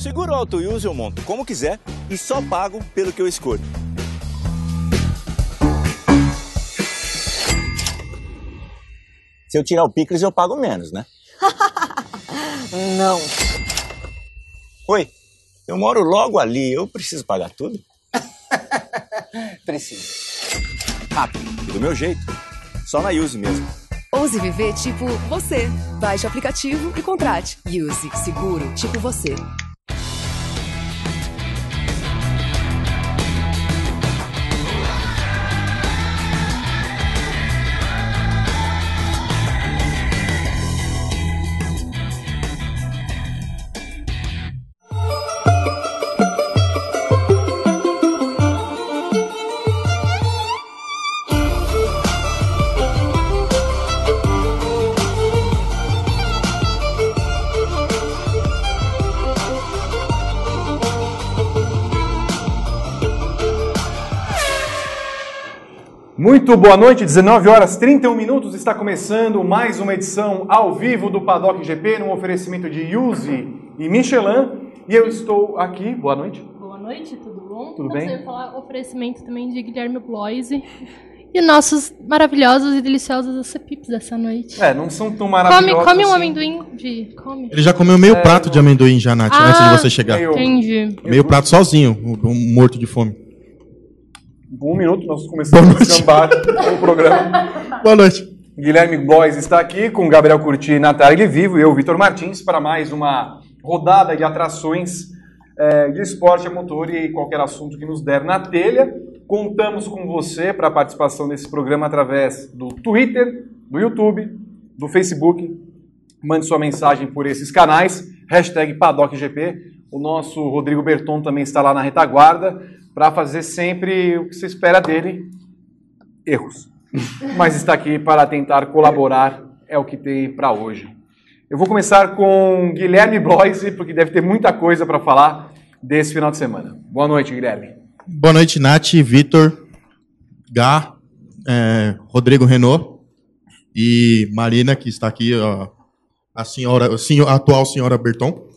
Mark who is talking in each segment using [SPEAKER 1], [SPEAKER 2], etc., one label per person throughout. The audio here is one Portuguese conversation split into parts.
[SPEAKER 1] Seguro Auto Use eu monto como quiser e só pago pelo que eu escolho. Se eu tirar o picles, eu pago menos, né?
[SPEAKER 2] Não.
[SPEAKER 1] Oi, eu moro logo ali, eu preciso pagar tudo?
[SPEAKER 2] Preciso.
[SPEAKER 1] Rápido e do meu jeito. Só na Use mesmo.
[SPEAKER 3] Ouse viver tipo você. Baixe o aplicativo e contrate. Use seguro tipo você.
[SPEAKER 4] Muito boa noite, 19 horas 31 minutos, está começando mais uma edição ao vivo do Paddock GP, num oferecimento de Yuzi e Michelin. E eu estou aqui, boa noite.
[SPEAKER 5] Boa noite, tudo bom?
[SPEAKER 4] Tudo
[SPEAKER 5] Não
[SPEAKER 4] bem?
[SPEAKER 5] sei falar oferecimento também de Guilherme Bloise e nossos maravilhosos e deliciosos acepipes dessa noite.
[SPEAKER 4] É, não são tão
[SPEAKER 5] come,
[SPEAKER 4] maravilhosos
[SPEAKER 5] come um
[SPEAKER 4] assim.
[SPEAKER 5] amendoim de. Come.
[SPEAKER 6] Ele já comeu meio
[SPEAKER 4] É,
[SPEAKER 6] prato de amendoim já, Nath,
[SPEAKER 5] Ah,
[SPEAKER 6] antes de você chegar.
[SPEAKER 4] Meio-
[SPEAKER 5] Entendi.
[SPEAKER 6] Meio prato sozinho, um morto de fome.
[SPEAKER 4] Um minuto, nós começamos a
[SPEAKER 6] noite.
[SPEAKER 4] descambar o programa.
[SPEAKER 6] Boa noite.
[SPEAKER 4] Guilherme Blois está aqui com Gabriel Curti na tarde vivo e eu, Vitor Martins, para mais uma rodada de atrações eh, de esporte a motor e qualquer assunto que nos der na telha. Contamos com você para a participação nesse programa através do Twitter, do YouTube, do Facebook. Mande sua mensagem por esses canais, hashtag PaddockGP. O nosso Rodrigo Berton também está lá na retaguarda para fazer sempre o que você espera dele, erros mas está aqui para tentar colaborar, é o que tem para hoje. Eu vou começar com Guilherme Bloise, porque deve ter muita coisa para falar desse final de semana. Boa noite, Guilherme.
[SPEAKER 6] Boa noite, Nath, Vitor, Gá, é, Rodrigo Renault e Marina, que está aqui, ó, a, senhora, a, senho- a atual senhora Berton.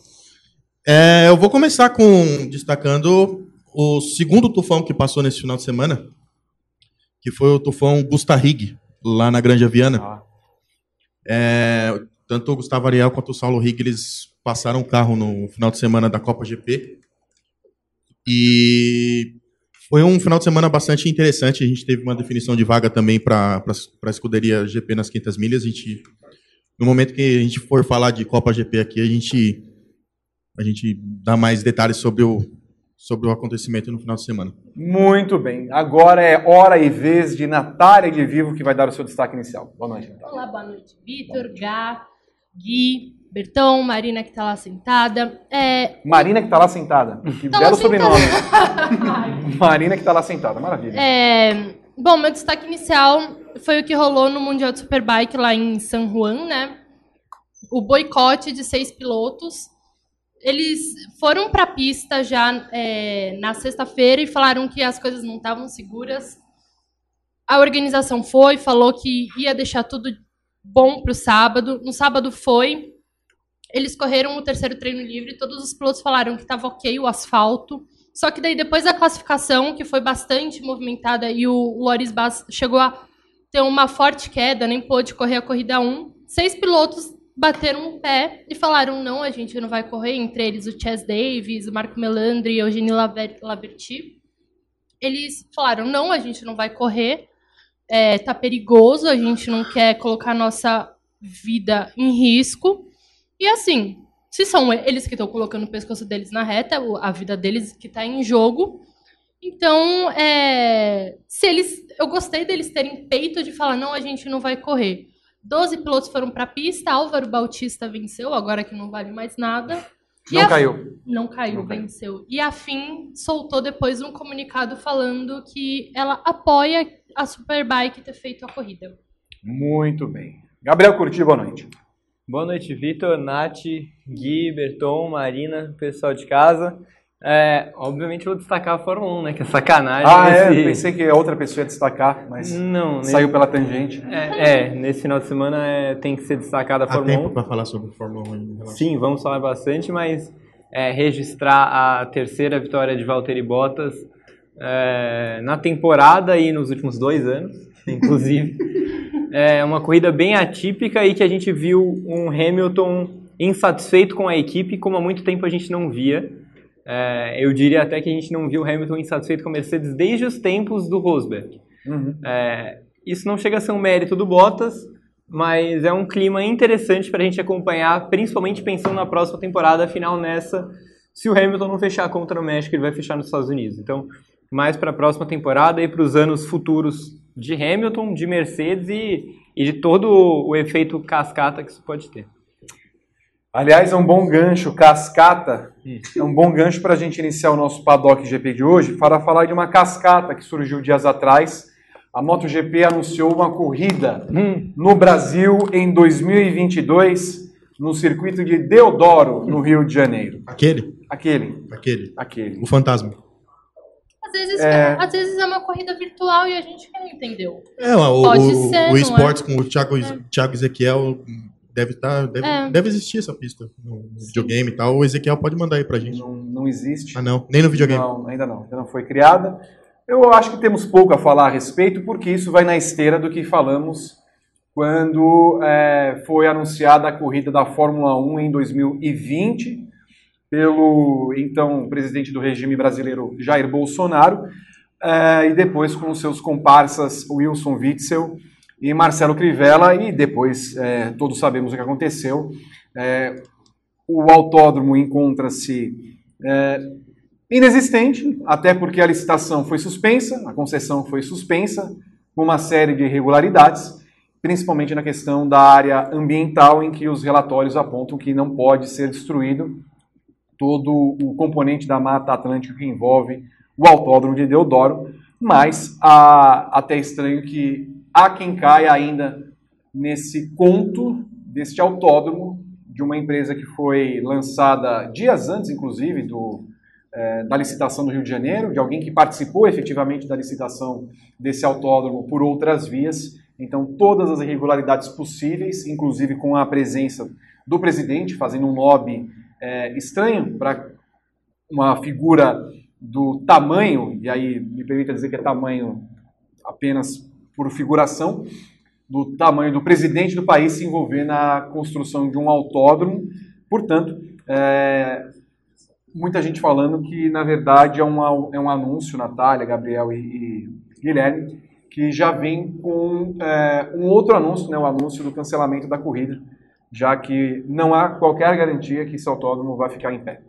[SPEAKER 6] É, eu vou começar com destacando o segundo tufão que passou nesse final de semana, que foi o tufão Gustarrig, lá na Grande Viana.
[SPEAKER 4] Ah.
[SPEAKER 6] É, tanto o Gustavo Ariel quanto o Saulo Rig, eles passaram o carro no final de semana da Copa GP. E foi um final de semana bastante interessante. A gente teve uma definição de vaga também para a escuderia GP nas 500 milhas. A gente, no momento que a gente for falar de Copa GP aqui, a gente, a gente dá mais detalhes sobre o, sobre o acontecimento no final de semana.
[SPEAKER 4] Muito bem. Agora é hora e vez de Natália de Vivo, que vai dar o seu destaque inicial. Boa noite, Natália.
[SPEAKER 5] Olá, boa noite, Vitor, Gá, Gui, Bertão, Marina que tá lá sentada. É,
[SPEAKER 4] Marina que está lá sentada. Que
[SPEAKER 5] Tá
[SPEAKER 4] belo sobrenome. Marina que está lá sentada. Maravilha.
[SPEAKER 5] É, bom, meu destaque inicial foi o que rolou no Mundial de Superbike lá em San Juan, né? O boicote de seis pilotos. Eles foram para a pista já é, na sexta-feira e falaram que as coisas não estavam seguras. A organização foi, falou que ia deixar tudo bom para o sábado. No sábado foi. Eles correram o terceiro treino livre. Todos os pilotos falaram que estava ok o asfalto. Só que daí, depois da classificação, que foi bastante movimentada, e o Loris Bass chegou a ter uma forte queda, nem pôde correr a corrida 1, seis pilotos bateram o pé e falaram, não, a gente não vai correr, entre eles o Chess Davis, o Marco Melandri e o Eugênio Laver- Laverty. Eles falaram, não, a gente não vai correr, é, tá perigoso, a gente não quer colocar nossa vida em risco. E assim, se são eles que estão colocando o pescoço deles na reta, a vida deles que está em jogo. Então, é, se eles, eu gostei deles terem peito de falar não, a gente não vai correr. Doze pilotos foram para a pista, Álvaro Bautista venceu, agora que não vale mais nada. E
[SPEAKER 4] Não
[SPEAKER 5] a-
[SPEAKER 4] caiu.
[SPEAKER 5] Não caiu,
[SPEAKER 4] Não caiu.
[SPEAKER 5] venceu. E a FIM soltou depois um comunicado falando que ela apoia a Superbike ter feito a corrida.
[SPEAKER 4] Muito bem. Gabriel Curti, boa noite.
[SPEAKER 7] Boa noite, Vitor, Nath, Gui, Berton, Marina, pessoal de casa. É, obviamente eu vou destacar a Fórmula 1, né? Que é sacanagem.
[SPEAKER 4] Ah, é?
[SPEAKER 7] nesse-
[SPEAKER 4] Eu pensei que a outra pessoa ia destacar, mas
[SPEAKER 7] Não, nesse-
[SPEAKER 4] saiu pela tangente.
[SPEAKER 7] É, é, nesse final de semana é, tem que ser destacada a
[SPEAKER 6] Há
[SPEAKER 7] Fórmula
[SPEAKER 6] tempo
[SPEAKER 7] 1.
[SPEAKER 6] para falar sobre Fórmula 1 ainda. relaxa.
[SPEAKER 7] Sim, vamos falar bastante, mas é, registrar a terceira vitória de Valtteri Bottas é, na temporada e nos últimos dois anos, inclusive. é uma corrida bem atípica e que a gente viu um Hamilton insatisfeito com a equipe, como há muito tempo a gente não via. É, eu diria até que a gente não viu Hamilton insatisfeito com a Mercedes desde os tempos do Rosberg. Uhum. É, isso não chega a ser um mérito do Bottas, mas é um clima interessante para a gente acompanhar, principalmente pensando na próxima temporada, afinal nessa, se o Hamilton não fechar contra o México, ele vai fechar nos Estados Unidos. Então, mais para a próxima temporada e para os anos futuros de Hamilton, de Mercedes e, e de todo o efeito cascata que isso pode ter.
[SPEAKER 4] Aliás, é um bom gancho, cascata. É um bom gancho para a gente iniciar o nosso paddock GP de hoje para falar de uma cascata que surgiu dias atrás. A MotoGP anunciou uma corrida hum. no Brasil em 2022 no circuito de Deodoro, no Rio de Janeiro.
[SPEAKER 6] Aquele?
[SPEAKER 4] Aquele.
[SPEAKER 6] Aquele.
[SPEAKER 4] Aquele.
[SPEAKER 6] O fantasma.
[SPEAKER 5] Às vezes é, às vezes é uma corrida virtual e a gente não entendeu.
[SPEAKER 6] É, o, Pode o, ser, o esportes é? com o Thiago, é. Thiago Ezequiel Deve estar. Tá, deve, é. deve existir essa pista no, no videogame e tal. O Ezequiel pode mandar aí pra gente.
[SPEAKER 4] Não, não existe.
[SPEAKER 6] Ah, não. Nem no videogame.
[SPEAKER 4] Não, ainda não. Ainda não foi criada. Eu acho que temos pouco a falar a respeito, porque isso vai na esteira do que falamos quando é, foi anunciada a corrida da Fórmula 1 em 2020 pelo então presidente do regime brasileiro Jair Bolsonaro é, e depois com seus comparsas Wilson Witzel e Marcelo Crivella, e depois é, todos sabemos o que aconteceu. É, o autódromo encontra-se é, inexistente, até porque a licitação foi suspensa, a concessão foi suspensa, com uma série de irregularidades, principalmente na questão da área ambiental, em que os relatórios apontam que não pode ser destruído todo o componente da Mata Atlântica que envolve o autódromo de Deodoro, mas a, até estranho que há quem caia ainda nesse conto deste autódromo de uma empresa que foi lançada dias antes, inclusive, do, é, da licitação do Rio de Janeiro, de alguém que participou efetivamente da licitação desse autódromo por outras vias. Então, todas as irregularidades possíveis, inclusive com a presença do presidente fazendo um lobby é, estranho para uma figura do tamanho, e aí me permita dizer que é tamanho apenas por figuração, do tamanho do presidente do país se envolver na construção de um autódromo. Portanto, é, muita gente falando que, na verdade, é, uma, é um anúncio, Natália, Gabriel e, e Guilherme, que já vem com é, um outro anúncio, né, o anúncio do cancelamento da corrida, já que não há qualquer garantia que esse autódromo vai ficar em pé.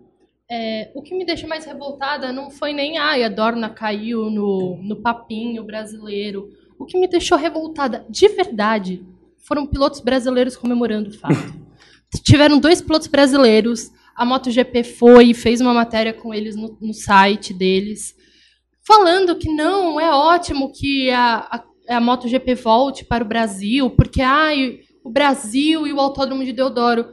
[SPEAKER 5] É, o que me deixa mais revoltada não foi nem ah, a Dorna caiu no, no papinho brasileiro o que me deixou revoltada de verdade foram pilotos brasileiros comemorando o fato. Tiveram dois pilotos brasileiros, a MotoGP foi e fez uma matéria com eles no, no, site deles, falando que não, é ótimo que a, a, a MotoGP volte para o Brasil, porque ai, o Brasil e o Autódromo de Deodoro.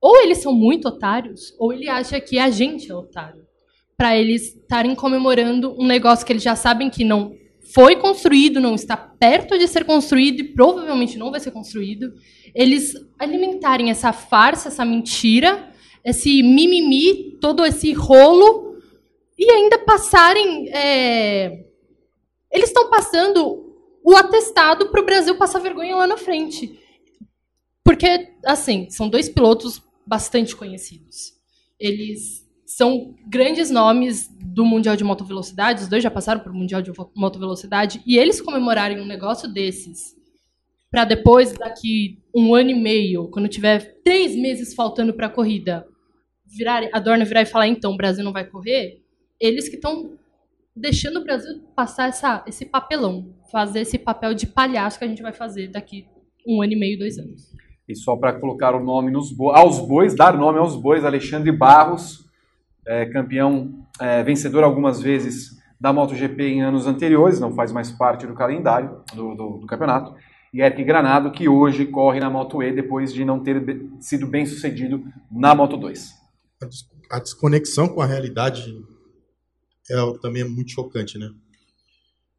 [SPEAKER 5] Ou eles são muito otários, ou ele acha que a gente é otário. Para eles estarem comemorando um negócio que eles já sabem que não foi construído, não está perto de ser construído e provavelmente não vai ser construído, eles alimentarem essa farsa, essa mentira, esse mimimi, todo esse rolo, e ainda passarem. É... Eles estão passando o atestado para o Brasil passar vergonha lá na frente. Porque, assim, são dois pilotos bastante conhecidos. Eles são grandes nomes do Mundial de Moto Velocidade, os dois já passaram o Mundial de Moto Velocidade, e eles comemorarem um negócio desses, para depois, daqui um ano e meio, quando tiver três meses faltando para a corrida, virar, a Dorna virar e falar, então, o Brasil não vai correr, eles que estão deixando o Brasil passar essa, esse papelão, fazer esse papel de palhaço que a gente vai fazer daqui um ano e meio, dois anos.
[SPEAKER 4] E só para colocar o nome nos bo aos bois, dar nome aos bois, Alexandre Barros, é, campeão, é, vencedor algumas vezes da MotoGP em anos anteriores, não faz mais parte do calendário do, do, do campeonato. E Eric Granado, que hoje corre na Moto E depois de não ter sido bem sucedido na Moto 2.
[SPEAKER 6] A desconexão com a realidade é, também é muito chocante, né?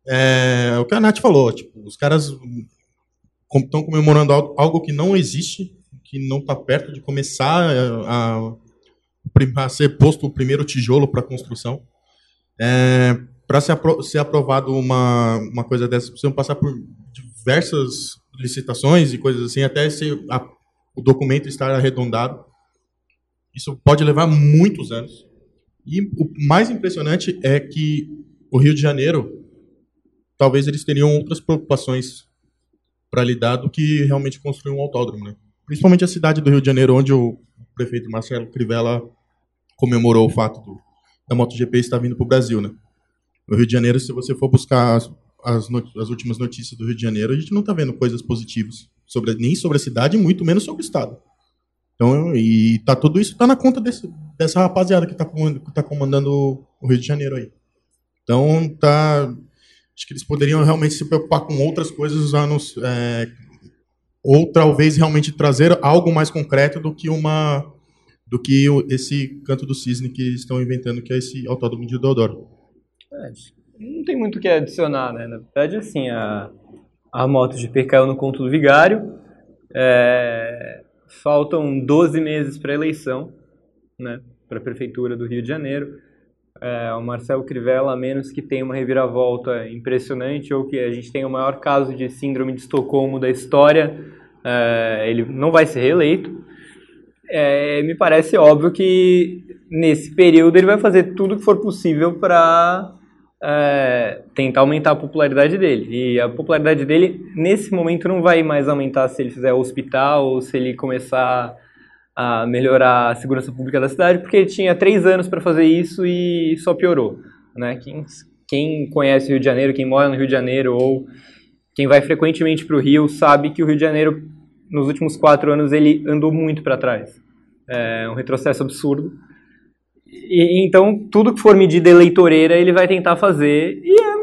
[SPEAKER 6] É, o que a Nath falou, tipo, os caras estão comemorando algo que não existe, que não está perto de começar a, ser posto o primeiro tijolo para a construção. É, para ser, apro ser aprovado uma, uma coisa dessa, precisam passar por diversas licitações e coisas assim, até esse, a, o documento estar arredondado. Isso pode levar muitos anos. E o mais impressionante é que o Rio de Janeiro, talvez eles teriam outras preocupações para lidar do que realmente construir um autódromo, né? Principalmente a cidade do Rio de Janeiro, onde o prefeito Marcelo Crivella comemorou o fato do, da MotoGP estar vindo para o Brasil, né? No Rio de Janeiro, se você for buscar as, as, as últimas notícias do Rio de Janeiro, a gente não está vendo coisas positivas sobre nem sobre a cidade, muito menos sobre o estado. Então, e tá tudo isso tá na conta desse, dessa rapaziada que está tá comandando o Rio de Janeiro aí. Então, tá acho que eles poderiam realmente se preocupar com outras coisas usando é, ou talvez realmente trazer algo mais concreto do que uma do que esse canto do cisne que estão inventando que é esse autódromo de Deodoro.
[SPEAKER 7] É, não tem muito o que adicionar, né? Na verdade, assim, a, a MotoGP caiu no conto do vigário. É, faltam 12 meses para a eleição, né? Para a Prefeitura do Rio de Janeiro. É, o Marcelo Crivella, a menos que tenha uma reviravolta impressionante ou que a gente tenha o maior caso de síndrome de Estocolmo da história, é, ele não vai ser reeleito. É, me parece óbvio que nesse período ele vai fazer tudo que for possível para é, tentar aumentar a popularidade dele. E a popularidade dele, nesse momento, não vai mais aumentar se ele fizer hospital ou se ele começar a melhorar a segurança pública da cidade, porque ele tinha três anos para fazer isso e só piorou. Né? Quem, quem conhece o Rio de Janeiro, quem mora no Rio de Janeiro ou quem vai frequentemente para o Rio sabe que o Rio de Janeiro, nos últimos quatro anos, ele andou muito para trás. É um retrocesso absurdo. E, então, tudo que for medida eleitoreira, ele vai tentar fazer. E é,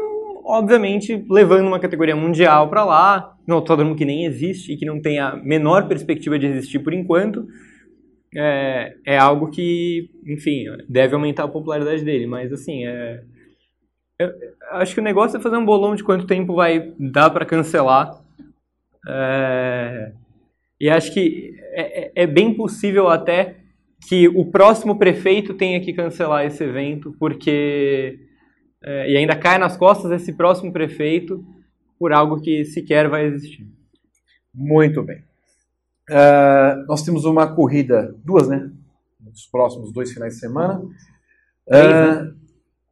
[SPEAKER 7] obviamente, levando uma categoria mundial para lá, no autódromo que nem existe e que não tem a menor perspectiva de existir por enquanto. É, é algo que, enfim, deve aumentar a popularidade dele. Mas, assim, é, eu acho que o negócio é fazer um bolão de quanto tempo vai dar para cancelar. É, e acho que é, é, é bem possível até que o próximo prefeito tenha que cancelar esse evento, porque. É, e ainda cai nas costas desse próximo prefeito por algo que sequer vai existir.
[SPEAKER 4] Muito bem. Uh, nós temos uma corrida, duas, né? Nos próximos dois finais de semana.
[SPEAKER 5] Três, uh, né?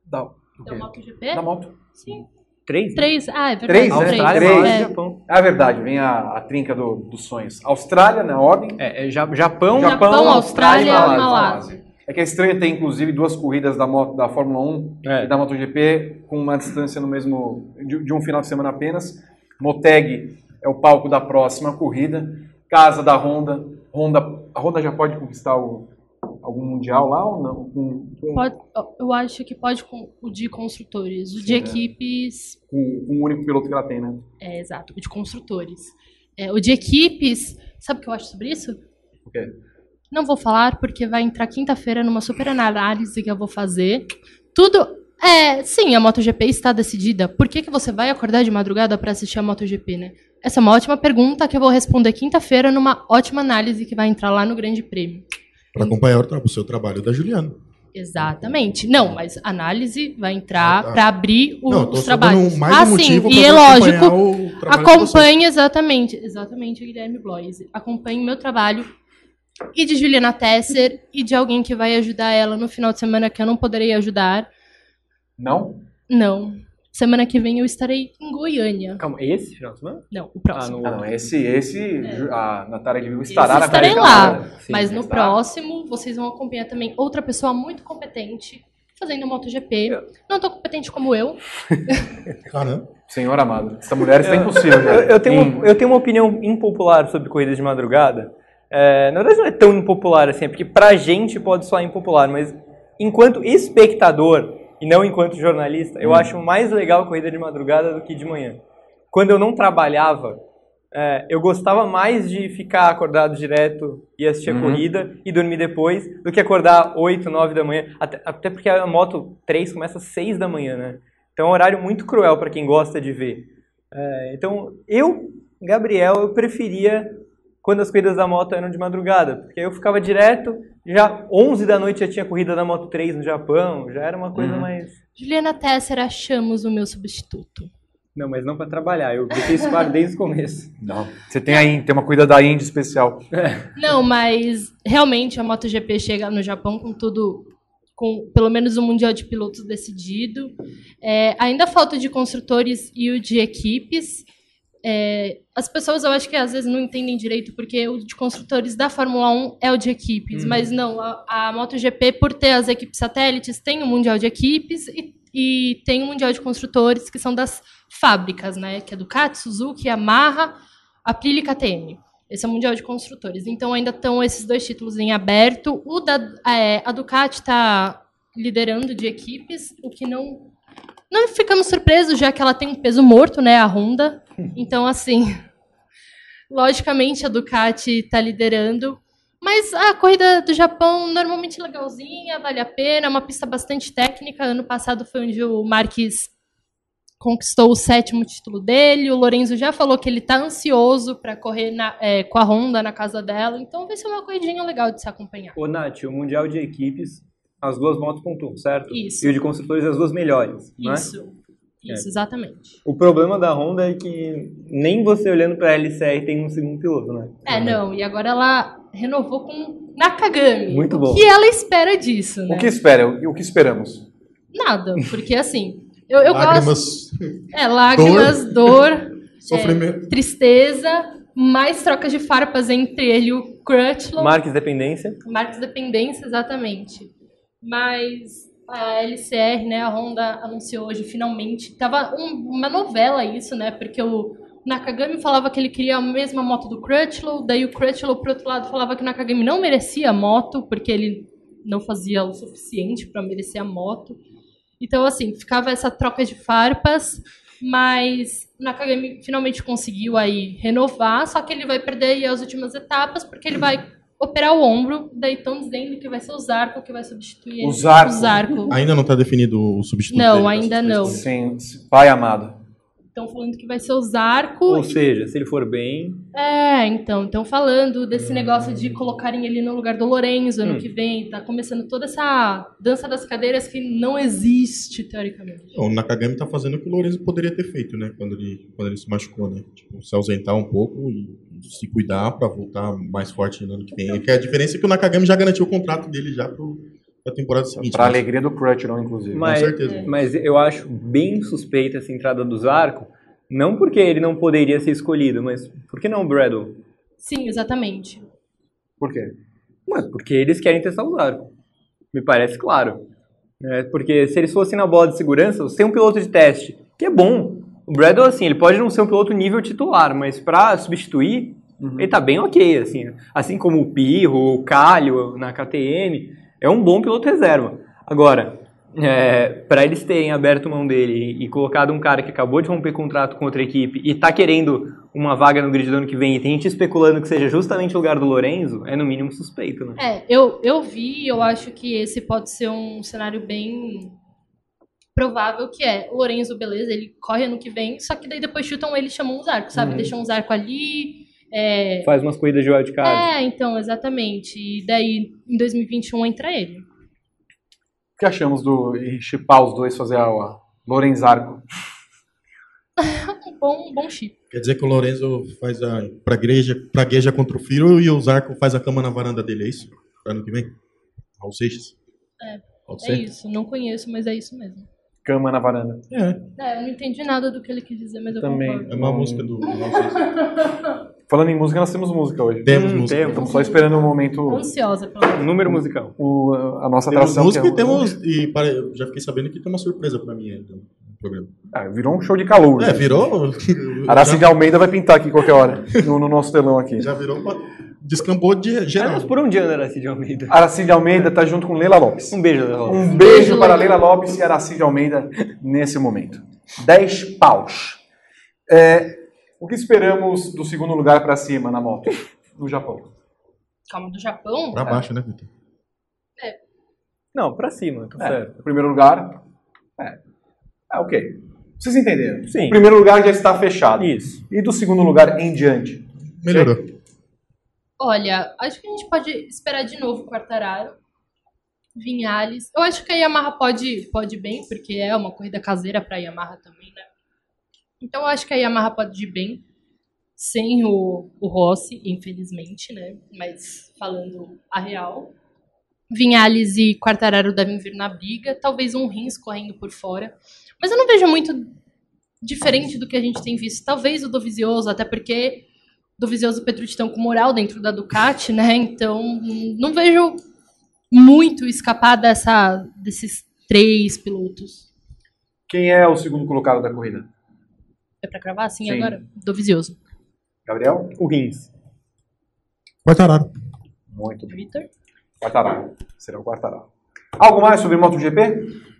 [SPEAKER 5] Da, da MotoGP?
[SPEAKER 4] Da Moto.
[SPEAKER 5] Sim.
[SPEAKER 7] Três?
[SPEAKER 5] Três, ah, é verdade.
[SPEAKER 4] Três, né?
[SPEAKER 7] Austrália,
[SPEAKER 4] Três.
[SPEAKER 7] Malásia
[SPEAKER 5] É.
[SPEAKER 7] e Japão.
[SPEAKER 4] É verdade, vem a, a trinca do, dos sonhos. Austrália, na ordem.
[SPEAKER 7] É, é Ja- Japão,
[SPEAKER 5] Japão, Austrália e Malásia.
[SPEAKER 4] É que é estranho ter, inclusive, duas corridas da, moto, da Fórmula 1
[SPEAKER 7] É.
[SPEAKER 4] e da MotoGP com uma distância no mesmo de, de um final de semana apenas. Moteg é o palco da próxima corrida. Casa da Honda. Honda a Honda já pode conquistar o- algum mundial lá ou não? Com, com,
[SPEAKER 5] Pode- eu acho que pode com o de construtores. O de
[SPEAKER 4] Sim, é.
[SPEAKER 5] equipes.
[SPEAKER 4] com- com o único piloto que ela tem, né?
[SPEAKER 5] É, exato, o de construtores. É, o de equipes. Sabe o que eu acho sobre isso?
[SPEAKER 4] O quê?
[SPEAKER 5] Não vou falar, porque vai entrar quinta-feira numa super análise que eu vou fazer. Tudo. É, sim, a MotoGP está decidida. Por que, que você vai acordar de madrugada para assistir a MotoGP, né? Essa é uma ótima pergunta que eu vou responder quinta-feira numa ótima análise que vai entrar lá no Grande Prêmio.
[SPEAKER 6] Para acompanhar o, o seu trabalho da Juliana.
[SPEAKER 5] Exatamente. Não, mas análise vai entrar
[SPEAKER 6] Ah, tá.
[SPEAKER 5] para abrir o-
[SPEAKER 6] Não,
[SPEAKER 5] os trabalhos. ah,
[SPEAKER 6] um motivo
[SPEAKER 5] sim, e é lógico,
[SPEAKER 6] acompanhar o trabalho de vocês.
[SPEAKER 5] Acompanhe exatamente, exatamente, Guilherme Bloise. Acompanhe meu trabalho e de Juliana Tesser e de alguém que vai ajudar ela no final de semana que eu não poderei ajudar.
[SPEAKER 4] Não?
[SPEAKER 5] Não. Semana que vem eu estarei em Goiânia.
[SPEAKER 7] Calma, esse final de semana?
[SPEAKER 5] Não, o próximo.
[SPEAKER 4] Ah, não. Esse, esse a Natália de Vivo estará
[SPEAKER 5] Esse
[SPEAKER 4] na
[SPEAKER 5] estarei lá.
[SPEAKER 7] Sim,
[SPEAKER 5] Mas no próximo vocês vão acompanhar também outra pessoa muito competente fazendo MotoGP. Não tão competente como eu.
[SPEAKER 6] Caramba.
[SPEAKER 4] Senhor amado, essa mulher está impossível.
[SPEAKER 7] Eu, eu tenho uma, eu tenho uma opinião impopular sobre corridas de madrugada. É, na verdade, não é tão impopular assim, é porque pra gente pode soar impopular, mas enquanto espectador e não enquanto jornalista, eu acho mais legal corrida de madrugada do que de manhã. Quando eu não trabalhava, é, eu gostava mais de ficar acordado direto e assistir a
[SPEAKER 4] Uhum.
[SPEAKER 7] corrida e dormir depois do que acordar 8, 9 da manhã. Até, até porque a moto 3 começa às 6 da manhã, né? Então é um horário muito cruel para quem gosta de ver. É, então, eu, Gabriel, eu preferia quando as corridas da moto eram de madrugada, porque eu ficava direto Já 11 da noite já tinha corrida da Moto 3 no Japão, já era uma coisa
[SPEAKER 4] Uhum.
[SPEAKER 7] mais...
[SPEAKER 5] Juliana Tesser, achamos o meu substituto.
[SPEAKER 7] Não, mas não pra trabalhar, eu deixei isso claro desde o começo.
[SPEAKER 4] Não. Você tem aí, tem uma cuida da Indy especial.
[SPEAKER 5] Não, mas realmente a MotoGP chega no Japão com tudo, com pelo menos o Mundial de Pilotos decidido. É, ainda falta de construtores e o de equipes. É, as pessoas eu acho que às vezes não entendem direito, porque o de construtores da Fórmula 1 é o de equipes, mas não, a, a MotoGP, por ter as equipes satélites, tem o Mundial de Equipes e, e tem o Mundial de Construtores, que são das fábricas, né? Que é Ducati, Suzuki, Yamaha, Aprilia e KTM. Esse é o Mundial de Construtores. Então ainda estão esses dois títulos em aberto. O da é, a Ducati está liderando de equipes, o que não não ficamos surpresos, já que ela tem um peso morto, né, a Honda. Então assim, logicamente a Ducati está liderando. Mas a corrida do Japão normalmente legalzinha, vale a pena, é uma pista bastante técnica. Ano passado foi onde o Marques conquistou o sétimo título dele. O Lorenzo já falou que ele está ansioso para correr na- é, com a Honda na casa dela. Então vai ser uma corridinha legal de se acompanhar.
[SPEAKER 7] Ô, Nath, o Mundial de Equipes, as duas motos pontuam, certo?
[SPEAKER 5] Isso.
[SPEAKER 7] E o de construtores, as duas melhores, não é?
[SPEAKER 5] Isso. Isso, exatamente.
[SPEAKER 7] O problema da Honda é que nem você olhando pra LCR tem um segundo piloto, né?
[SPEAKER 5] É, não, e agora ela renovou com Nakagami.
[SPEAKER 7] Muito
[SPEAKER 5] o
[SPEAKER 7] bom.
[SPEAKER 5] que ela espera disso, né?
[SPEAKER 4] O que espera? O que esperamos?
[SPEAKER 5] Nada, porque assim, eu, eu gosto.
[SPEAKER 6] Lágrimas,
[SPEAKER 5] É, lágrimas, dor,
[SPEAKER 6] sofrimento.
[SPEAKER 5] tristeza, mais trocas de farpas entre ele e o Crutchlow.
[SPEAKER 7] Marques Dependência.
[SPEAKER 5] Marcos Dependência, exatamente. Mas a LCR, né, a Honda anunciou hoje finalmente. Tava um- uma novela isso, né? Porque o Nakagami falava que ele queria a mesma moto do Crutchlow, daí o Crutchlow, por outro lado, falava que o Nakagami não merecia a moto, porque ele não fazia o suficiente para merecer a moto. Então, assim, ficava essa troca de farpas, mas o Nakagami finalmente conseguiu aí renovar, só que ele vai perder as últimas etapas, porque ele vai operar o ombro, daí estão dizendo que vai ser o Zarco que vai substituir ele.
[SPEAKER 4] O Zarco?
[SPEAKER 5] O Zarco.
[SPEAKER 6] Ainda não está definido o substituto
[SPEAKER 5] Não,
[SPEAKER 6] dele,
[SPEAKER 5] ainda
[SPEAKER 6] tá?
[SPEAKER 5] não.
[SPEAKER 4] Sim, pai amado.
[SPEAKER 5] Estão falando que vai ser o Zarco.
[SPEAKER 7] Ou seja, se ele for bem,
[SPEAKER 5] É, então, estão falando desse negócio de colocarem ele no lugar do Lorenzo ano
[SPEAKER 7] Hum.
[SPEAKER 5] que vem. Tá começando toda essa dança das cadeiras que não existe, teoricamente.
[SPEAKER 6] O Nakagami tá fazendo o que o Lourenço poderia ter feito, né? Quando ele, quando ele se machucou, né? Tipo, se ausentar um pouco e se cuidar pra voltar mais forte no ano que vem. É que a diferença é que o Nakagami já garantiu o contrato dele já pro, pra temporada seguinte.
[SPEAKER 4] Pra
[SPEAKER 6] né?
[SPEAKER 4] alegria do Crutchlow, inclusive.
[SPEAKER 7] mas,
[SPEAKER 6] certeza.
[SPEAKER 7] mas eu acho bem suspeita essa entrada do Zarco. Não porque ele não poderia ser escolhido, mas por que não o Bradle?
[SPEAKER 5] Sim, exatamente.
[SPEAKER 4] Por quê?
[SPEAKER 7] Mas porque eles querem testar o Zarco. Me parece claro. É, porque se eles fossem na bola de segurança, você tem um piloto de teste, que é bom. O Bradle, assim, ele pode não ser um piloto nível titular, mas pra substituir, ele tá bem ok, assim. Assim como o Pirro, o Calho na KTM, é um bom piloto reserva. Agora, é, para eles terem aberto mão dele e colocado um cara que acabou de romper contrato com outra equipe e tá querendo uma vaga no grid do ano que vem e tem gente especulando que seja justamente o lugar do Lorenzo, é no mínimo suspeito, né?
[SPEAKER 5] É, eu, eu vi, eu acho que esse pode ser um cenário bem provável que é o Lorenzo, beleza, ele corre ano que vem, só que daí depois chutam ele e chamam um Zarco, sabe?
[SPEAKER 7] Uhum.
[SPEAKER 5] Deixam um Zarco ali. É,
[SPEAKER 7] Faz umas corridas de wildcard.
[SPEAKER 5] é, então, exatamente. E daí em 2021 entra ele.
[SPEAKER 4] O que achamos do chipar os dois, fazer a, a Lorenzarco?
[SPEAKER 5] Um bom, um bom chip.
[SPEAKER 6] Quer dizer que o Lorenzo faz a pragueja, pragueja contra o Firo e o Zarco faz a cama na varanda dele, é isso? Pra ano que vem? Raul Seixas?
[SPEAKER 5] É.
[SPEAKER 6] Pode
[SPEAKER 5] É
[SPEAKER 6] ser?
[SPEAKER 5] isso, não conheço, mas é isso mesmo.
[SPEAKER 4] Cama na varanda.
[SPEAKER 6] É,
[SPEAKER 5] É, eu não entendi nada do que ele quis dizer, mas eu
[SPEAKER 4] Também.
[SPEAKER 5] concordo.
[SPEAKER 6] é uma música do Raul Seixas.
[SPEAKER 4] Falando em música, nós temos música hoje.
[SPEAKER 6] Temos
[SPEAKER 7] Hum,
[SPEAKER 6] música.
[SPEAKER 7] temos.
[SPEAKER 4] Estamos só esperando o momento,
[SPEAKER 5] Ansiosa pelo
[SPEAKER 7] Número musical.
[SPEAKER 4] o, a nossa
[SPEAKER 6] Temos
[SPEAKER 4] atração.
[SPEAKER 6] música
[SPEAKER 4] que é
[SPEAKER 6] e temos. E para, eu já fiquei sabendo que tem uma surpresa pra mim ainda no programa.
[SPEAKER 4] Ah, virou um show de calor.
[SPEAKER 6] É, virou.
[SPEAKER 4] Aracide Almeida vai pintar aqui qualquer hora, no, no nosso telão aqui.
[SPEAKER 6] Já virou. uma- Descambou de geral.
[SPEAKER 7] Aliás, por onde anda Aracide Almeida?
[SPEAKER 4] Aracide Almeida tá junto com Leila Lopes.
[SPEAKER 7] Um beijo, Léo.
[SPEAKER 4] Um beijo para Leila Lopes e Aracide Almeida nesse momento. 10 paus. É, o que esperamos do segundo lugar para cima na moto, no Japão?
[SPEAKER 5] Calma, do Japão?
[SPEAKER 6] Pra baixo, né, Vitor?
[SPEAKER 7] Não, pra cima, tá
[SPEAKER 4] É,
[SPEAKER 7] certo.
[SPEAKER 4] primeiro lugar. É. Ah, ok. Vocês entenderam?
[SPEAKER 7] Sim.
[SPEAKER 4] O primeiro lugar já está fechado.
[SPEAKER 7] Isso.
[SPEAKER 4] E do segundo lugar em diante?
[SPEAKER 6] Melhorou.
[SPEAKER 5] Olha, acho que a gente pode esperar de novo o Quartararo. Vinhales. Eu acho que a Yamaha pode, pode bem, porque é uma corrida caseira para a Yamaha também, né? Então eu acho que a Yamaha pode ir bem, sem o, o Rossi, infelizmente, né? Mas falando a real. Vinhales e Quartararo devem vir na briga, talvez um Rins correndo por fora. Mas eu não vejo muito diferente do que a gente tem visto. Talvez o Dovizioso, até porque Dovizioso e Petrucci estão com moral dentro da Ducati, né? Então, não vejo muito escapar dessa, desses três pilotos.
[SPEAKER 4] Quem é o segundo colocado da corrida?
[SPEAKER 5] É pra cravar assim
[SPEAKER 4] Sim.
[SPEAKER 5] agora? Dovizioso.
[SPEAKER 4] Gabriel?
[SPEAKER 7] O Rins.
[SPEAKER 6] Quartararo.
[SPEAKER 4] Muito bem.
[SPEAKER 5] Vitor?
[SPEAKER 4] Quartararo. Será o Quartararo. Algo mais sobre MotoGP?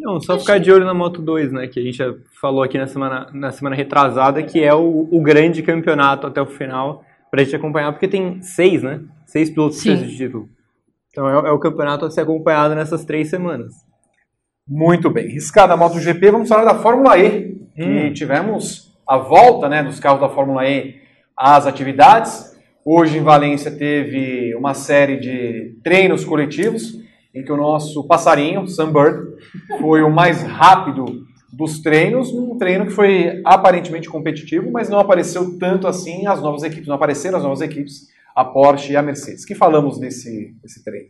[SPEAKER 7] Não, só ficar de olho na Moto 2, né? Que a gente já falou aqui na semana, na semana retrasada, que é o, o grande campeonato até o final, pra gente acompanhar, porque tem seis, né? Seis pilotos de título. Então é, é o campeonato a ser acompanhado nessas três semanas.
[SPEAKER 4] Muito bem. Riscada a MotoGP, vamos falar da Fórmula E. Que tivemos a volta né, dos carros da Fórmula E às atividades. Hoje em Valência teve uma série de treinos coletivos em que o nosso passarinho, Sunbird, foi o mais rápido dos treinos, um treino que foi aparentemente competitivo, mas não apareceu tanto assim as novas equipes, não apareceram as novas equipes, a Porsche e a Mercedes. que falamos desse, desse treino?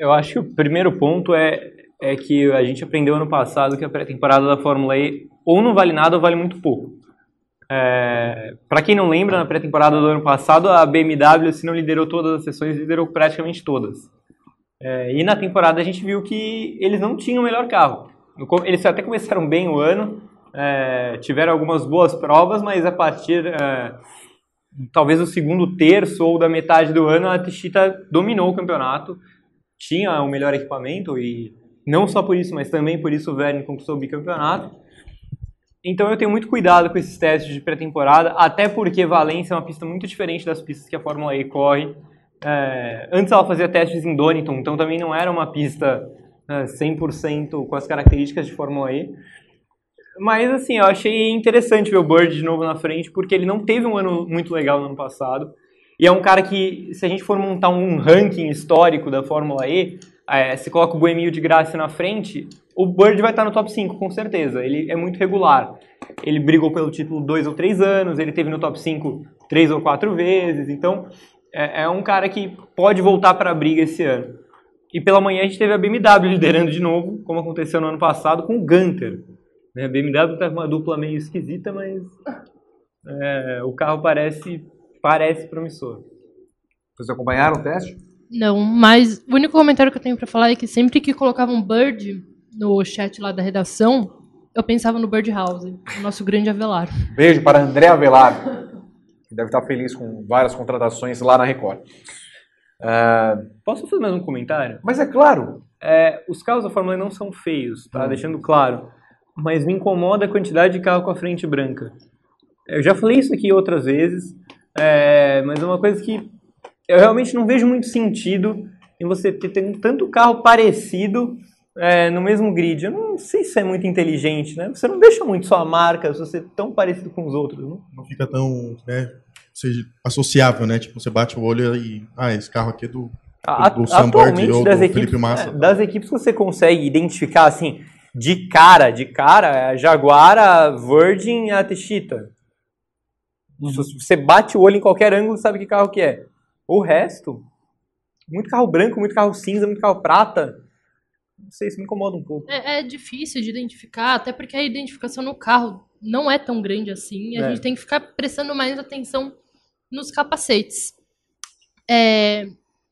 [SPEAKER 7] Eu acho que o primeiro ponto é, é que a gente aprendeu ano passado que a pré-temporada da Fórmula E ou não vale nada ou vale muito pouco. É, para quem não lembra, na pré-temporada do ano passado, a BMW, se não liderou todas as sessões, liderou praticamente todas. É, e na temporada a gente viu que eles não tinham o melhor carro. Eles até começaram bem o ano, é, tiveram algumas boas provas, mas a partir é, talvez do segundo terço ou da metade do ano, a Tichita dominou o campeonato, tinha o melhor equipamento e não só por isso, mas também por isso o Verne conquistou o bicampeonato. Então eu tenho muito cuidado com esses testes de pré-temporada, até porque Valência é uma pista muito diferente das pistas que a Fórmula E corre. É, antes ela fazia testes em Donington, então também não era uma pista é, 100% com as características de Fórmula E. Mas assim, eu achei interessante ver o Bird de novo na frente, porque ele não teve um ano muito legal no ano passado. E é um cara que, se a gente for montar um ranking histórico da Fórmula E, é, se coloca o Boemio de Graça na frente, o Bird vai estar no top 5, com certeza. Ele é muito regular. Ele brigou pelo título dois ou três anos, ele teve no top 5 três ou quatro vezes. Então, é, é um cara que pode voltar para a briga esse ano. E pela manhã a gente teve a BMW liderando de novo, como aconteceu no ano passado, com o Gunter. Né, A BMW está com uma dupla meio esquisita, mas é, o carro parece, parece promissor.
[SPEAKER 4] Vocês acompanharam o teste?
[SPEAKER 5] Não, mas o único comentário que eu tenho pra falar é que sempre que colocava um Bird no chat lá da redação, eu pensava no Bird House, o nosso grande Avelar.
[SPEAKER 4] Beijo para André Avelar, que deve estar feliz com várias contratações lá na Record. Ah,
[SPEAKER 7] Posso fazer mais um comentário?
[SPEAKER 4] mas é claro,
[SPEAKER 7] É, os carros da Fórmula E não são feios, tá? Deixando claro. Mas me incomoda a quantidade de carro com a frente branca. Eu já falei isso aqui outras vezes, é, mas é uma coisa que eu realmente não vejo muito sentido em você ter, ter tanto carro parecido é, no mesmo grid. Eu não sei se é muito inteligente, né? Você não deixa muito sua marca se você é tão parecido com os outros, não?
[SPEAKER 6] Não fica tão né, seja, associável, né? Tipo, você bate o olho e. Ah, esse carro aqui é do.
[SPEAKER 7] A-
[SPEAKER 6] do Sam Bird
[SPEAKER 7] atualmente
[SPEAKER 6] ou
[SPEAKER 7] das
[SPEAKER 6] do
[SPEAKER 7] equipes,
[SPEAKER 6] Felipe Massa.
[SPEAKER 7] é, das equipes que você consegue identificar assim de cara, de cara, é a Jaguar, a Virgin e a Techita. Se Você bate o olho em qualquer ângulo, sabe que carro que é. O resto, muito carro branco, muito carro cinza, muito carro prata. Não sei, isso me incomoda um pouco.
[SPEAKER 5] É, é difícil de identificar, até porque a identificação no carro não é tão grande assim. E a
[SPEAKER 7] É.
[SPEAKER 5] gente tem que ficar prestando mais atenção nos capacetes. É,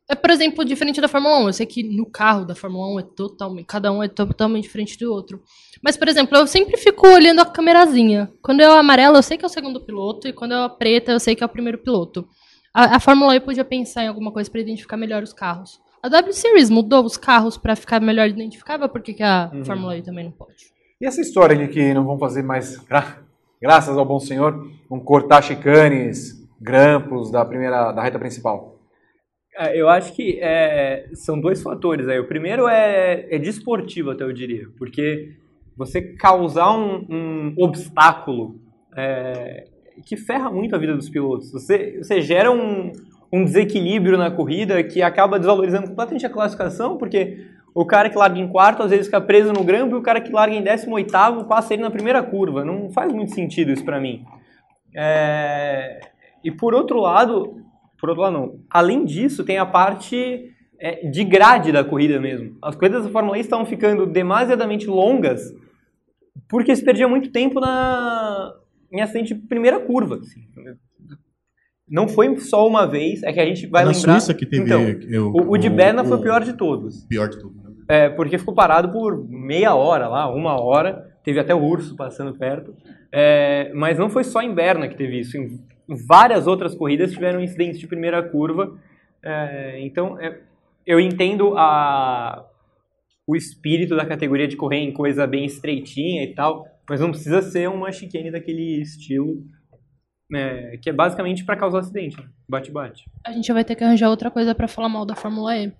[SPEAKER 5] é, por exemplo, diferente da Fórmula 1. Eu sei que no carro da Fórmula 1 é totalmente. Cada um é totalmente diferente do outro. Mas, por exemplo, eu sempre fico olhando a câmerazinha. Quando é o amarelo, eu sei que é o segundo piloto, e quando é a preta, eu sei que é o primeiro piloto. A, a Fórmula E podia pensar em alguma coisa para identificar melhor os carros. A W Series mudou os carros para ficar melhor identificável, por que, que a Fórmula E também não pode?
[SPEAKER 4] e essa história de que não vão fazer mais, gra- graças ao bom senhor, vão cortar chicanes, grampos da primeira, da reta principal?
[SPEAKER 7] É, Eu acho que é, são dois fatores aí. O primeiro é, é desportivo, até eu diria, porque você causar um, um obstáculo é, que ferra muito a vida dos pilotos. Você, você gera um, um desequilíbrio na corrida que acaba desvalorizando completamente a classificação, porque o cara que larga em quarto às vezes fica preso no grampo e o cara que larga em décimo oitavo passa ele na primeira curva. Não faz muito sentido isso para mim. É... E por outro lado, por outro lado não. Além disso, tem a parte é, de grade da corrida mesmo. As corridas da Fórmula E estavam ficando demasiadamente longas porque se perdia muito tempo na em acidente de primeira curva. assim. Não foi só uma vez, é que a gente vai
[SPEAKER 6] Na
[SPEAKER 7] lembrar...
[SPEAKER 6] Suíça que teve.
[SPEAKER 7] Então,
[SPEAKER 6] eu-
[SPEAKER 7] o, o de Berna foi o pior de todos.
[SPEAKER 6] Pior de tudo. né?
[SPEAKER 7] É, porque ficou parado por meia hora lá, uma hora. Teve até o urso passando perto. É, mas não foi só em Berna que teve isso. Em várias outras corridas tiveram incidentes de primeira curva. É, então, é, eu entendo a, o espírito da categoria de correr em coisa bem estreitinha e tal, mas não precisa ser uma chicane daquele estilo, né, que é basicamente para causar acidente. né? Bate-bate.
[SPEAKER 5] A gente vai ter que arranjar outra coisa pra falar mal da Fórmula E.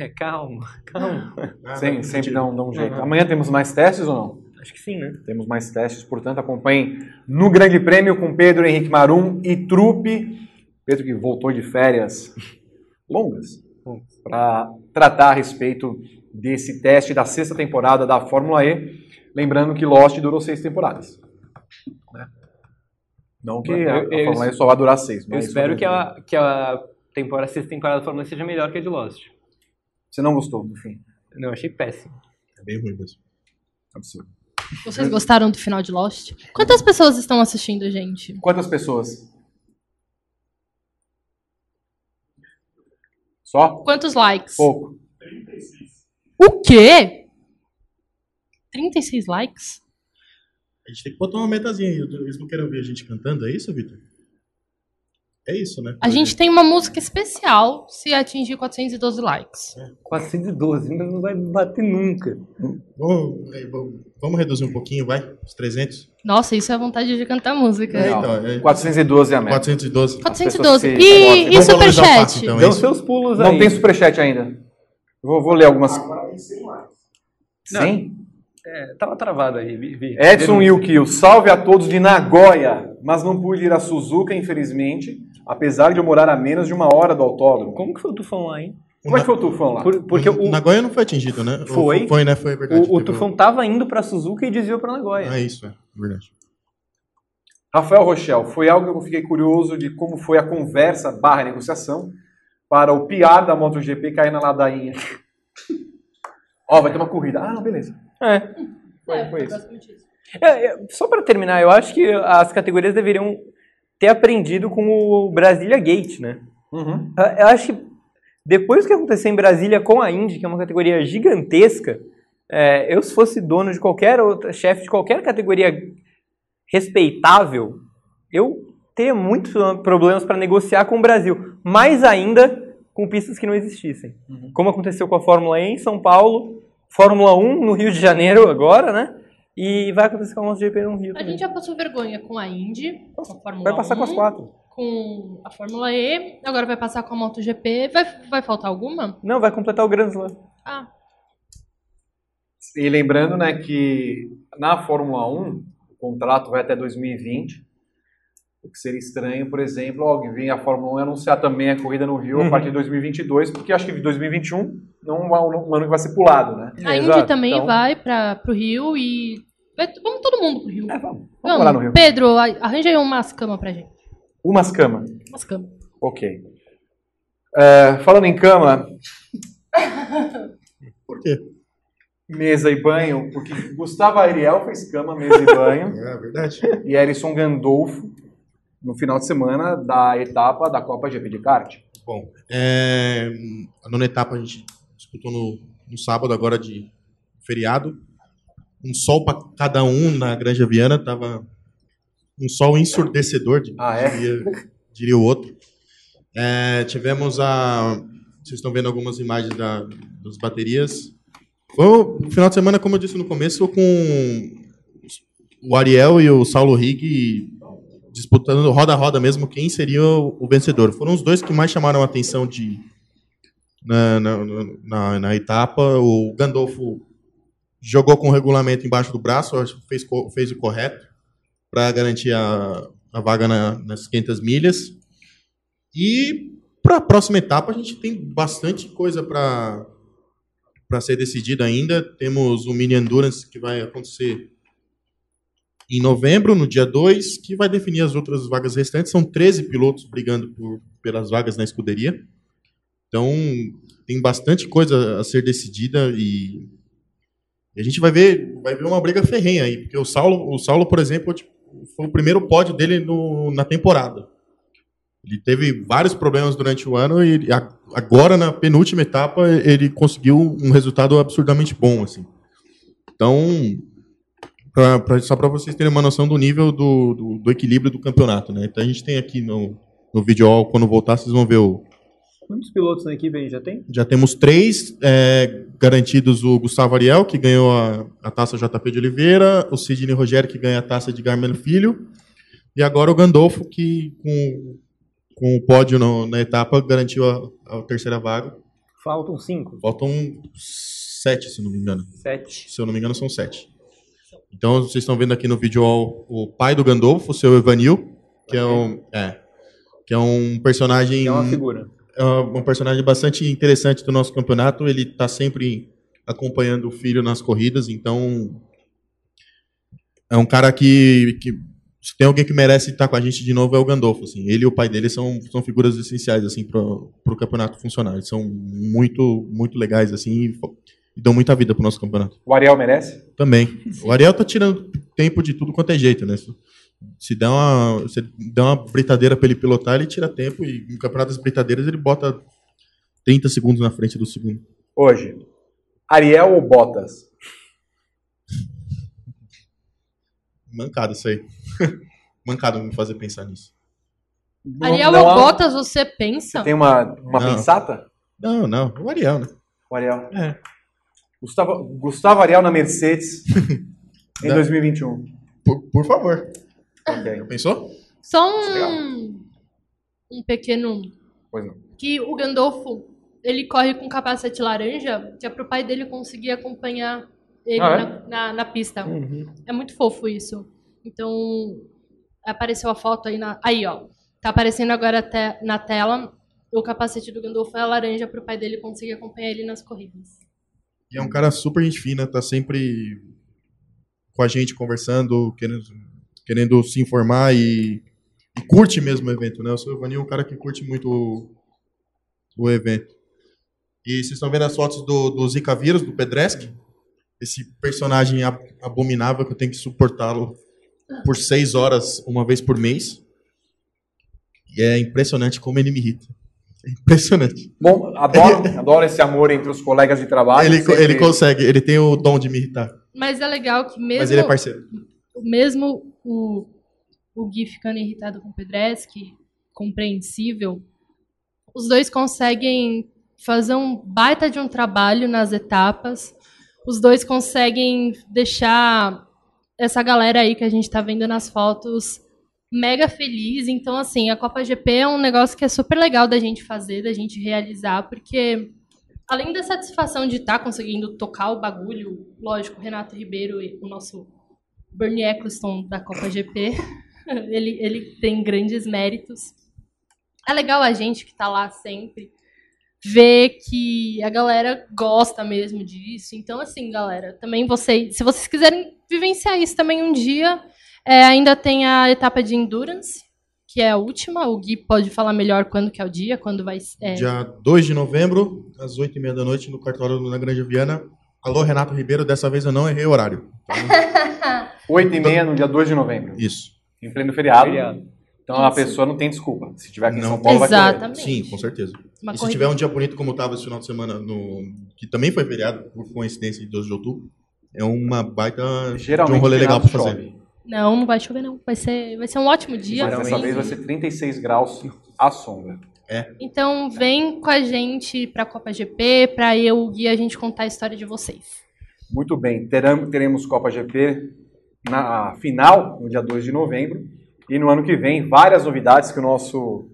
[SPEAKER 7] É, calma, calma.
[SPEAKER 4] Sem, sempre dá um, dá um jeito. Amanhã temos mais testes ou não?
[SPEAKER 7] Acho que sim, né?
[SPEAKER 4] Temos mais testes, portanto, acompanhem no Grande Prêmio com Pedro Henrique Marum e Trupe. Pedro que voltou de férias longas para tratar a respeito desse teste da sexta temporada da Fórmula E. Lembrando que Lost durou seis temporadas. Né? Não que
[SPEAKER 7] Eu-
[SPEAKER 4] a, a Fórmula E só vai durar seis.
[SPEAKER 7] Eu espero que a, que a temporada, sexta temporada da Fórmula 1 seja melhor que a de Lost.
[SPEAKER 4] Você não gostou, no fim.
[SPEAKER 7] Não, eu achei péssimo.
[SPEAKER 6] É bem ruim mesmo.
[SPEAKER 4] Absurdo.
[SPEAKER 5] Vocês gostaram do final de Lost? Quantas pessoas estão assistindo, gente?
[SPEAKER 4] Quantas pessoas? Só?
[SPEAKER 5] Quantos likes?
[SPEAKER 4] Pouco.
[SPEAKER 5] O quê? 36 likes?
[SPEAKER 6] A gente tem que botar uma metazinha aí. Eles não querem ver a gente cantando, é isso, Vitor? É isso, né?
[SPEAKER 5] A gente tem uma música especial se atingir 412 likes.
[SPEAKER 7] 412, ainda não vai bater nunca.
[SPEAKER 6] Vamos, é, vamos- reduzir um pouquinho, vai? Os 300?
[SPEAKER 5] Nossa, isso é vontade de cantar música.
[SPEAKER 6] É,
[SPEAKER 4] Não,
[SPEAKER 6] então, é-
[SPEAKER 4] 412 é a meta.
[SPEAKER 6] 412.
[SPEAKER 5] 412.
[SPEAKER 4] pessoas se-
[SPEAKER 5] E, e
[SPEAKER 6] passe,
[SPEAKER 5] superchat?
[SPEAKER 6] então, é isso?
[SPEAKER 7] seus pulos
[SPEAKER 4] Não
[SPEAKER 7] aí.
[SPEAKER 4] tem superchat ainda. Vou, vou ler algumas.
[SPEAKER 7] Não.
[SPEAKER 4] 100?
[SPEAKER 7] É, tava travado aí, vi. vi.
[SPEAKER 4] Edson. Yukio, salve a todos de Nagoya, mas não pude ir a Suzuka, infelizmente, apesar de eu morar a menos de uma hora do autódromo.
[SPEAKER 7] Como que foi o tufão lá, hein?
[SPEAKER 4] Como é que foi o tufão lá?
[SPEAKER 7] Por- porque o,
[SPEAKER 6] Nagoya não foi atingido, né?
[SPEAKER 7] Foi.
[SPEAKER 6] Foi, né? Foi verdade.
[SPEAKER 7] o, o tufão tava indo pra Suzuka e desviou pra Nagoya.
[SPEAKER 6] Ah, isso, é verdade.
[SPEAKER 4] Rafael Rochel, foi algo que eu fiquei curioso de como foi a conversa barra negociação para o PR da MotoGP cair na ladainha. Ó, vai ter uma corrida. Ah, não, beleza.
[SPEAKER 7] É.
[SPEAKER 4] Foi, foi isso.
[SPEAKER 7] É, é, só para terminar, eu acho que as categorias deveriam ter aprendido com o Brasília Gate, né?
[SPEAKER 4] Uhum.
[SPEAKER 7] Eu- acho que depois que aconteceu em Brasília com a Indy, que é uma categoria gigantesca, é, eu se fosse dono de qualquer outra, chefe de qualquer categoria respeitável, eu teria muitos problemas para negociar com o Brasil. Mais ainda com pistas que não existissem. Como aconteceu com a Fórmula E em São Paulo, Fórmula 1 no Rio de Janeiro agora, né? E vai acontecer com a MotoGP no Rio
[SPEAKER 5] A
[SPEAKER 7] também.
[SPEAKER 5] gente já passou vergonha com a Indy, com a Fórmula
[SPEAKER 7] Vai passar com as
[SPEAKER 5] 1,
[SPEAKER 7] quatro.
[SPEAKER 5] com a Fórmula E, agora vai passar com a MotoGP. Vai, vai faltar alguma?
[SPEAKER 7] Não, vai completar o Grand Slam.
[SPEAKER 5] Ah,
[SPEAKER 4] E lembrando, né, que na Fórmula 1, o contrato vai até 2020. O que seria estranho, por exemplo, alguém vir a Fórmula 1 anunciar também a corrida no Rio a
[SPEAKER 7] Uhum.
[SPEAKER 4] partir de 2022, porque acho que 2021 não é um ano que vai ser pulado, né?
[SPEAKER 5] a Indy
[SPEAKER 7] Exato,
[SPEAKER 5] também
[SPEAKER 7] então-
[SPEAKER 5] vai para pro Rio e. vai- vamos todo mundo pro Rio.
[SPEAKER 4] É, vamos. Vamos
[SPEAKER 5] Vamos,
[SPEAKER 4] no Rio.
[SPEAKER 5] Pedro, a- arranja aí umas camas pra gente.
[SPEAKER 4] Umas camas.
[SPEAKER 5] Umas camas.
[SPEAKER 4] Ok. É, falando em cama,
[SPEAKER 6] Por quê?
[SPEAKER 4] mesa e banho, porque Gustavo Ariel fez cama, mesa e banho,
[SPEAKER 6] É verdade.
[SPEAKER 4] e Erison Gandolfo no final de semana da etapa da Copa GP de kart.
[SPEAKER 6] Bom, é, a nona etapa a gente disputou no, no sábado, agora de feriado. Um sol para cada um na Granja Viana, tava um sol ensurdecedor, de-
[SPEAKER 4] Ah, é?
[SPEAKER 6] diria, diria o outro. É, tivemos a. Vocês estão vendo algumas imagens da, das baterias. Foi um final de semana, como eu disse no começo, com o Ariel e o Saulo Rig disputando roda a roda mesmo quem seria o, vencedor. Foram os dois que mais chamaram a atenção de, na, na, na, na etapa. O Gandolfo jogou com o regulamento embaixo do braço, fez, fez o correto para garantir a, a vaga na- nas 500 milhas. E para a próxima etapa, a gente tem bastante coisa para para ser decidida ainda. Temos o Mini Endurance que vai acontecer em novembro, no dia 2, que vai definir as outras vagas restantes. São 13 pilotos brigando por, pelas vagas na escuderia. Então, tem bastante coisa a ser decidida e, a gente vai ver, vai ver uma briga ferrenha aí, porque o Saulo, o Saulo por exemplo, tipo, foi o primeiro pódio dele no, na temporada. Ele teve vários problemas durante o ano e agora, na penúltima etapa, ele conseguiu um resultado absurdamente bom. Assim. Então, pra, pra, só para vocês terem uma noção do nível do, do, do, equilíbrio do campeonato. Né? Então, a gente tem aqui no, no vídeo, quando voltar, vocês vão ver o.
[SPEAKER 7] Quantos pilotos na equipe aí já tem?
[SPEAKER 6] Já temos três é, garantidos: o Gustavo Ariel, que ganhou a, a taça JP de Oliveira, o Sidney Rogério, que ganha a taça de Garmelo Filho, e agora o Gandolfo, que com com o pódio no, na etapa, garantiu a, a, terceira vaga.
[SPEAKER 7] Faltam cinco.
[SPEAKER 6] Faltam sete, se não me engano.
[SPEAKER 7] Sete.
[SPEAKER 6] Se eu não me engano, são sete. Então, vocês estão vendo aqui no vídeo o, o pai do Gandolfo, o seu Evanil, que é um, é, que é um personagem...
[SPEAKER 7] é uma figura.
[SPEAKER 6] É um personagem bastante interessante do nosso campeonato. Ele está sempre acompanhando o filho nas corridas, então... É um cara que, que se tem alguém que merece estar com a gente de novo é o Gandolfo. Assim. Ele e o pai dele são, são figuras essenciais assim, para o campeonato funcionar. Eles são muito, muito legais assim, e, dão muita vida para o nosso campeonato.
[SPEAKER 4] O Ariel merece?
[SPEAKER 6] Também. O Ariel tá tirando tempo de tudo quanto é jeito. Né? Se der uma, se der uma britadeira para ele pilotar, ele tira tempo. E no campeonato das britadeiras ele bota 30 segundos na frente do segundo.
[SPEAKER 4] Hoje, Ariel ou Bottas?
[SPEAKER 6] Mancado isso aí. Mancado me fazer pensar nisso.
[SPEAKER 5] Ariel ou Bottas, você pensa?
[SPEAKER 4] Você tem uma, uma
[SPEAKER 6] Não.
[SPEAKER 4] pensata?
[SPEAKER 6] Não, não. O Ariel, né?
[SPEAKER 4] O Ariel.
[SPEAKER 6] É.
[SPEAKER 4] Gustavo, Gustavo Ariel na Mercedes em
[SPEAKER 6] Não.
[SPEAKER 4] 2021.
[SPEAKER 6] Por, por favor.
[SPEAKER 4] Ok.
[SPEAKER 6] Pensou?
[SPEAKER 5] Só um, um pequeno.
[SPEAKER 4] Pois não.
[SPEAKER 5] Que o Gandolfo ele corre com capacete laranja, que é pro pai dele conseguir acompanhar ele
[SPEAKER 4] Ah, é?
[SPEAKER 5] na, na, na pista. É muito fofo isso. Então, apareceu a foto aí na. Aí, ó. Tá aparecendo agora te- na tela. O capacete do Gandolfo é laranja pro pai dele conseguir acompanhar ele nas corridas.
[SPEAKER 6] E é um cara super gente fina, tá sempre com a gente conversando, querendo, querendo se informar e, e curte mesmo o evento, né? O Ivanil é um cara que curte muito o, o evento. E vocês estão vendo as fotos do, do Zika Vírus, do Pedresk? Esse personagem ab- abominável que eu tenho que suportá-lo por seis horas, uma vez por mês. E é impressionante como ele me irrita. Impressionante.
[SPEAKER 4] Bom, adoro, adoro esse amor entre os colegas de trabalho.
[SPEAKER 6] Ele,
[SPEAKER 4] sempre-
[SPEAKER 6] ele consegue, ele tem o dom de me irritar.
[SPEAKER 5] Mas é legal que mesmo.
[SPEAKER 6] Mas ele é parceiro.
[SPEAKER 5] mesmo o, o Gui ficando irritado com o Pedreski, compreensível, os dois conseguem fazer um baita de um trabalho nas etapas. Os dois conseguem deixar essa galera aí que a gente tá vendo nas fotos mega feliz. Então, assim, a Copa GP é um negócio que é super legal da gente fazer, da gente realizar, porque além da satisfação de estar conseguindo tocar o bagulho, lógico, Renato Ribeiro, o nosso Bernie Eccleston da Copa GP. ele, ele tem grandes méritos. É legal a gente que tá lá sempre ver que a galera gosta mesmo disso. Então, assim, galera, também vocês, se vocês quiserem vivenciar isso também um dia, é, ainda tem a etapa de endurance, que é a última. O Gui pode falar melhor quando que é o dia, quando vai. É,
[SPEAKER 6] Dia 2 de novembro, às 8h30 da noite, no cartório da Grande Viana. Alô, Renato Ribeiro, dessa vez eu não errei o horário.
[SPEAKER 4] 8 e meia no dia 2 de novembro.
[SPEAKER 6] Isso.
[SPEAKER 4] Em pleno feriado.
[SPEAKER 7] Feriado.
[SPEAKER 4] Então a
[SPEAKER 5] Isso.
[SPEAKER 4] pessoa não tem desculpa. Se tiver aqui em
[SPEAKER 6] Não.
[SPEAKER 4] São Paulo, vai correr.
[SPEAKER 5] Exatamente.
[SPEAKER 6] Sim, com certeza.
[SPEAKER 5] uma
[SPEAKER 6] e se
[SPEAKER 5] corrida
[SPEAKER 6] tiver um dia bonito como estava esse final de semana, no, que também foi feriado, por coincidência, de 12 de outubro, é uma baita de
[SPEAKER 4] Geralmente
[SPEAKER 6] um rolê legal pra
[SPEAKER 4] feriado
[SPEAKER 6] fazer.
[SPEAKER 4] chove.
[SPEAKER 5] Não, não vai chover, não. Vai ser, vai ser um ótimo dia.
[SPEAKER 4] Mas dessa vez vai ser 36 graus à sombra.
[SPEAKER 5] Então vem com a gente pra Copa GP, pra eu, o Gui, a gente contar a história de vocês.
[SPEAKER 4] Muito bem. Teremos Copa GP na final, no dia 2 de novembro. E no ano que vem, várias novidades que o nosso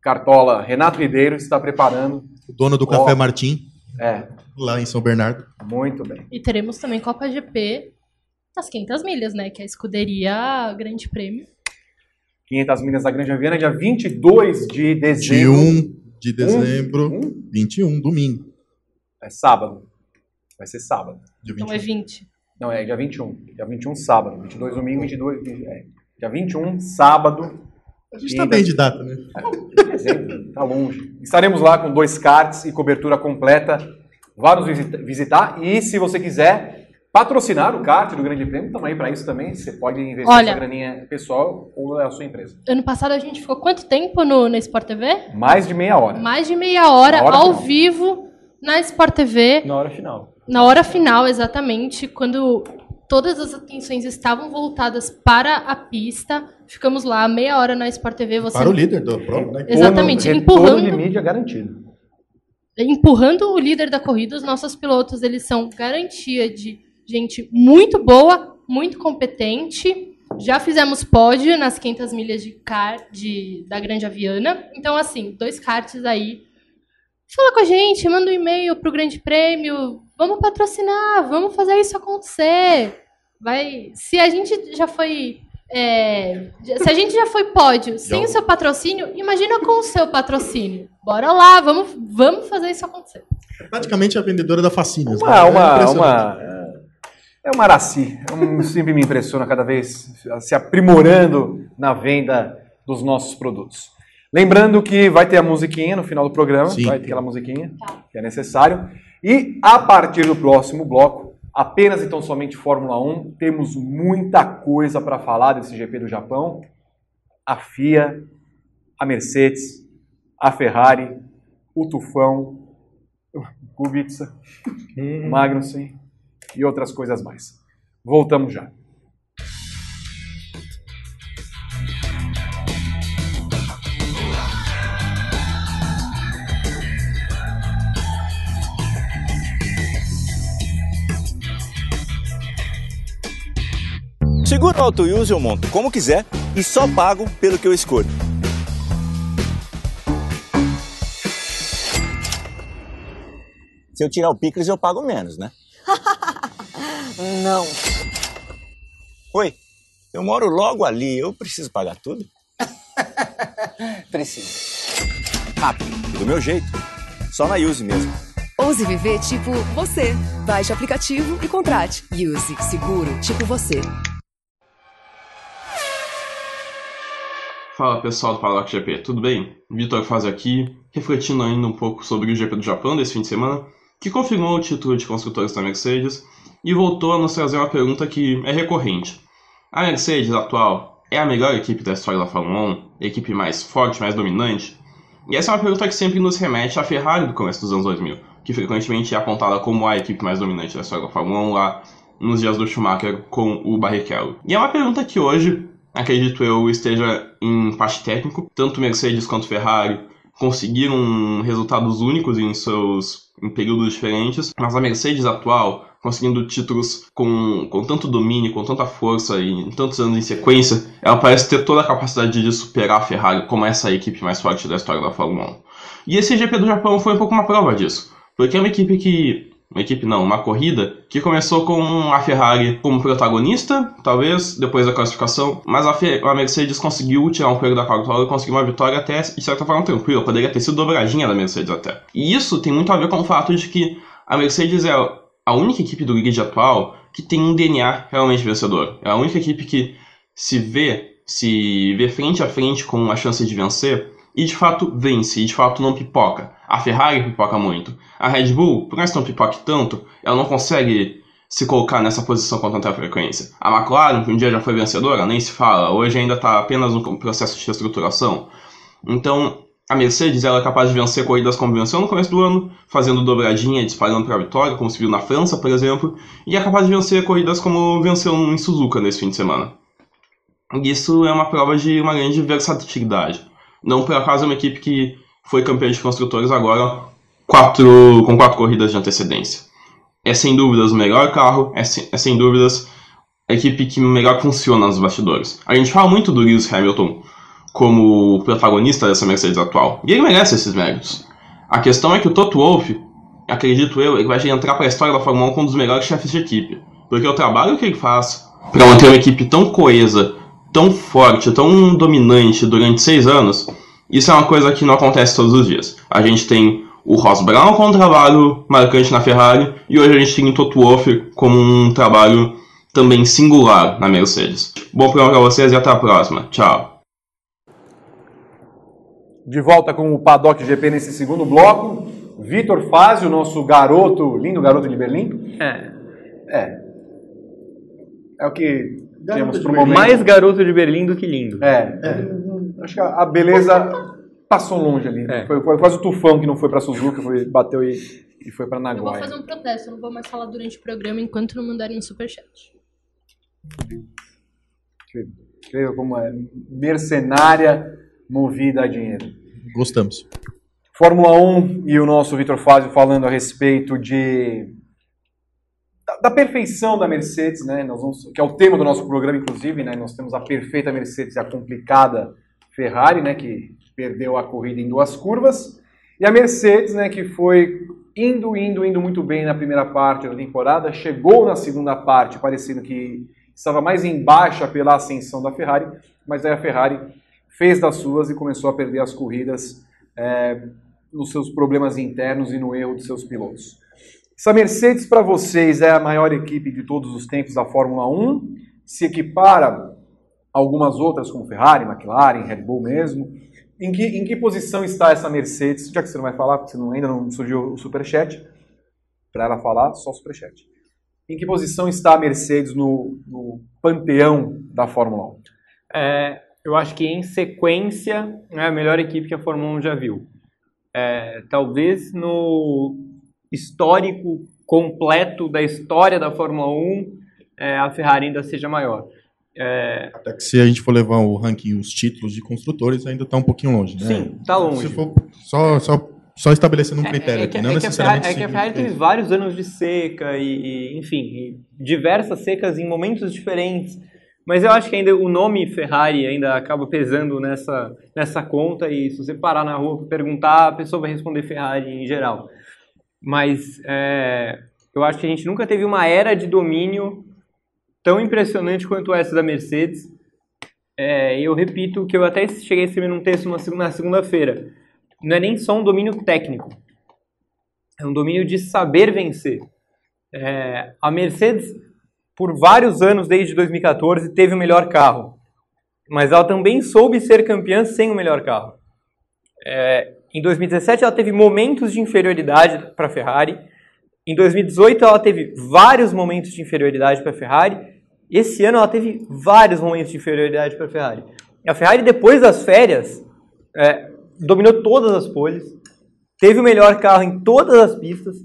[SPEAKER 4] cartola Renato Ribeiro está preparando.
[SPEAKER 6] O dono do
[SPEAKER 4] Ó.
[SPEAKER 6] Café Martim,
[SPEAKER 4] É,
[SPEAKER 6] lá em São Bernardo.
[SPEAKER 4] muito bem.
[SPEAKER 5] E teremos também Copa GP das 500 milhas, né? Que é a escuderia Grande Prêmio.
[SPEAKER 4] 500 milhas da Grande Aviana, dia 22 de
[SPEAKER 6] De
[SPEAKER 4] dezembro.
[SPEAKER 6] 1 de dezembro,
[SPEAKER 4] Um?
[SPEAKER 6] 21, domingo.
[SPEAKER 4] É sábado. Vai ser sábado.
[SPEAKER 6] Dia
[SPEAKER 5] Então
[SPEAKER 6] 21.
[SPEAKER 5] é 20.
[SPEAKER 4] Não, é dia 21. Dia 21, sábado. 22, domingo, 22... É. Dia 21, sábado.
[SPEAKER 6] A gente tá bem de data, né?
[SPEAKER 4] Dezembro, tá longe. Estaremos lá com dois cards e cobertura completa. Vá nos visita- visitar. E se você quiser patrocinar o kart do Grande Prêmio, estamos aí para isso também. Você pode investir
[SPEAKER 5] Olha.
[SPEAKER 4] sua graninha pessoal ou a sua empresa.
[SPEAKER 5] Ano passado a gente ficou quanto tempo no, na Sport TV?
[SPEAKER 4] Mais de meia hora.
[SPEAKER 5] Mais de meia hora,
[SPEAKER 4] hora
[SPEAKER 5] ao
[SPEAKER 4] final.
[SPEAKER 5] vivo, na Sport TV,
[SPEAKER 7] Na hora final.
[SPEAKER 5] na hora final, exatamente, quando todas as atenções estavam voltadas para a pista. Ficamos lá meia hora na Sport TV. Você
[SPEAKER 6] Para o líder do prova, né?
[SPEAKER 5] Exatamente,
[SPEAKER 4] Retorno
[SPEAKER 5] empurrando.
[SPEAKER 4] de mídia garantido.
[SPEAKER 5] empurrando o líder da corrida, os nossos pilotos eles são garantia de gente muito boa, muito competente. Já fizemos pódio nas 500 milhas de car de, da Grande Aviana. Então, assim, dois karts aí. Fala com a gente, manda um e-mail pro Grande Prêmio. Vamos patrocinar, vamos fazer isso acontecer. Vai, se a gente já foi é, se a gente já foi pódio sem o seu patrocínio, imagina com o seu patrocínio. Bora lá, vamos, vamos fazer isso acontecer.
[SPEAKER 6] Praticamente a vendedora da Facinhas.
[SPEAKER 4] Uma,
[SPEAKER 6] né? É
[SPEAKER 4] uma, uma, é uma Araci. Um, sempre me impressiona cada vez se aprimorando na venda dos nossos produtos. Lembrando que vai ter a musiquinha no final do programa,
[SPEAKER 6] Sim.
[SPEAKER 4] vai ter aquela musiquinha que é necessário. E a partir do próximo bloco, apenas e tão somente Fórmula 1, temos muita coisa para falar desse GP do Japão. A FIA, a Mercedes, a Ferrari, o Tufão, o Kubica, o Magnussen e outras coisas mais. Voltamos já.
[SPEAKER 1] Seguro Auto Use eu monto como quiser e só pago pelo que eu escolho. Se eu tirar o picles, eu pago menos, né?
[SPEAKER 2] Não.
[SPEAKER 1] Oi, eu moro logo ali, eu preciso pagar tudo?
[SPEAKER 2] Preciso.
[SPEAKER 1] Rápido, e do meu jeito. Só na Use mesmo.
[SPEAKER 3] Ouse viver tipo você. Baixe o aplicativo e contrate. Use Seguro tipo você.
[SPEAKER 8] Fala pessoal do Paddock GP, tudo bem? Vitor Faz aqui, refletindo ainda um pouco sobre o GP do Japão desse fim de semana, que confirmou o título de construtores da Mercedes e voltou a nos trazer uma pergunta que é recorrente. A Mercedes atual é a melhor equipe da história da Fórmula 1? A equipe mais forte, mais dominante? E essa é uma pergunta que sempre nos remete à Ferrari do começo dos anos 2000, que frequentemente é apontada como a equipe mais dominante da história da Fórmula 1 lá nos dias do Schumacher com o Barrichello. E é uma pergunta que hoje acredito eu, esteja em empate técnico. Tanto Mercedes quanto Ferrari conseguiram resultados únicos em seus em períodos diferentes, mas a Mercedes atual, conseguindo títulos com, com tanto domínio, com tanta força e em tantos anos em sequência, ela parece ter toda a capacidade de superar a Ferrari como essa equipe mais forte da história da Fórmula 1. E esse GP do Japão foi um pouco uma prova disso, porque é uma equipe que uma equipe não, uma corrida que começou com a Ferrari como protagonista, talvez, depois da classificação, mas a, a Mercedes conseguiu tirar um coelho da cartola e conseguiu uma vitória até, de certa forma, tranquila, poderia ter sido dobradinha da Mercedes até. E isso tem muito a ver com o fato de que a Mercedes é a única equipe do grid atual que tem um DNA realmente vencedor. É a única equipe que se vê, se vê frente a frente com a chance de vencer e de fato vence, e de fato não pipoca. A Ferrari pipoca muito. A Red Bull, por mais que não pipoque tanto, ela não consegue se colocar nessa posição com tanta frequência. A McLaren, que um dia já foi vencedora, nem se fala, hoje ainda está apenas no processo de reestruturação. Então, a Mercedes é capaz de vencer corridas como venceu no começo do ano, fazendo dobradinha e disparando para a vitória, como se viu na França, por exemplo, e é capaz de vencer corridas como venceu em Suzuka nesse fim de semana. Isso é uma prova de uma grande versatilidade. Não por acaso é uma equipe que foi campeã de construtores agora quatro, com quatro corridas de antecedência. É sem dúvidas o melhor carro, é sem, é sem dúvidas a equipe que melhor funciona nos bastidores. A gente fala muito do Lewis Hamilton como protagonista dessa Mercedes atual, e ele merece esses méritos. A questão é que o Toto Wolff, acredito eu, ele vai entrar para a história da Fórmula 1 como um dos melhores chefes de equipe, porque o trabalho que ele faz para manter uma equipe tão coesa, tão forte, tão dominante durante seis anos, Isso é uma coisa que não acontece todos os dias. A gente tem o Ross Brown com um trabalho marcante na Ferrari e hoje a gente tem o Toto Wolff como um trabalho também singular na Mercedes. Bom programa para vocês e até a próxima. Tchau.
[SPEAKER 4] De volta com o Paddock GP nesse segundo bloco. Vitor Fazio, nosso garoto, lindo garoto de Berlim.
[SPEAKER 7] É.
[SPEAKER 4] É. É o que
[SPEAKER 6] Garoto
[SPEAKER 4] temos pro momento.
[SPEAKER 7] Mais garoto de Berlim do que lindo.
[SPEAKER 4] É. Acho que a beleza passou longe ali.
[SPEAKER 7] É.
[SPEAKER 4] Foi, foi quase o tufão que não foi pra Suzuka, foi, bateu e, e foi pra
[SPEAKER 5] Eu vou
[SPEAKER 4] Nagoya.
[SPEAKER 5] fazer um protesto, eu não vou mais falar durante o programa enquanto não mandarem um superchat.
[SPEAKER 4] Veja como é mercenária movida a dinheiro.
[SPEAKER 6] Gostamos.
[SPEAKER 4] Fórmula 1 e o nosso Vitor Fazio falando a respeito de da, da perfeição da Mercedes, né? Nós vamos, que é o tema do nosso programa, inclusive, né? Nós temos a perfeita Mercedes e a complicada Ferrari, né? Que perdeu a corrida em duas curvas. E a Mercedes, né? Que foi indo, indo, indo muito bem na primeira parte da temporada, chegou na segunda parte parecendo que estava mais em baixa pela ascensão da Ferrari, mas aí a Ferrari fez das suas e começou a perder as corridas é, nos seus problemas internos e no erro dos seus pilotos. Essa Mercedes para vocês é a maior equipe de todos os tempos da Fórmula 1, se equipara a algumas outras como Ferrari, McLaren, Red Bull mesmo. Em que, em que posição está essa Mercedes? Já que você não vai falar, porque não- ainda não surgiu o superchat, para ela falar, só superchat. Em que posição está a Mercedes no, no panteão da Fórmula 1?
[SPEAKER 7] É, eu acho que em sequência é a melhor equipe que a Fórmula 1 já viu. É, talvez no histórico completo da história da Fórmula 1, é, a Ferrari ainda seja maior. É,
[SPEAKER 6] Até que se a gente for levar o ranking, os títulos de construtores, ainda está um pouquinho longe, né?
[SPEAKER 7] Sim, tá longe.
[SPEAKER 6] Se for só, só, só estabelecendo um critério
[SPEAKER 7] é, que,
[SPEAKER 6] aqui, não
[SPEAKER 7] é a
[SPEAKER 6] necessariamente...
[SPEAKER 7] Ferrari, é que a Ferrari teve vários anos de seca e, e, enfim, e diversas secas em momentos diferentes. Mas eu acho que ainda o nome Ferrari ainda acaba pesando nessa, nessa conta e se você parar na rua perguntar, a pessoa vai responder Ferrari em geral. Mas é, eu acho que a gente nunca teve uma era de domínio tão impressionante quanto essa da Mercedes. É, eu repito que eu até cheguei a escrever num texto na segunda-feira. Não é nem só um domínio técnico, é um domínio de saber vencer. É, a Mercedes, por vários anos, desde 2014, teve o melhor carro, mas ela também soube ser campeã sem o melhor carro. É, em 2017, ela teve momentos de inferioridade para a Ferrari. Em 2018, ela teve vários momentos de inferioridade para a Ferrari. Esse ano, ela teve vários momentos de inferioridade para a Ferrari. A Ferrari, depois das férias, é, dominou todas as poles, teve o melhor carro em todas as pistas.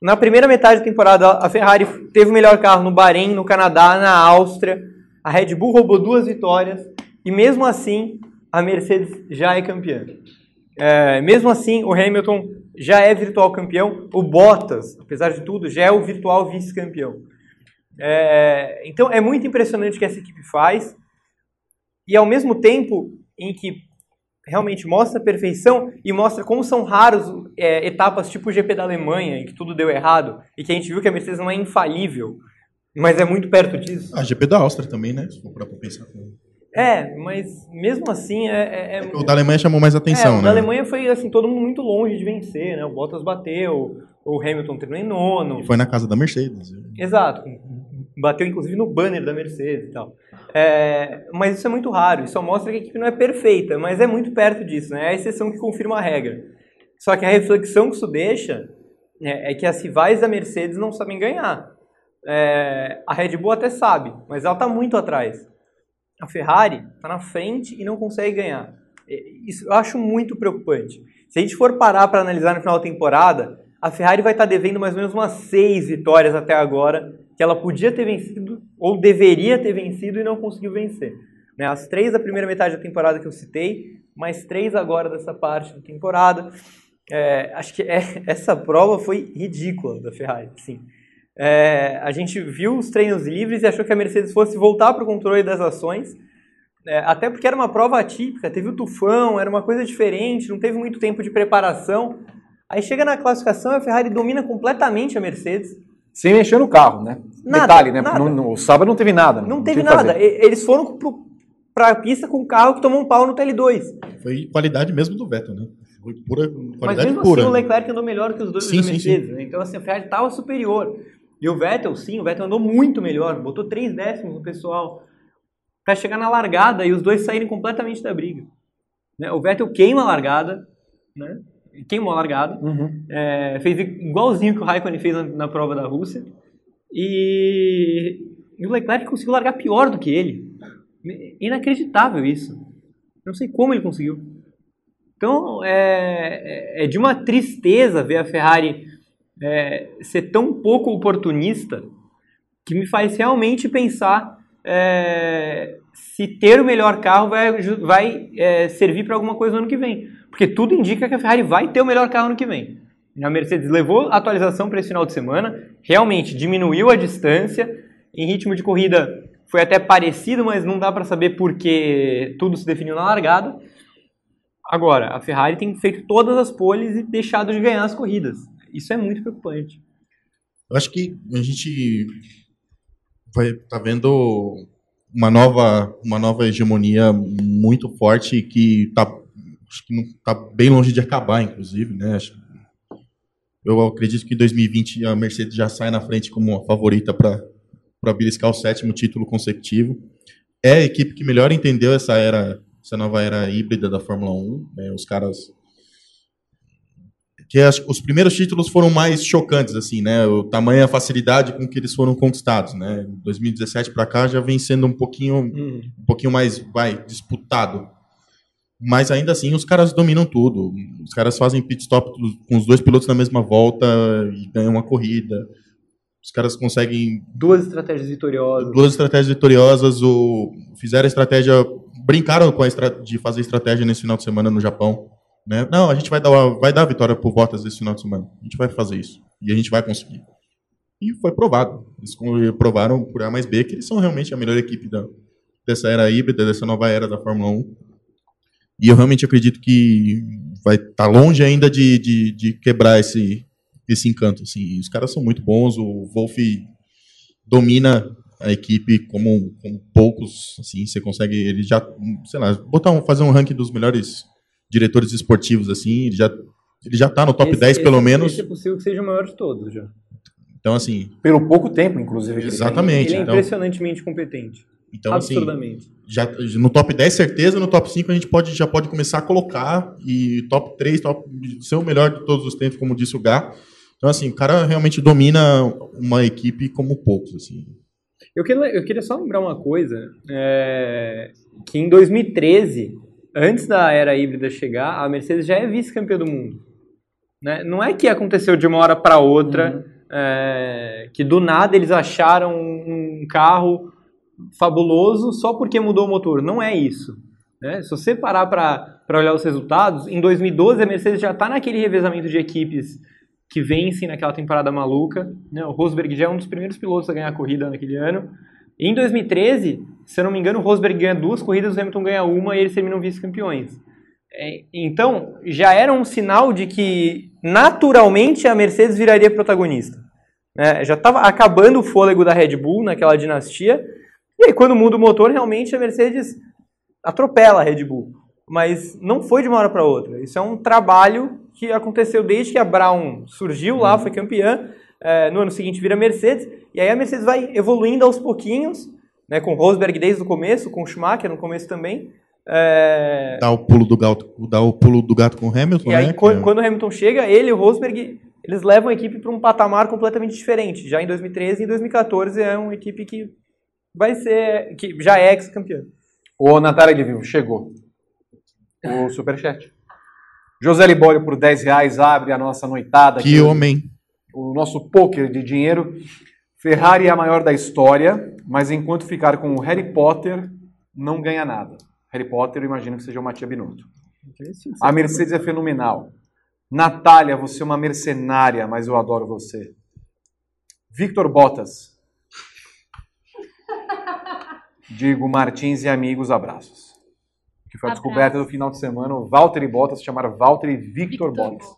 [SPEAKER 7] Na primeira metade da temporada, a Ferrari teve o melhor carro no Bahrein, no Canadá, na Áustria. A Red Bull roubou duas vitórias e mesmo assim a Mercedes já é campeã. É, mesmo assim, o Hamilton já é virtual campeão. O Bottas, apesar de tudo, já é o virtual vice-campeão. É, então é muito impressionante o que essa equipe faz. E ao mesmo tempo em que realmente mostra a perfeição e mostra como são raros é, etapas tipo o GP da Alemanha, em que tudo deu errado, e que a gente viu que a Mercedes não é infalível, mas é muito perto disso.
[SPEAKER 6] A GP da Áustria também, né? Se for pra pensar.
[SPEAKER 7] É, mas mesmo assim é. é- é-
[SPEAKER 6] O da Alemanha chamou mais atenção,
[SPEAKER 7] é, o
[SPEAKER 6] né?
[SPEAKER 7] da Alemanha foi assim, todo mundo muito longe de vencer, né? O Bottas bateu, o Hamilton terminou em nono.
[SPEAKER 6] E foi na casa da Mercedes.
[SPEAKER 7] Exato. Bateu inclusive no banner da Mercedes e tal. É, mas isso é muito raro, isso só mostra que a equipe não é perfeita, mas é muito perto disso, né? É a exceção que confirma a regra. Só que a reflexão que isso deixa né, é que as rivais da Mercedes não sabem ganhar. É, a Red Bull até sabe, mas ela está muito atrás. A Ferrari está na frente e não consegue ganhar. É, Isso eu acho muito preocupante. Se a gente for parar para analisar no final da temporada, a Ferrari vai estar devendo mais ou menos umas seis vitórias até agora, que ela podia ter vencido ou deveria ter vencido e não conseguiu vencer. Né, As três da primeira metade da temporada que eu citei, mais três agora dessa parte da temporada. É, acho que é- essa prova foi ridícula da Ferrari, sim. É, a gente viu os treinos livres e achou que a Mercedes fosse voltar para o controle das ações, é, até porque era uma prova atípica, teve o tufão, era uma coisa diferente, não teve muito tempo de preparação. Aí chega na classificação, a Ferrari domina completamente a Mercedes.
[SPEAKER 4] Sem mexer no carro, né?
[SPEAKER 7] Nada,
[SPEAKER 4] Detalhe, né?
[SPEAKER 7] nada.
[SPEAKER 4] No, no sábado não teve nada.
[SPEAKER 7] Não
[SPEAKER 4] tinha
[SPEAKER 7] teve
[SPEAKER 4] o
[SPEAKER 7] nada. Eles foram pra pista com um carro que tomou um pau no TL2.
[SPEAKER 6] Foi qualidade mesmo do Vettel, né? Foi pura
[SPEAKER 7] Mas
[SPEAKER 6] qualidade
[SPEAKER 7] mesmo
[SPEAKER 6] pura.
[SPEAKER 7] assim, o Leclerc andou melhor que os dois
[SPEAKER 6] Sim,
[SPEAKER 7] da
[SPEAKER 6] sim,
[SPEAKER 7] Mercedes. né? Então, assim, a Ferrari estava superior. E o Vettel, sim, o Vettel andou muito melhor. Botou três décimos no pessoal. Pra chegar na largada e os dois saírem completamente da briga. Né? O Vettel queima a largada, né? Queimou a largada.
[SPEAKER 4] Uhum.
[SPEAKER 7] É, fez igualzinho que o Raikkonen fez na, na prova da Rússia. E, e o Leclerc conseguiu largar pior do que ele. Inacreditável isso. Não sei como ele conseguiu. Então, é, é de uma tristeza ver a Ferrari é, ser tão pouco oportunista que me faz realmente pensar é, se ter o melhor carro vai, vai é, servir para alguma coisa no ano que vem. Porque tudo indica que a Ferrari vai ter o melhor carro no que vem. A Mercedes levou a atualização para esse final de semana, realmente diminuiu a distância, em ritmo de corrida foi até parecido, mas não dá para saber porque tudo se definiu na largada. Agora, a Ferrari tem feito todas as poles e deixado de ganhar as corridas. Isso é muito preocupante.
[SPEAKER 6] Eu acho que a gente vai tá vendo uma nova uma nova hegemonia muito forte que tá acho que não tá bem longe de acabar inclusive né eu acredito que em 2020 a Mercedes já sai na frente como a favorita para para beliscar o sétimo título consecutivo é a equipe que melhor entendeu essa era essa nova era híbrida da Fórmula 1 né? os caras que as- os primeiros títulos foram mais chocantes, assim, né? O tamanho a facilidade com que eles foram conquistados, né? 2017 para cá já vem sendo um pouquinho, um pouquinho mais, vai, disputado. Mas ainda assim, os caras dominam tudo. Os caras fazem pit stop com os dois pilotos na mesma volta e ganham uma corrida. Os caras conseguem
[SPEAKER 7] Duas estratégias vitoriosas.
[SPEAKER 6] duas estratégias vitoriosas. O, fizeram a estratégia, brincaram com a estra, de fazer estratégia nesse final de semana no Japão. Né? Não, a gente vai dar, vai dar a vitória por Bottas esse final de semana. A gente vai fazer isso. E a gente vai conseguir. E foi provado. Eles provaram por A mais B que eles são realmente a melhor equipe da, dessa era híbrida, dessa nova era da Fórmula 1. E eu realmente acredito que vai estar longe ainda de, de, de quebrar esse, esse encanto. Assim. Os caras são muito bons. O Wolff domina a equipe como, como poucos. Assim, você consegue. Ele já, sei lá, botar um, fazer um ranking dos melhores diretores esportivos. assim Ele já, ele já tá no top
[SPEAKER 7] Esse-
[SPEAKER 6] 10, pelo
[SPEAKER 7] esse-
[SPEAKER 6] menos.
[SPEAKER 7] Esse é possível que seja o maior de todos já.
[SPEAKER 6] Então, assim,
[SPEAKER 4] Pelo pouco tempo, inclusive.
[SPEAKER 6] Exatamente.
[SPEAKER 7] Ele é
[SPEAKER 6] então,
[SPEAKER 7] impressionantemente competente.
[SPEAKER 6] então assim,
[SPEAKER 7] Absurdamente.
[SPEAKER 6] Já, no top 10, certeza, no top 5 a gente pode, já pode começar a colocar, e top 3, top, ser o melhor de todos os tempos, como disse o Gá. Então, assim, o cara realmente domina uma equipe como poucos, assim.
[SPEAKER 7] Eu queria, eu queria só lembrar uma coisa, é, que em 2013, antes da era híbrida chegar, a Mercedes já é vice-campeã do mundo. Né? Não é que aconteceu de uma hora para outra, é, que do nada eles acharam um carro fabuloso só porque mudou o motor. Não é isso. né? Se você parar para olhar os resultados, em 2012 a Mercedes já está naquele revezamento de equipes que vencem naquela temporada maluca. né? O Rosberg já é um dos primeiros pilotos a ganhar a corrida naquele ano. Em 2013, se eu não me engano, o Rosberg ganha duas corridas, o Hamilton ganha uma e eles terminam vice-campeões. É, então, já era um sinal de que naturalmente a Mercedes viraria protagonista. né? já estava acabando o fôlego da Red Bull naquela dinastia. E aí, quando muda o motor, realmente a Mercedes atropela a Red Bull. Mas não foi de uma hora para outra. Isso é um trabalho que aconteceu desde que a Brown surgiu lá, foi campeã. é, no ano seguinte vira Mercedes. E aí a Mercedes vai evoluindo aos pouquinhos, né, com Rosberg desde o começo, com Schumacher no começo também. É,
[SPEAKER 6] Dá o pulo do gato, dá o pulo do gato com o Hamilton,
[SPEAKER 7] e aí,
[SPEAKER 6] né?
[SPEAKER 7] quan-
[SPEAKER 6] que é-
[SPEAKER 7] quando o Hamilton chega, ele e o Rosberg, eles levam a equipe para um patamar completamente diferente. Já em 2013 e em 2014 é uma equipe que vai ser, que já é ex-campeã.
[SPEAKER 4] Ô, Natália de Vivo, chegou. O superchat. José Libório, por 10 reais, abre a nossa noitada.
[SPEAKER 6] Que
[SPEAKER 4] aqui,
[SPEAKER 6] homem.
[SPEAKER 4] O nosso poker de dinheiro. Ferrari é a maior da história, mas enquanto ficar com o Harry Potter, não ganha nada. Harry Potter, eu imagino que seja o Matia Binotto. A Mercedes é fenomenal. Natália, você é uma mercenária, mas eu adoro você. Victor Bottas. Digo Martins e amigos, abraços. Que foi a
[SPEAKER 5] Abraço.
[SPEAKER 4] descoberta do final de semana, o Valtteri Bottas chamaram Valtteri Victor,
[SPEAKER 5] Victor
[SPEAKER 4] Bottas.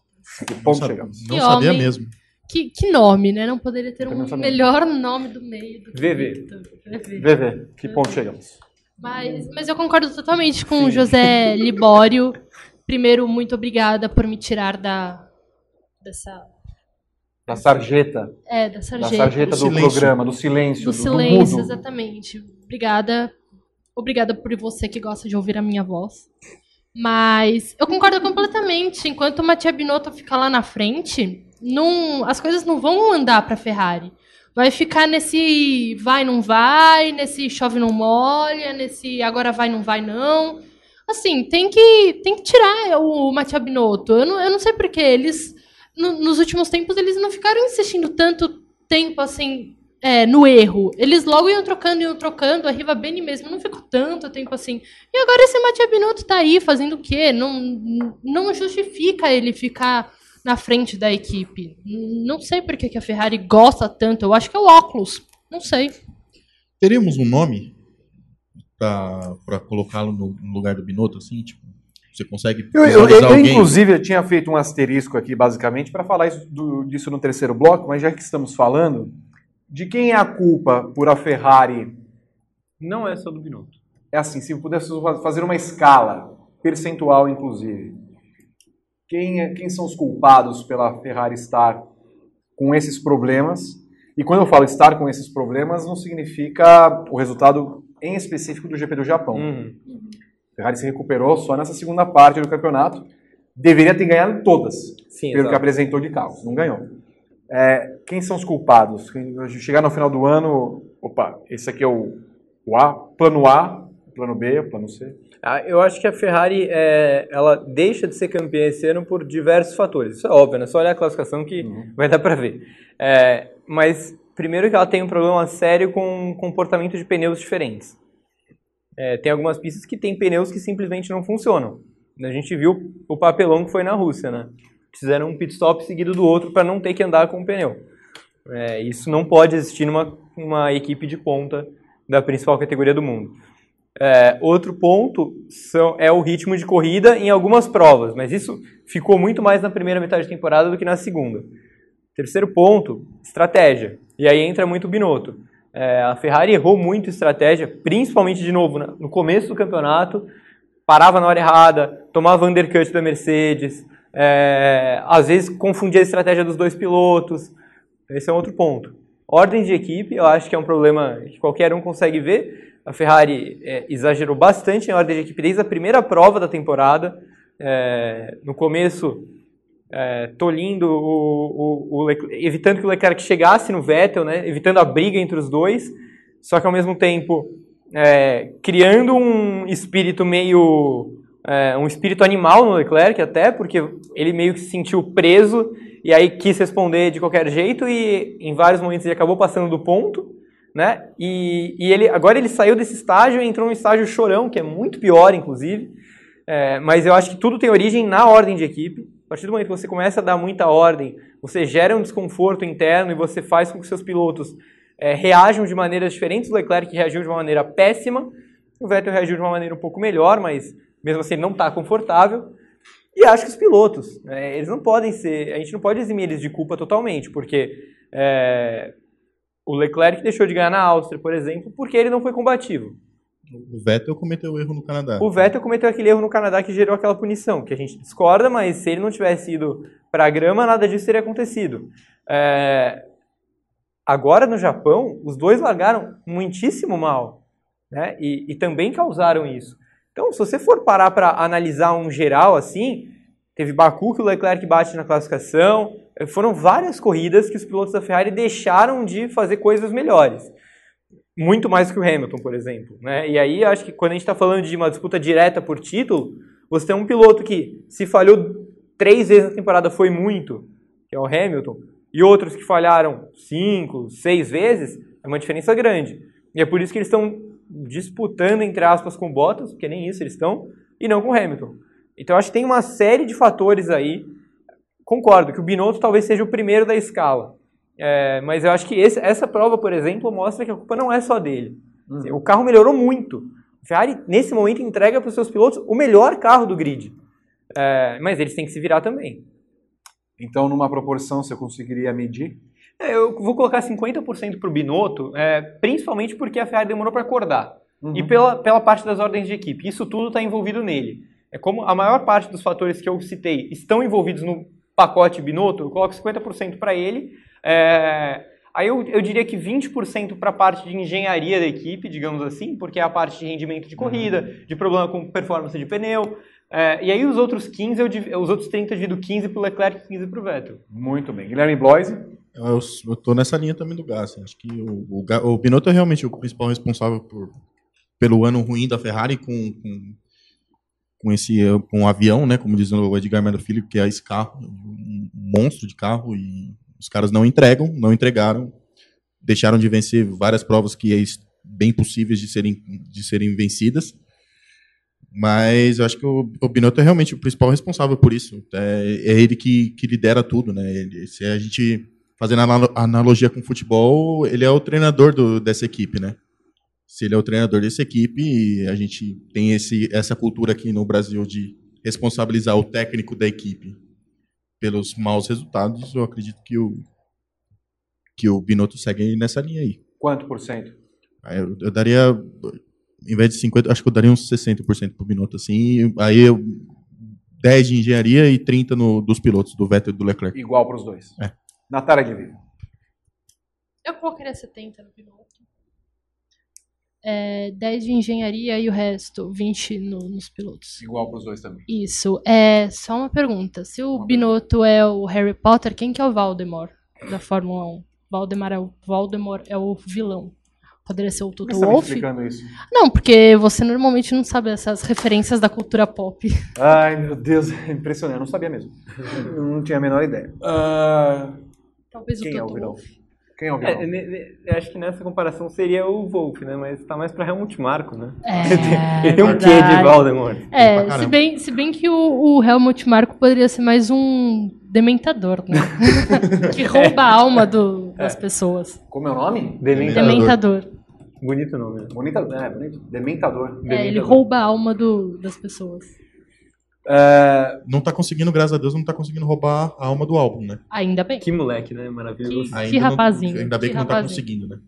[SPEAKER 4] Que
[SPEAKER 6] Não,
[SPEAKER 4] ponto
[SPEAKER 6] sabe-
[SPEAKER 4] chegamos?
[SPEAKER 6] não
[SPEAKER 5] Que
[SPEAKER 6] sabia
[SPEAKER 5] homem.
[SPEAKER 6] mesmo.
[SPEAKER 5] Que, que nome, né? Não poderia ter
[SPEAKER 4] não
[SPEAKER 5] um
[SPEAKER 4] sabia.
[SPEAKER 5] melhor nome do meio do que
[SPEAKER 7] VV.
[SPEAKER 5] VV.
[SPEAKER 4] VV, que ponto chegamos?
[SPEAKER 5] Mas, mas eu concordo totalmente com o José Libório. Primeiro, muito obrigada por me tirar da dessa
[SPEAKER 4] Da sarjeta.
[SPEAKER 5] é da
[SPEAKER 4] Da
[SPEAKER 5] sarjeta,
[SPEAKER 4] sarjeta do,
[SPEAKER 6] silêncio.
[SPEAKER 4] programa, do silêncio,
[SPEAKER 5] do
[SPEAKER 4] do,
[SPEAKER 5] silêncio,
[SPEAKER 4] mudo.
[SPEAKER 5] exatamente. Obrigada. Obrigada por você que gosta de ouvir a minha voz. Mas eu concordo completamente. Enquanto o Mattia Binotto ficar lá na frente, não, as coisas não vão andar para Ferrari. Vai ficar nesse vai, não vai, nesse chove, não molha, nesse agora vai, não vai, não. Assim, tem que, tem que tirar o Mattia Binotto. Eu não, eu não sei porquê. Eles, no- nos últimos tempos, eles não ficaram insistindo tanto tempo assim é, no erro. Eles logo iam trocando, iam trocando. A Riva Bene mesmo não ficou tanto tempo assim. E agora esse Mattia Binotto tá aí fazendo o quê? Não, não justifica ele ficar na frente da equipe. Não sei por que que a Ferrari gosta tanto. Eu acho que é o óculos. Não sei.
[SPEAKER 6] Teríamos um nome pra, pra colocá-lo no, no lugar do Binotto, assim, tipo, você consegue
[SPEAKER 4] Eu, eu- eu,
[SPEAKER 6] alguém?
[SPEAKER 4] inclusive, eu tinha feito um asterisco aqui, basicamente, para falar isso, do- disso no terceiro bloco, mas já que estamos falando, de quem é a culpa por a Ferrari?
[SPEAKER 7] Não é só do Binotto.
[SPEAKER 4] É assim, se pudesse fazer uma escala, percentual inclusive, quem, é- quem são os culpados pela Ferrari estar com esses problemas? E quando eu falo estar com esses problemas, não significa o resultado em específico do GP do Japão.
[SPEAKER 7] Uhum.
[SPEAKER 4] A Ferrari se recuperou só nessa segunda parte do campeonato. Deveria ter ganhado todas,
[SPEAKER 7] Sim,
[SPEAKER 4] pelo que
[SPEAKER 7] exato.
[SPEAKER 4] apresentou de carros. Não ganhou. É, quem são os culpados? Chegar no final do ano, opa, esse aqui é o, o A, plano A, plano B, plano C.
[SPEAKER 7] Ah, Eu acho que a Ferrari é, ela deixa de ser campeã esse ano por diversos fatores. Isso é óbvio, né? Só olhar a classificação que vai dar pra ver. É, mas primeiro que ela tem um problema sério com comportamento de pneus diferentes. É, tem algumas pistas que tem pneus que simplesmente não funcionam. A gente viu o papelão que foi na Rússia, né? Fizeram um pit stop seguido do outro para não ter que andar com o pneu. É, isso não pode existir numa uma equipe de ponta da principal categoria do mundo. É, outro ponto são, é o ritmo de corrida em algumas provas, mas isso ficou muito mais na primeira metade da temporada do que na segunda. Terceiro ponto, estratégia. E aí entra muito o Binotto. É, a Ferrari errou muito estratégia, principalmente de novo no começo do campeonato, parava na hora errada, tomava undercut da Mercedes, é, às vezes confundia a estratégia dos dois pilotos. Esse é um outro ponto. Ordem de equipe, eu acho que é um problema que qualquer um consegue ver. A Ferrari é, exagerou bastante em ordem de equipe desde a primeira prova da temporada. É, no começo, é, tolindo o, o, o Leclerc, evitando que o Leclerc chegasse no Vettel, né, evitando a briga entre os dois, só que ao mesmo tempo é, criando um espírito meio é, um espírito animal no Leclerc até, porque ele meio que se sentiu preso e aí quis responder de qualquer jeito e em vários momentos ele acabou passando do ponto, né? E, e ele agora ele saiu desse estágio e entrou num estágio chorão, que é muito pior, inclusive. É, mas eu acho que tudo tem origem na ordem de equipe. A partir do momento que você começa a dar muita ordem, você gera um desconforto interno e você faz com que seus pilotos é, reajam de maneiras diferentes. O Leclerc reagiu de uma maneira péssima, o Vettel reagiu de uma maneira um pouco melhor, mas mesmo assim ele não está confortável. E acho que os pilotos, né, eles não podem ser, a gente não pode eximir eles de culpa totalmente, porque é, o Leclerc deixou de ganhar na Áustria, por exemplo, porque ele não foi combativo.
[SPEAKER 6] O Vettel cometeu erro no Canadá.
[SPEAKER 7] O Vettel cometeu aquele erro no Canadá que gerou aquela punição, que a gente discorda, mas se ele não tivesse ido para a grama, nada disso teria acontecido. É, Agora no Japão, os dois largaram muitíssimo mal, né? E, e também causaram isso. Então, se você for parar para analisar um geral assim, teve Baku que o Leclerc bate na classificação, eh, foram várias corridas que os pilotos da Ferrari deixaram de fazer coisas melhores. Muito mais que o Hamilton, por exemplo. Né? E aí, acho que quando a gente está falando de uma disputa direta por título, você tem um piloto que, se falhou três vezes na temporada, foi muito, que é o Hamilton, e outros que falharam cinco, seis vezes, é uma diferença grande. E é por isso que eles estão disputando, entre aspas, com Bottas, porque nem isso eles estão, e não com o Hamilton. Então, acho que tem uma série de fatores aí. Concordo que o Binotto talvez seja o primeiro da escala. É, mas eu acho que esse- essa prova, por exemplo, mostra que a culpa não é só dele. O carro melhorou muito. A Ferrari, nesse momento, entrega para os seus pilotos o melhor carro do grid. É, mas eles têm que se virar também.
[SPEAKER 4] Então, numa proporção, você conseguiria medir?
[SPEAKER 7] É, eu vou colocar 50% para o Binotto, é, principalmente porque a Ferrari demorou para acordar.
[SPEAKER 4] Uhum.
[SPEAKER 7] e pela, pela parte das ordens de equipe. Isso tudo está envolvido nele. É como a maior parte dos fatores que eu citei estão envolvidos no pacote Binotto, eu coloco 50% para ele. É, aí eu, eu diria que 20% para a parte de engenharia da equipe, digamos assim, porque é a parte de rendimento de corrida, de problema com performance de pneu. É, e aí os outros 15, eu, os outros 30 eu divido 15 para o Leclerc e 15 para o Vettel.
[SPEAKER 4] Muito bem. Guilherme Bloise?
[SPEAKER 6] Eu, tô nessa linha também do Gasly. Acho que o, o, o Binotto é realmente o principal responsável por, pelo ano ruim da Ferrari com, com, com esse com o avião, né? Como diz o Edgar Melo Filho, que é esse carro, um monstro de carro, e os caras não entregam, não entregaram, deixaram de vencer várias provas que é bem possíveis de serem, de serem vencidas. Mas eu acho que o, o Binotto é realmente o principal responsável por isso. É, é ele que, que lidera tudo, né? Ele- se a gente fazendo analo- analogia com o futebol, ele é o treinador do- dessa equipe, né? Se ele é o treinador dessa equipe, a gente tem esse, essa cultura aqui no Brasil de responsabilizar o técnico da equipe pelos maus resultados, eu acredito que o que o Binotto segue nessa linha aí.
[SPEAKER 4] Quanto por cento?
[SPEAKER 6] Eu, eu daria, em vez de 50, acho que eu daria uns 60% pro Binotto, assim, aí eu 10 de engenharia e 30 no, dos pilotos, do Vettel e do Leclerc.
[SPEAKER 4] Igual para os dois.
[SPEAKER 6] É.
[SPEAKER 4] Natália de Vivo.
[SPEAKER 5] Eu colocaria 70 no piloto. É, 10 de engenharia e o resto, 20 no- nos pilotos.
[SPEAKER 4] Igual para os dois também.
[SPEAKER 5] Isso. É só uma pergunta. Se o Binotto é o Harry Potter, quem que é o Voldemort da Fórmula 1? Voldemort é o, Voldemort é o vilão. Poderia ser o Toto
[SPEAKER 4] você tá
[SPEAKER 5] Wolff?
[SPEAKER 4] explicando isso?
[SPEAKER 5] Não, porque você normalmente não sabe essas referências da cultura pop.
[SPEAKER 4] Ai, meu Deus, é impressionante. Eu não sabia mesmo. Eu não tinha a menor ideia. Ah,
[SPEAKER 5] Talvez
[SPEAKER 4] quem
[SPEAKER 5] o
[SPEAKER 4] é o
[SPEAKER 5] Toto
[SPEAKER 4] vilão?
[SPEAKER 5] Wolff.
[SPEAKER 4] Quem é o
[SPEAKER 7] É,
[SPEAKER 4] vilão?
[SPEAKER 7] eu acho que nessa comparação seria o Wolff, né? Mas tá mais pra Helmut Marko, né?
[SPEAKER 5] É,
[SPEAKER 7] Ele tem um quê de. Voldemort.
[SPEAKER 5] É, se bem, se bem que o, o Helmut Marko poderia ser mais um dementador, né? que rouba a alma do- das pessoas.
[SPEAKER 4] Como é o nome?
[SPEAKER 7] Dementador.
[SPEAKER 5] Dementador.
[SPEAKER 7] Bonito nome. né?
[SPEAKER 4] Bonita, é, bonito. Dementador.
[SPEAKER 5] É, ele rouba a alma do- das pessoas.
[SPEAKER 4] É,
[SPEAKER 6] Não tá conseguindo, graças a Deus, não tá conseguindo roubar a alma do álbum, né?
[SPEAKER 5] Ainda bem.
[SPEAKER 7] Que moleque, né? Maravilhoso.
[SPEAKER 5] Que-
[SPEAKER 6] Ainda não-
[SPEAKER 5] rapazinho,
[SPEAKER 6] ainda bem
[SPEAKER 5] que
[SPEAKER 6] que, não tá conseguindo, né?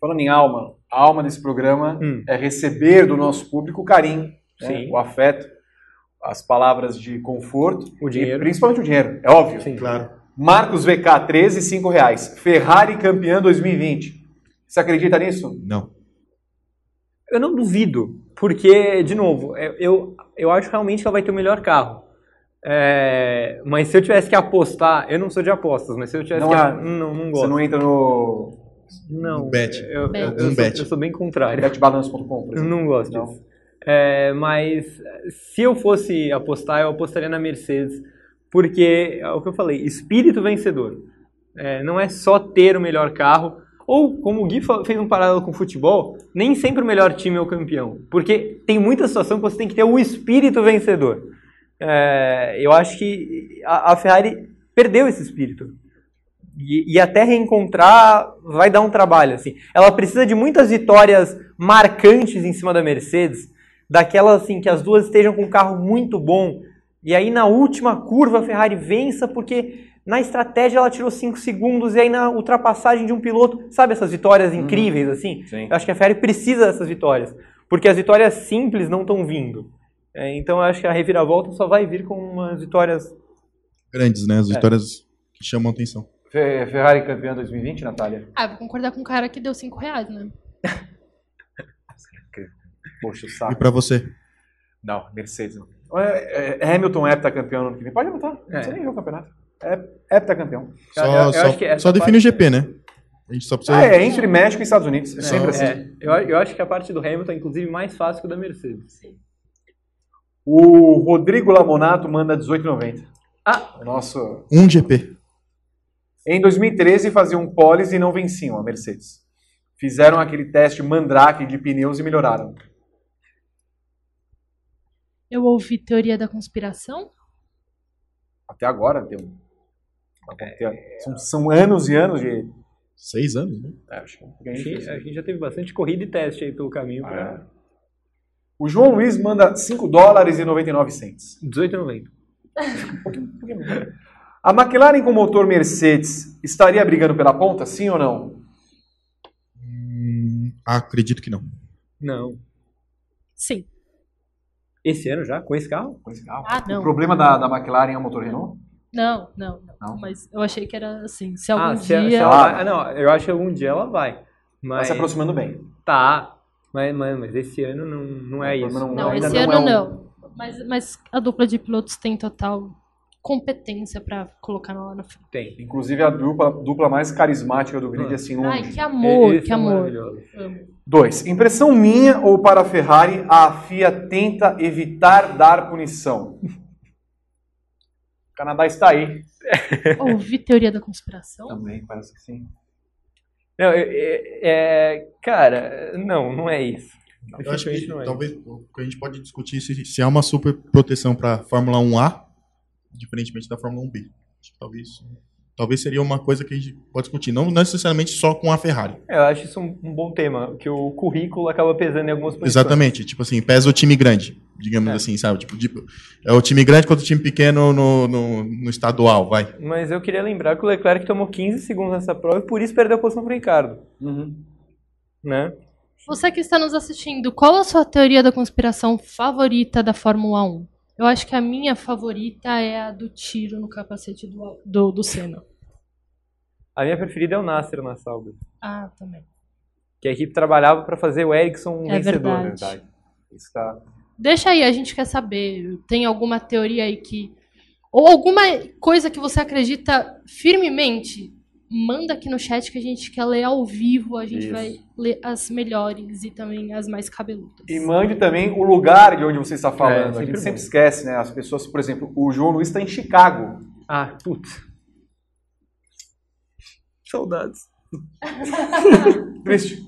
[SPEAKER 4] falando em alma, a alma desse programa
[SPEAKER 7] Hum.
[SPEAKER 4] é receber do nosso público o carinho, né,
[SPEAKER 7] Sim.
[SPEAKER 4] o afeto, as palavras de conforto.
[SPEAKER 7] O dinheiro.
[SPEAKER 4] E principalmente o dinheiro, é óbvio.
[SPEAKER 7] Sim.
[SPEAKER 6] Claro.
[SPEAKER 4] Marcos VK, 13, 5 reais. Ferrari campeã 2020. Você acredita nisso?
[SPEAKER 6] Não.
[SPEAKER 7] Eu não duvido, porque, de novo, é- eu, eu acho realmente que ela vai ter o melhor carro. É, mas se eu tivesse que apostar, eu não sou de apostas, mas se eu tivesse
[SPEAKER 4] Não
[SPEAKER 7] que.
[SPEAKER 4] é-
[SPEAKER 7] Não, não
[SPEAKER 4] Você
[SPEAKER 7] gosto.
[SPEAKER 4] não entra no
[SPEAKER 7] Não.
[SPEAKER 6] Bet.
[SPEAKER 7] Eu, eu,
[SPEAKER 5] Bet.
[SPEAKER 7] eu,
[SPEAKER 6] Um
[SPEAKER 7] sou,
[SPEAKER 6] bet.
[SPEAKER 7] eu sou bem contrário.
[SPEAKER 4] betbalance.com,
[SPEAKER 7] Eu não gosto
[SPEAKER 4] Não.
[SPEAKER 7] disso. É, mas se eu fosse apostar, eu apostaria na Mercedes, porque é o que eu falei, espírito vencedor. É, não é só ter o melhor carro, ou como o Gui fez um paralelo com o futebol, nem sempre o melhor time é o campeão, porque tem muita situação que você tem que ter o espírito vencedor. É, eu acho que a, a Ferrari perdeu esse espírito. E, e até reencontrar vai dar um trabalho. Assim. Ela precisa de muitas vitórias marcantes em cima da Mercedes, daquelas assim que as duas estejam com um carro muito bom. E aí na última curva a Ferrari vença porque na estratégia ela tirou 5 segundos e aí na ultrapassagem de um piloto, sabe essas vitórias incríveis assim?
[SPEAKER 4] Sim.
[SPEAKER 7] Eu acho que a Ferrari precisa dessas vitórias, porque as vitórias simples não estão vindo. É, então eu acho que a reviravolta só vai vir com umas vitórias
[SPEAKER 6] Grandes, né? As vitórias que chamam atenção.
[SPEAKER 4] Fe- Ferrari campeã 2020, Natália?
[SPEAKER 5] Ah, vou concordar com o cara que deu 5 reais, né?
[SPEAKER 4] Poxa, o
[SPEAKER 6] E
[SPEAKER 4] saco.
[SPEAKER 6] pra você?
[SPEAKER 4] Não, Mercedes não. É, é, Hamilton é heptacampeão no ano que vem. Pode anotar, não
[SPEAKER 7] É.
[SPEAKER 4] precisa nem ver o campeonato. É heptacampeão.
[SPEAKER 6] Só,
[SPEAKER 7] eu- eu
[SPEAKER 6] só,
[SPEAKER 7] acho que essa
[SPEAKER 6] só define
[SPEAKER 7] parte-
[SPEAKER 6] o GP, né? A gente só precisa.
[SPEAKER 4] Ah, é entre México e Estados Unidos. É sempre assim.
[SPEAKER 7] É, eu, eu acho que a parte do Hamilton é inclusive mais fácil que a da Mercedes.
[SPEAKER 4] O Rodrigo Lamonato manda 18,90.
[SPEAKER 7] Ah,
[SPEAKER 4] O nosso.
[SPEAKER 6] Um GP.
[SPEAKER 4] Em 2013 faziam poles e não venciam a Mercedes. Fizeram aquele teste mandrake de pneus e melhoraram.
[SPEAKER 5] Eu ouvi teoria da conspiração.
[SPEAKER 4] Até agora deu. São, são anos e anos de.
[SPEAKER 6] Seis anos, né?
[SPEAKER 4] É, acho que é
[SPEAKER 7] a gente, a gente já teve bastante corrida e teste aí pelo caminho. Pra...
[SPEAKER 4] É. O João Luiz manda 5 dólares e 99 cents.
[SPEAKER 7] 18,90.
[SPEAKER 4] A McLaren com motor Mercedes estaria brigando pela ponta, sim ou não?
[SPEAKER 6] Hum, acredito que não.
[SPEAKER 7] Não.
[SPEAKER 5] Sim.
[SPEAKER 7] Esse ano já? Com esse carro?
[SPEAKER 4] Com esse carro.
[SPEAKER 5] Ah, não.
[SPEAKER 4] O problema da, da McLaren é o motor Renault?
[SPEAKER 5] Não, não, não,
[SPEAKER 4] Não?
[SPEAKER 5] Mas eu achei que era assim. Se algum
[SPEAKER 7] ah, se, se
[SPEAKER 5] dia.
[SPEAKER 7] ela
[SPEAKER 4] Ah.
[SPEAKER 7] vai- ah, não, eu acho que algum dia ela vai.
[SPEAKER 4] Tá
[SPEAKER 7] Mas
[SPEAKER 4] se aproximando bem.
[SPEAKER 7] tá. Mas, mas, mas esse ano não, não é isso.
[SPEAKER 4] problema
[SPEAKER 5] Não,
[SPEAKER 4] ainda
[SPEAKER 5] esse
[SPEAKER 4] não
[SPEAKER 5] ano
[SPEAKER 4] é um-
[SPEAKER 5] não. Mas, mas a dupla de pilotos tem total competência pra colocar lá na frente.
[SPEAKER 7] Tem.
[SPEAKER 4] Inclusive a dupla, dupla mais carismática do grid, assim,
[SPEAKER 5] Ai,
[SPEAKER 4] longe.
[SPEAKER 5] que amor,
[SPEAKER 7] Eles
[SPEAKER 5] que amor.
[SPEAKER 4] Dois. Impressão minha ou para a Ferrari, a FIA tenta evitar dar punição. O Canadá está aí.
[SPEAKER 5] Ouvi teoria da conspiração?
[SPEAKER 4] Também, parece que sim.
[SPEAKER 7] Não, é, é- é- cara, não, não é isso.
[SPEAKER 6] Eu acho que
[SPEAKER 7] não é
[SPEAKER 6] talvez o que a gente pode discutir se, se há uma super proteção para Fórmula 1A, diferentemente da Fórmula 1B. Acho que talvez, talvez seria uma coisa que a gente pode discutir, não necessariamente só com a Ferrari.
[SPEAKER 7] É, Eu acho isso um, um bom tema, que o currículo acaba pesando em algumas posições.
[SPEAKER 6] Exatamente, tipo assim, pesa o time grande, digamos
[SPEAKER 7] É.
[SPEAKER 6] assim, sabe? Tipo, tipo, é o time grande contra o time pequeno no, no, no estadual, vai.
[SPEAKER 7] Mas eu queria lembrar que o Leclerc tomou 15 segundos nessa prova e por isso perdeu a posição para o Ricardo, né?
[SPEAKER 5] Você que está nos assistindo, qual a sua teoria da conspiração favorita da Fórmula 1? Eu acho que a minha favorita é a do tiro no capacete do, do, do Senna.
[SPEAKER 7] A minha preferida é o Nasser na Sauber,
[SPEAKER 5] Ah, também.
[SPEAKER 7] que a equipe trabalhava para fazer o Ericsson um
[SPEAKER 5] É
[SPEAKER 7] vencedor.
[SPEAKER 5] verdade.
[SPEAKER 4] Isso tá...
[SPEAKER 5] Deixa aí, a gente quer saber. Tem alguma teoria aí que. Ou alguma coisa que você acredita firmemente? Manda aqui no chat que a gente quer ler ao vivo. A gente
[SPEAKER 4] Isso.
[SPEAKER 5] vai ler as melhores e também as mais cabeludas.
[SPEAKER 4] E mande também o lugar de onde você está
[SPEAKER 7] É,
[SPEAKER 4] falando. a
[SPEAKER 7] sempre
[SPEAKER 4] gente
[SPEAKER 7] bom.
[SPEAKER 4] sempre esquece, né? As pessoas, por exemplo, o João Luiz está em Chicago.
[SPEAKER 7] Ah, putz. Saudades.
[SPEAKER 4] Triste.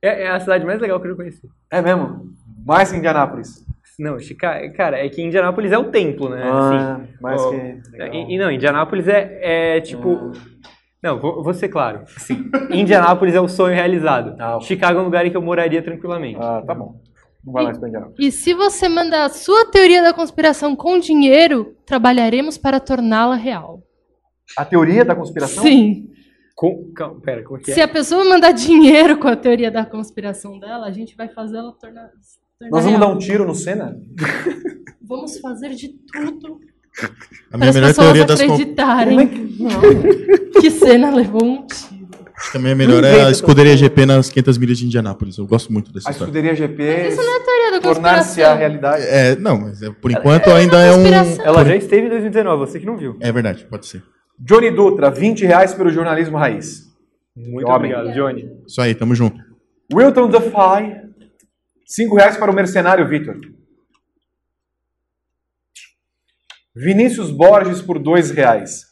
[SPEAKER 7] É, é a cidade mais legal que eu já conheci.
[SPEAKER 4] É mesmo? Mais que Indianápolis.
[SPEAKER 7] Não, Chicago, cara, é que Indianápolis é o templo, né?
[SPEAKER 4] Ah,
[SPEAKER 7] assim.
[SPEAKER 4] mais
[SPEAKER 7] Ó,
[SPEAKER 4] que...
[SPEAKER 7] É,
[SPEAKER 4] legal.
[SPEAKER 7] E, e não, Indianápolis é, é tipo. Não, vou, vou ser claro. Sim. Indianápolis é o sonho realizado.
[SPEAKER 4] Ah.
[SPEAKER 7] Chicago é um lugar em que eu moraria tranquilamente.
[SPEAKER 4] Ah, tá bom. Não vai mais pra Indianápolis.
[SPEAKER 5] E se você mandar a sua teoria da conspiração com dinheiro, trabalharemos para torná-la real.
[SPEAKER 4] A teoria da conspiração?
[SPEAKER 5] Sim.
[SPEAKER 7] Com, calma, pera, como é que
[SPEAKER 5] Se
[SPEAKER 7] é?
[SPEAKER 5] a pessoa mandar dinheiro com a teoria da conspiração dela, a gente vai fazer ela tornar. tornar
[SPEAKER 4] Nós vamos
[SPEAKER 5] real.
[SPEAKER 4] dar um tiro no Senna?
[SPEAKER 5] Vamos fazer de tudo
[SPEAKER 6] A
[SPEAKER 5] para
[SPEAKER 6] minha
[SPEAKER 5] as
[SPEAKER 6] melhor
[SPEAKER 5] pessoas
[SPEAKER 6] teoria das
[SPEAKER 5] acreditarem
[SPEAKER 4] Como é que...
[SPEAKER 5] Que Senna levou um tiro.
[SPEAKER 6] acho que a minha melhor é a escuderia GP nas 500 milhas de Indianápolis. Eu gosto muito dessa
[SPEAKER 4] A
[SPEAKER 6] história.
[SPEAKER 4] escuderia GP
[SPEAKER 5] Isso não é teoria da
[SPEAKER 4] tornar-se a
[SPEAKER 5] conspiração.
[SPEAKER 4] realidade.
[SPEAKER 6] É, não, mas é, por enquanto ainda é um.
[SPEAKER 5] conspiração.
[SPEAKER 7] Ela já esteve em 2019, você que não viu.
[SPEAKER 6] É verdade, pode ser.
[SPEAKER 4] Johnny Dutra, 20 reais pelo jornalismo raiz.
[SPEAKER 7] Muito
[SPEAKER 4] Homem.
[SPEAKER 7] obrigado, Johnny.
[SPEAKER 6] Isso aí, tamo junto.
[SPEAKER 4] Wilton Defy, 5 reais para o mercenário Vitor. Vinícius Borges por 2 reais.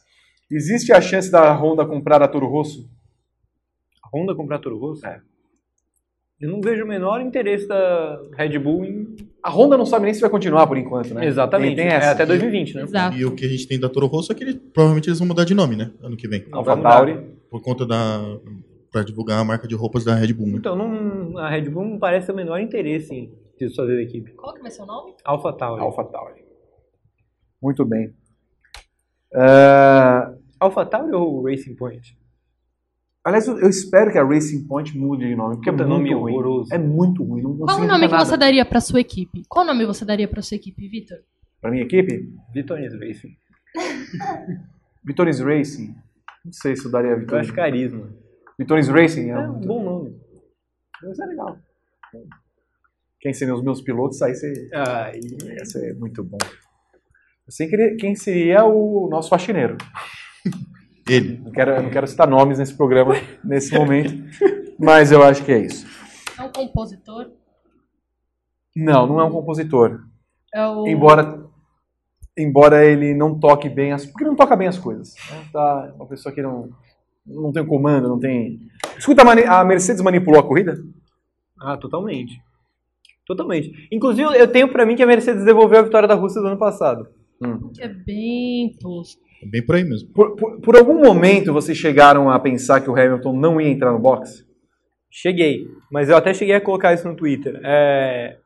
[SPEAKER 4] Existe a chance da Honda comprar a Toro Rosso?
[SPEAKER 7] A Honda comprar Toro Rosso?
[SPEAKER 4] É.
[SPEAKER 7] Eu não vejo o menor interesse da Red Bull em.
[SPEAKER 4] A Honda não sabe nem se vai continuar por enquanto, né?
[SPEAKER 7] Exatamente.
[SPEAKER 4] Tem, tem
[SPEAKER 7] é
[SPEAKER 4] essa.
[SPEAKER 7] até 2020, né?
[SPEAKER 5] Exato.
[SPEAKER 6] E o que a gente tem da Toro Rosso é que ele, provavelmente eles vão mudar de nome, né? Ano que vem.
[SPEAKER 4] Alfa
[SPEAKER 7] Vai mudar.
[SPEAKER 4] Tauri.
[SPEAKER 6] Por conta da. Pra divulgar a marca de roupas da Red Bull, né?
[SPEAKER 7] Então, não, a Red Bull não parece ter o menor interesse em desfazer da equipe.
[SPEAKER 5] Qual que vai ser o nome?
[SPEAKER 7] Alpha Tauri.
[SPEAKER 4] Alfa Tauri. Muito bem. É,
[SPEAKER 7] Alpha Tauri ou Racing Point?
[SPEAKER 4] Aliás, eu eu espero que a Racing Point mude de nome, porque é muito
[SPEAKER 7] nome
[SPEAKER 4] ruim.
[SPEAKER 7] horroroso.
[SPEAKER 4] É muito ruim. Não,
[SPEAKER 5] Qual o nome que
[SPEAKER 4] nada.
[SPEAKER 5] você daria para sua equipe? Qual nome você daria para sua equipe, Vitor?
[SPEAKER 4] Pra minha equipe?
[SPEAKER 7] Vitones Racing.
[SPEAKER 4] Vitoris Racing. Não sei se eu daria
[SPEAKER 7] Eu
[SPEAKER 4] Vitoris.
[SPEAKER 7] acho carisma.
[SPEAKER 4] Vitoris Racing é,
[SPEAKER 7] É um
[SPEAKER 4] muito-
[SPEAKER 7] bom nome.
[SPEAKER 4] Mas é legal. Quem seriam os meus pilotos? Aí você...
[SPEAKER 7] Ah,
[SPEAKER 4] ia ser muito bom. Eu sei que- quem seria o nosso faxineiro.
[SPEAKER 6] Ele.
[SPEAKER 4] Não quero, eu não quero citar nomes nesse programa, nesse momento, mas eu acho que é isso.
[SPEAKER 5] É um compositor?
[SPEAKER 4] Não, não é um compositor.
[SPEAKER 5] É o...
[SPEAKER 4] Embora, embora ele não toque bem as... Porque ele não toca bem as coisas. né? Tá, uma pessoa que não, não tem comando, não tem... Escuta, a Mercedes manipulou a corrida?
[SPEAKER 7] Ah, totalmente. Totalmente. Inclusive, eu tenho pra mim que a Mercedes devolveu a vitória da Rússia do ano passado.
[SPEAKER 5] Que é bem tosco.
[SPEAKER 6] É bem por aí mesmo.
[SPEAKER 4] Por, por, por algum momento vocês chegaram a pensar que o Hamilton não ia entrar no box?
[SPEAKER 7] Cheguei, mas eu até cheguei a colocar isso no Twitter. É,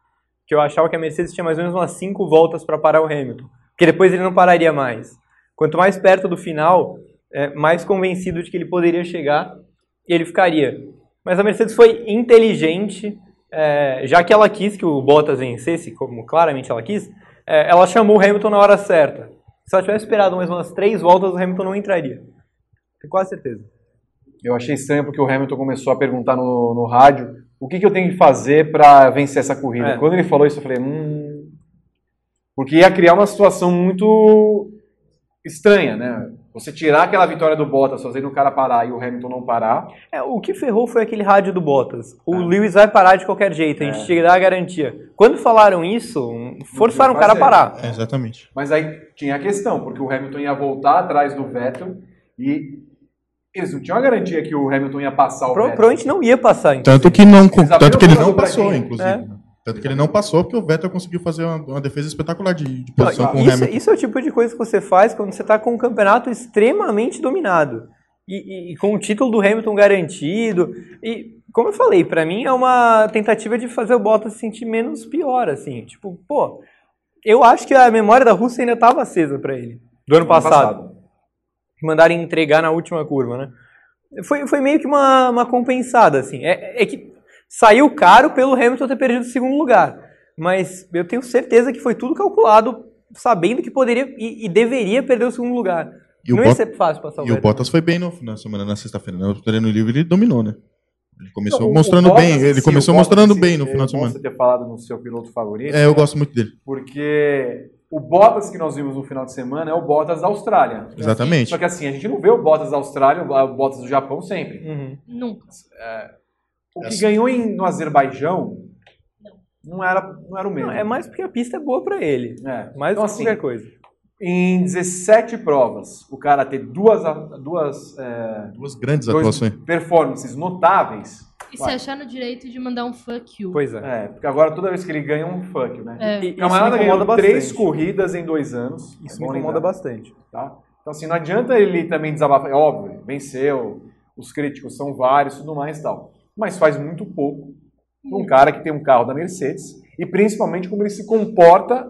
[SPEAKER 7] que eu achava que a Mercedes tinha mais ou menos umas 5 voltas para parar o Hamilton. Porque depois ele não pararia mais. Quanto mais perto do final, é, mais convencido de que ele poderia chegar, ele ficaria. Mas a Mercedes foi inteligente é, já que ela quis que o Bottas vencesse, como claramente ela quis, é, ela chamou o Hamilton na hora certa. Se ela tivesse esperado mais umas três voltas, o Hamilton não entraria. Tenho quase certeza.
[SPEAKER 4] Eu achei estranho porque o Hamilton começou a perguntar no, no rádio o que, que eu tenho que fazer para vencer essa corrida.
[SPEAKER 7] É.
[SPEAKER 4] Quando ele falou isso, eu falei, hum. Porque ia criar uma situação muito estranha, né? Você tirar aquela vitória do Bottas, fazendo o cara parar e o Hamilton não parar.
[SPEAKER 7] É, o que ferrou foi aquele rádio do Bottas. O
[SPEAKER 4] É.
[SPEAKER 7] Lewis vai parar de qualquer jeito, a gente
[SPEAKER 4] É.
[SPEAKER 7] tinha que dar a garantia. Quando falaram isso, forçaram o cara a parar.
[SPEAKER 6] É, exatamente.
[SPEAKER 4] Mas aí tinha a questão, porque o Hamilton ia voltar atrás do Vettel e eles não tinham a garantia que o Hamilton ia passar o
[SPEAKER 7] Pro,
[SPEAKER 4] Vettel.
[SPEAKER 7] provavelmente não ia passar.
[SPEAKER 6] Tanto que não,
[SPEAKER 4] Eles
[SPEAKER 6] tanto que ele
[SPEAKER 4] o
[SPEAKER 6] não passou, inclusive.
[SPEAKER 7] É.
[SPEAKER 6] Tanto que ele não passou porque o Vettel conseguiu fazer uma, uma defesa espetacular de, de
[SPEAKER 7] Não,
[SPEAKER 6] posição com o
[SPEAKER 7] isso,
[SPEAKER 6] Hamilton.
[SPEAKER 7] isso é o tipo de coisa que você faz quando você está com um campeonato extremamente dominado. E, e- e com o título do Hamilton garantido. E, como eu falei, pra mim é uma tentativa de fazer o Bottas se sentir menos pior, assim. Tipo, pô, eu acho que a memória da Rússia ainda estava acesa pra ele. Do ano passado. Que mandaram entregar na última curva, né? Foi, foi meio que uma, uma compensada, assim. É, é que saiu caro pelo Hamilton ter perdido o segundo lugar. Mas eu tenho certeza que foi tudo calculado, sabendo que poderia e, e deveria perder o segundo lugar.
[SPEAKER 6] E o
[SPEAKER 7] Não ia
[SPEAKER 6] Bot-
[SPEAKER 7] ser fácil passar o
[SPEAKER 6] E o. Bottas foi bem no, na semana, na sexta-feira. né? No treino livre ele dominou, né? Ele começou
[SPEAKER 4] Não,
[SPEAKER 6] mostrando
[SPEAKER 4] Bottas,
[SPEAKER 6] bem. Ele
[SPEAKER 4] sim,
[SPEAKER 6] começou
[SPEAKER 4] Bottas,
[SPEAKER 6] mostrando
[SPEAKER 4] sim,
[SPEAKER 6] bem no
[SPEAKER 4] é
[SPEAKER 6] final de semana.
[SPEAKER 4] você ter falado no seu piloto favorito.
[SPEAKER 6] É, eu gosto muito dele.
[SPEAKER 4] Porque o Bottas que nós vimos no final de semana é o Bottas da Austrália.
[SPEAKER 6] Exatamente.
[SPEAKER 4] Só que assim, a gente não vê o Bottas da Austrália, o Bottas do Japão sempre.
[SPEAKER 7] Uhum.
[SPEAKER 5] Nunca.
[SPEAKER 4] O que
[SPEAKER 6] Essa-
[SPEAKER 4] ganhou em, no Azerbaijão não era, não era o mesmo.
[SPEAKER 7] Não, é mais porque a pista é boa pra ele.
[SPEAKER 4] É.
[SPEAKER 7] Mais
[SPEAKER 4] Então,
[SPEAKER 7] do que
[SPEAKER 4] assim,
[SPEAKER 7] qualquer coisa.
[SPEAKER 4] Em 17 provas, o cara ter duas, duas é,
[SPEAKER 6] Duas grandes atuações.
[SPEAKER 4] performances notáveis.
[SPEAKER 5] E
[SPEAKER 4] Vai.
[SPEAKER 5] se achar no direito de mandar um fuck you.
[SPEAKER 7] Pois é.
[SPEAKER 4] É, porque agora toda vez que ele ganha um fuck, né?
[SPEAKER 5] É.
[SPEAKER 7] E-
[SPEAKER 4] camarada
[SPEAKER 7] isso me
[SPEAKER 4] ganhou
[SPEAKER 7] incomoda
[SPEAKER 4] três
[SPEAKER 7] bastante.
[SPEAKER 4] corridas em dois anos.
[SPEAKER 7] Isso
[SPEAKER 4] É
[SPEAKER 7] me incomoda bastante.
[SPEAKER 4] Tá? Então, assim, não adianta ele também desabafar. É óbvio, venceu, os críticos são vários tudo mais e tal. Mas faz muito pouco para um cara que tem um carro da Mercedes e principalmente como ele se comporta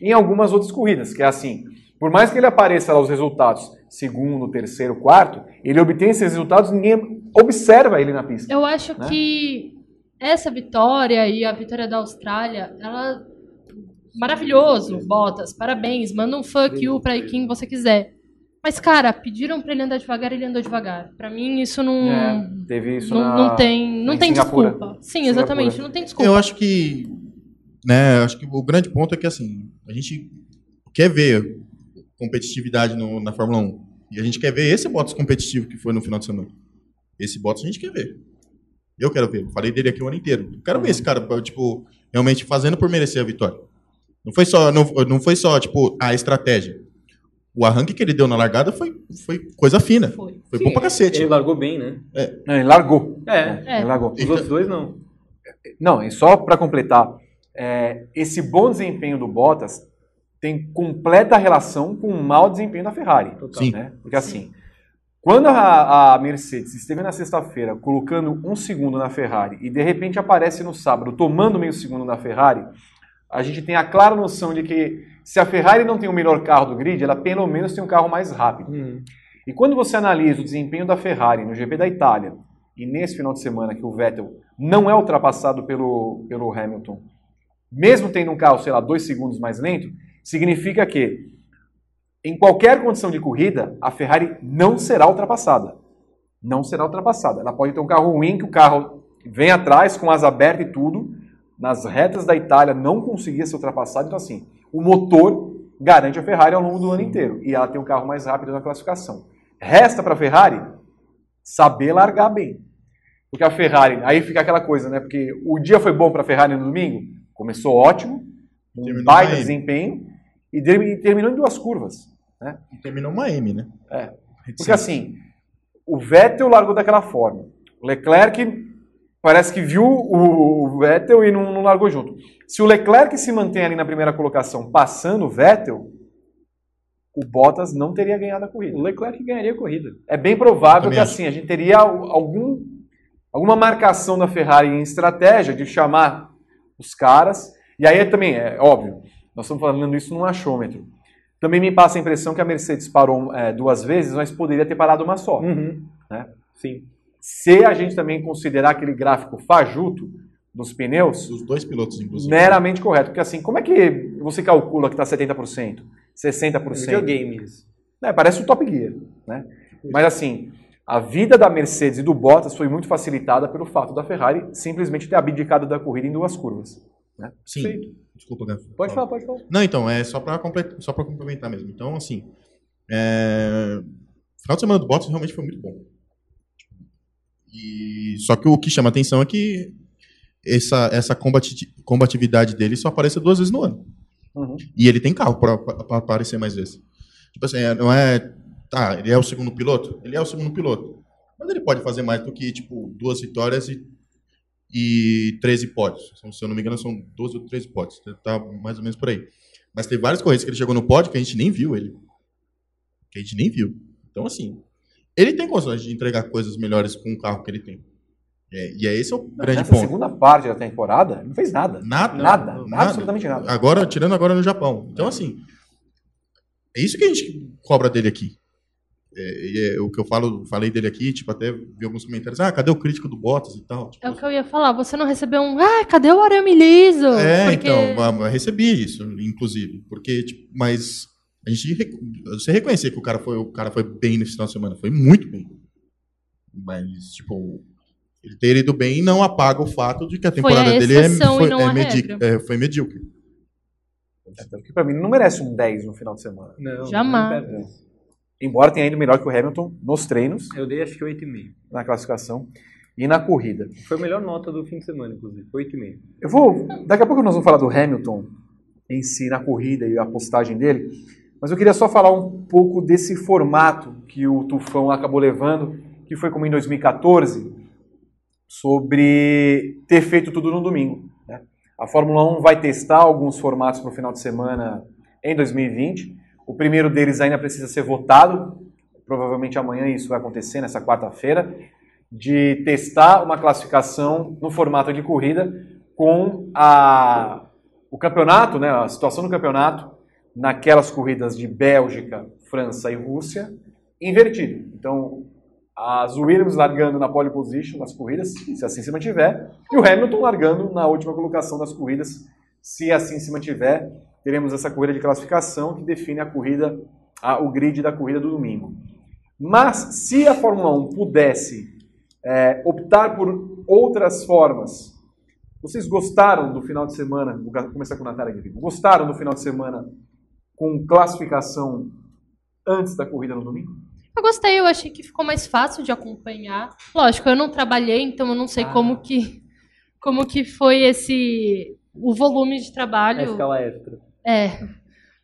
[SPEAKER 4] em algumas outras corridas, que é assim. Por mais que ele apareça lá os resultados, segundo, terceiro, quarto, ele obtém esses resultados e ninguém observa ele na pista.
[SPEAKER 5] Eu acho
[SPEAKER 4] Né?
[SPEAKER 5] que essa vitória e a vitória da Austrália, ela. Maravilhoso, Bottas, parabéns. Manda um fuck you pra quem você quiser. Mas, cara, pediram pra ele andar devagar, ele andou devagar. Pra mim, isso não.
[SPEAKER 4] É, teve isso
[SPEAKER 5] Não,
[SPEAKER 4] na-
[SPEAKER 5] não tem, não
[SPEAKER 4] em
[SPEAKER 5] tem
[SPEAKER 4] Singapura.
[SPEAKER 5] desculpa. Sim, exatamente,
[SPEAKER 4] Singapura.
[SPEAKER 5] não tem desculpa.
[SPEAKER 6] Eu acho que. Né, acho que o grande ponto é que assim, a gente quer ver competitividade no- na Fórmula 1. E a gente quer ver esse Bottas competitivo que foi no final de semana. Esse Bottas a gente quer ver. Eu quero ver. Falei dele aqui o ano inteiro. Eu quero ver esse cara, tipo, realmente fazendo por merecer a vitória. Não foi só, não, não foi só tipo, a estratégia. O arranque que ele deu na largada foi, foi coisa fina.
[SPEAKER 5] Foi.
[SPEAKER 6] Foi bom pra cacete.
[SPEAKER 7] Ele largou bem, né?
[SPEAKER 4] Não, ele largou.
[SPEAKER 7] É.
[SPEAKER 5] É.
[SPEAKER 4] Ele largou.
[SPEAKER 7] Os outros dois não.
[SPEAKER 4] Não, e só para completar, é, esse bom desempenho do Bottas tem completa relação com o mau desempenho da Ferrari.
[SPEAKER 6] Sim.
[SPEAKER 4] Né? Porque assim, quando a, a Mercedes esteve na sexta-feira colocando um segundo na Ferrari e de repente aparece no sábado tomando meio segundo na Ferrari, a gente tem a clara noção de que se a Ferrari não tem o melhor carro do grid, ela pelo menos tem um carro mais rápido.
[SPEAKER 7] Uhum.
[SPEAKER 4] E quando você analisa o desempenho da Ferrari no GP da Itália e nesse final de semana que o Vettel não é ultrapassado pelo, pelo Hamilton, mesmo tendo um carro, sei lá, dois segundos mais lento, significa que em qualquer condição de corrida, a Ferrari não será ultrapassada. Não será ultrapassada. Ela pode ter um carro ruim, que o carro vem atrás com asa aberta e tudo, nas retas da Itália não conseguia ser ultrapassado. Então, assim, o motor garante a Ferrari ao longo do ano inteiro. E ela tem um carro mais rápido na classificação. Resta para a Ferrari saber largar bem. Porque a Ferrari, aí fica aquela coisa, né? Porque o dia foi bom para a Ferrari no domingo, começou ótimo, um baita desempenho, e termi- terminou em duas curvas. Né?
[SPEAKER 6] E terminou uma M, né?
[SPEAKER 4] É. Porque assim, o Vettel largou daquela forma. O Leclerc parece que viu o Vettel e não, não largou junto. Se o Leclerc se mantém ali na primeira colocação, passando o Vettel, o Bottas não teria ganhado a corrida.
[SPEAKER 7] O Leclerc ganharia a corrida.
[SPEAKER 4] É bem provável que assim a gente teria al- algum, alguma marcação da Ferrari em estratégia de chamar os caras. E aí também, é óbvio, nós estamos falando isso num achômetro. Também me passa a impressão que a Mercedes parou é, duas vezes, mas poderia ter parado uma só.
[SPEAKER 7] Uhum.
[SPEAKER 4] Né?
[SPEAKER 7] Sim.
[SPEAKER 4] Se a gente também considerar aquele gráfico fajuto, dos pneus,
[SPEAKER 6] Dos dois pilotos, inclusive.
[SPEAKER 4] meramente correto. Porque assim, como é que você calcula que está 70%, 60%?
[SPEAKER 7] Videogames.
[SPEAKER 4] É, parece o Top Gear, né? Mas assim, a vida da Mercedes e do Bottas foi muito facilitada pelo fato da Ferrari simplesmente ter abdicado da corrida em duas curvas. Né?
[SPEAKER 6] Sim.
[SPEAKER 4] Feito.
[SPEAKER 6] Desculpa, Gaf.
[SPEAKER 4] Pode falar, pode falar.
[SPEAKER 6] Não, então, é só pra complementar mesmo. Então, assim, é... o final de semana do Bottas realmente foi muito bom. E... Só que o que chama atenção é que essa, essa combati- combatividade dele só aparece duas vezes no ano.
[SPEAKER 4] Uhum.
[SPEAKER 6] E ele tem carro pra aparecer mais vezes. Tipo assim, é- não é... Tá, ele é o segundo piloto? Ele é o segundo piloto. Mas ele pode fazer mais do que, tipo, duas vitórias e, e 13 pódios. Se eu não me engano, são 12 ou 13 pódios. Tá mais ou menos por aí. Mas tem várias corridas que ele chegou no pódio que a gente nem viu ele. Que a gente nem viu. Então, assim, ele tem condições de entregar coisas melhores com o carro que ele tem. É, e é esse é o grande
[SPEAKER 4] Nessa
[SPEAKER 6] ponto.
[SPEAKER 4] segunda parte da temporada, ele não fez nada.
[SPEAKER 6] Nada.
[SPEAKER 4] Nada, absolutamente nada.
[SPEAKER 6] Agora, tirando agora no Japão. Então, assim, é isso que a gente cobra dele aqui. É, é o que eu falo, falei dele aqui, tipo, até vi alguns comentários, ah, cadê o crítico do Bottas e tal? Tipo,
[SPEAKER 5] É o que eu ia falar. Você não recebeu um. Ah, cadê o arame liso?
[SPEAKER 6] É,
[SPEAKER 5] Porque-
[SPEAKER 6] então, eu recebi isso, inclusive, porque, tipo, mas a gente, você reconhecer que o cara foi, o cara foi bem nesse final de semana, foi muito bem. Mas, tipo, ele ter ido bem não apaga o fato de que a
[SPEAKER 5] Foi
[SPEAKER 6] temporada
[SPEAKER 5] a
[SPEAKER 6] dele é, foi, é
[SPEAKER 5] regra.
[SPEAKER 6] é, foi medíocre.
[SPEAKER 4] Até porque pra mim não merece um 10 no final de semana.
[SPEAKER 7] Não,
[SPEAKER 5] Jamais.
[SPEAKER 7] não é.
[SPEAKER 4] Embora tenha ido melhor que o Hamilton nos treinos,
[SPEAKER 7] Eu dei acho que 8,5.
[SPEAKER 4] na classificação e na corrida.
[SPEAKER 7] Foi a melhor nota do fim de semana, inclusive. 8,5.
[SPEAKER 4] Eu vou. Daqui a pouco nós vamos falar do Hamilton em si na corrida e a postagem dele. Mas eu queria só falar um pouco desse formato que o Tufão acabou levando, que foi como em 2014, sobre ter feito tudo no domingo. né? A Fórmula 1 vai testar alguns formatos para o final de semana em 2020. O primeiro deles ainda precisa ser votado, provavelmente amanhã isso vai acontecer, nessa quarta-feira, de testar uma classificação no formato de corrida com a, o campeonato, né, a situação do campeonato naquelas corridas de Bélgica, França e Rússia, invertido. Então, as Williams largando na pole position nas corridas, se assim se mantiver, e o Hamilton largando na última colocação das corridas, se assim se mantiver. Teremos essa corrida de classificação que define a corrida, a- o grid da corrida do domingo. Mas se a Fórmula 1 pudesse é, optar por outras formas, vocês gostaram do final de semana? Vou começar com a Natália aqui. Gostaram do final de semana com classificação antes da corrida no domingo?
[SPEAKER 5] Eu gostei, eu achei que ficou mais fácil de acompanhar. Lógico, eu não trabalhei, então eu não sei
[SPEAKER 7] Ah.
[SPEAKER 5] como que como que foi esse o volume de
[SPEAKER 7] A
[SPEAKER 5] trabalho.
[SPEAKER 7] escala extra.
[SPEAKER 5] É.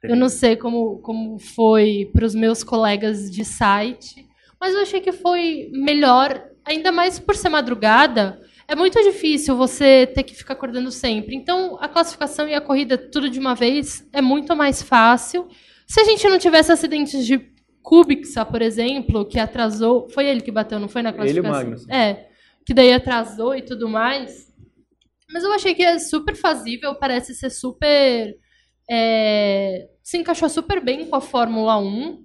[SPEAKER 5] Eu não sei como, como foi para os meus colegas de site, mas eu achei que foi melhor, ainda mais por ser madrugada. É muito difícil você ter que ficar acordando sempre. Então, a classificação e a corrida tudo de uma vez é muito mais fácil. Se a gente não tivesse acidentes de Kubica, por exemplo, que atrasou, foi ele que bateu, não foi na
[SPEAKER 7] Ele
[SPEAKER 5] classificação?
[SPEAKER 7] Magnussen.
[SPEAKER 5] É, que daí atrasou e tudo mais. Mas eu achei que é super fazível, parece ser super é, se encaixou super bem com a Fórmula 1.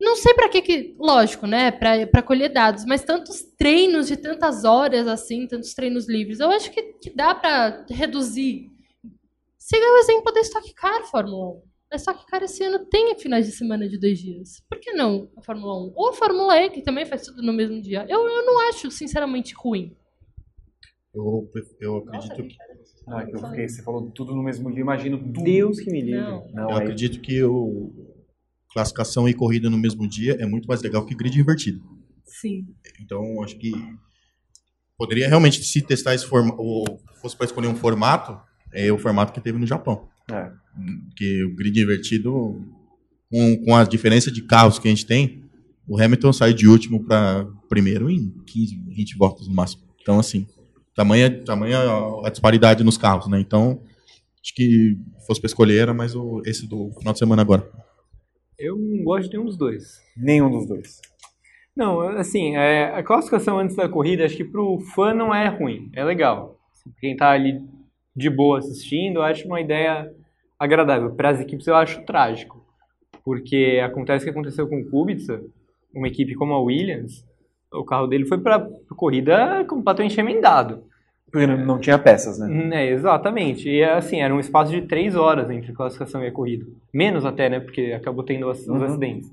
[SPEAKER 5] Não sei pra que que, lógico, né, Pra pra colher dados, mas tantos treinos de tantas horas assim, tantos treinos livres, eu acho que, que dá pra reduzir. Siga o exemplo da Stock Car Fórmula 1. A Stock Car esse ano tem finais de semana de dois dias. Por que não a Fórmula 1? Ou a Fórmula E, que também faz tudo no mesmo dia. Eu, eu não acho, sinceramente, ruim.
[SPEAKER 6] Eu, eu acredito que,
[SPEAKER 4] Ah, que eu fiquei, você falou tudo no mesmo dia, imagino tudo.
[SPEAKER 7] Deus que me livre.
[SPEAKER 5] Não.
[SPEAKER 4] Não,
[SPEAKER 6] eu
[SPEAKER 4] aí-
[SPEAKER 6] acredito que o classificação e corrida no mesmo dia é muito mais legal que grid invertido.
[SPEAKER 5] Sim.
[SPEAKER 6] Então, acho que poderia realmente se testar esse formato, ou fosse para escolher um formato, é o formato que teve no Japão.
[SPEAKER 4] É.
[SPEAKER 6] Que o grid invertido, com, com a diferença de carros que a gente tem, o Hamilton sai de último para primeiro em 15, 20 voltas no máximo. Então, assim, tamanha, tamanha a disparidade nos carros, né? Então, acho que fosse para escolher era mais o, esse do final de semana agora.
[SPEAKER 7] Eu não gosto de nenhum dos dois.
[SPEAKER 4] Nenhum dos dois.
[SPEAKER 7] Não, assim, é, a classificação antes da corrida, acho que pro fã não é ruim, é legal. Quem tá ali de boa assistindo, eu acho uma ideia agradável. Para as equipes eu acho trágico, porque acontece o que aconteceu com o Kubica, uma equipe como a Williams, o carro dele foi para corrida completamente emendado.
[SPEAKER 4] Porque não, tinha peças, né?
[SPEAKER 7] É, exatamente. E assim, era um espaço de três horas entre classificação e a corrida. Menos até, né? Porque acabou tendo os, os
[SPEAKER 4] Uhum.
[SPEAKER 7] acidentes.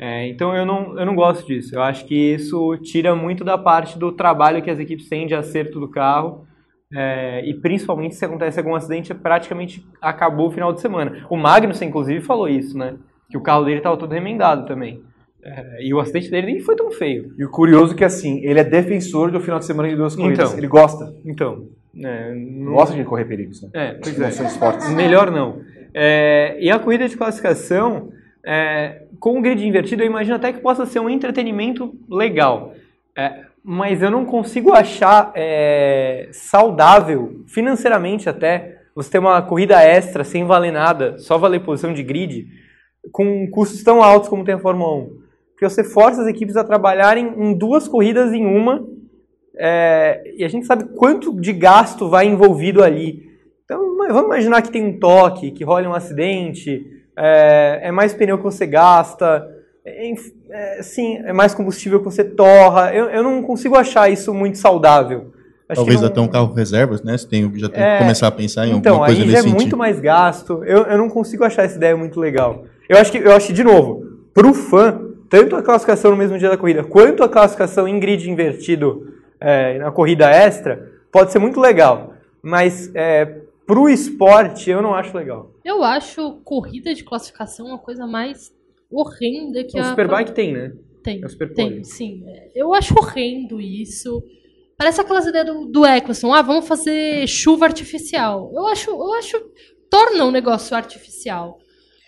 [SPEAKER 7] É, então eu não, eu não gosto disso. Eu acho que isso tira muito da parte do trabalho que as equipes têm de acerto do carro. É, e principalmente se acontece algum acidente, praticamente acabou o final de semana. O Magnussen, inclusive, falou isso, né? Que o carro dele estava todo remendado também. É, e o acidente dele nem foi tão feio.
[SPEAKER 4] E o curioso é que, assim, ele é defensor do final de semana de duas corridas.
[SPEAKER 7] Então.
[SPEAKER 4] Ele gosta.
[SPEAKER 7] Então, é, não-
[SPEAKER 4] Gosta de correr perigos, né?
[SPEAKER 7] É, pois
[SPEAKER 4] Emoções
[SPEAKER 7] é.
[SPEAKER 4] fortes.
[SPEAKER 7] Melhor não. É, e a corrida de classificação, é, com o grid invertido, eu imagino até que possa ser um entretenimento legal. É, mas eu não consigo achar é, saudável, financeiramente até, você ter uma corrida extra sem valer nada, só valer posição de grid, com custos tão altos como tem a Fórmula 1. Porque você força as equipes a trabalharem em duas corridas em uma, é, e a gente sabe quanto de gasto vai envolvido ali. Então, vamos imaginar que tem um toque, que rola um acidente, é, é mais pneu que você gasta, é, é, sim, é mais combustível que você torra. Eu, eu não consigo achar isso muito saudável. Acho
[SPEAKER 6] Talvez
[SPEAKER 7] não-
[SPEAKER 6] até um carro reservas, né? Você tem, já tem
[SPEAKER 7] É,
[SPEAKER 6] que começar a pensar em
[SPEAKER 7] então,
[SPEAKER 6] alguma coisa
[SPEAKER 7] aí
[SPEAKER 6] nesse
[SPEAKER 7] já é
[SPEAKER 6] sentido.
[SPEAKER 7] muito mais gasto. Eu, eu não consigo achar essa ideia muito legal. Eu acho que, eu acho que, de novo, pro fã, tanto a classificação no mesmo dia da corrida, quanto a classificação em grid invertido é, na corrida extra, pode ser muito legal. Mas é, pro esporte, eu não acho legal.
[SPEAKER 5] Eu acho corrida de classificação uma coisa mais horrenda que
[SPEAKER 7] o
[SPEAKER 5] a.
[SPEAKER 7] Superbike tem, né?
[SPEAKER 5] Tem,
[SPEAKER 7] é o Superpole.
[SPEAKER 5] tem, sim. É, Eu acho horrendo isso. Parece aquelas ideias do, do Eccleston. Ah, vamos fazer chuva artificial. Eu acho, eu acho. Torna um negócio artificial.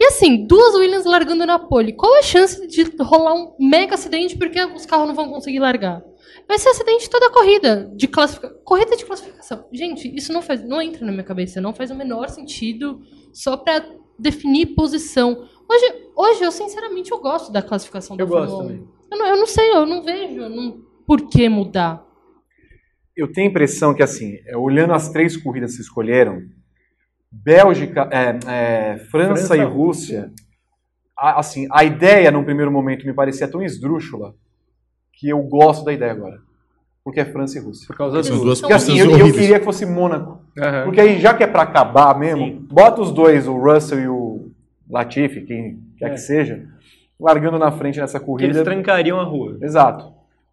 [SPEAKER 5] E assim, duas Williams largando na pole. Qual a chance de rolar um mega acidente porque os carros não vão conseguir largar? Vai ser acidente toda a corrida de classificação. Corrida de classificação. Gente, isso não faz, não entra na minha cabeça. Não faz o menor sentido só pra definir posição. Hoje, hoje eu sinceramente eu gosto da classificação da
[SPEAKER 7] Eu gosto
[SPEAKER 5] Fórmula 1.
[SPEAKER 7] também.
[SPEAKER 5] Eu não, eu não sei, eu não vejo não, por que mudar.
[SPEAKER 4] Eu tenho a impressão que, assim, é, olhando as três corridas que escolheram, Bélgica, é, é, França,
[SPEAKER 7] França,
[SPEAKER 4] e Rússia, a- assim, a ideia, num primeiro momento, me parecia tão esdrúxula que eu gosto da ideia agora. Porque é França e Rússia.
[SPEAKER 7] Por causa das duas.
[SPEAKER 4] Porque assim, eu, eu queria que fosse Mônaco.
[SPEAKER 7] Aham.
[SPEAKER 4] Porque aí, já que é pra acabar mesmo,
[SPEAKER 7] Sim.
[SPEAKER 4] bota os dois, o Russell e o Latifi, quem quer
[SPEAKER 7] É.
[SPEAKER 4] que seja, largando na frente nessa
[SPEAKER 7] Que eles
[SPEAKER 4] corrida.
[SPEAKER 7] trancariam a rua.
[SPEAKER 4] Exato.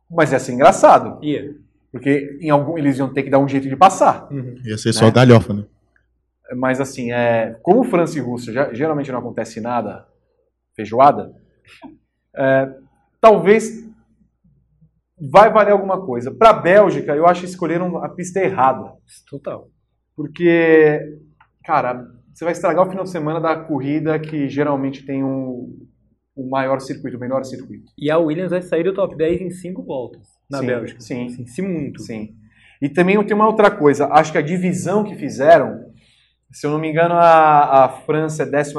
[SPEAKER 4] Mas ia ser engraçado.
[SPEAKER 7] Ia.
[SPEAKER 4] Porque em algum, eles iam ter que dar um jeito de passar.
[SPEAKER 6] Ia ser só galhofa, né?
[SPEAKER 4] Mas assim, é, como França e Rússia já- geralmente não acontece nada feijoada, é, talvez vai valer alguma coisa. Para a Bélgica, eu acho que escolheram a pista errada.
[SPEAKER 7] Total.
[SPEAKER 4] Porque, cara, você vai estragar o final de semana da corrida que geralmente tem um, um maior circuito, o menor circuito.
[SPEAKER 7] E a Williams vai sair do top 10 em 5 voltas na
[SPEAKER 4] Sim,
[SPEAKER 7] Bélgica.
[SPEAKER 4] sim.
[SPEAKER 7] Sim, se muito.
[SPEAKER 4] Sim. E também tem uma outra coisa. Acho que a divisão que fizeram, se eu não me engano, a, a França é 11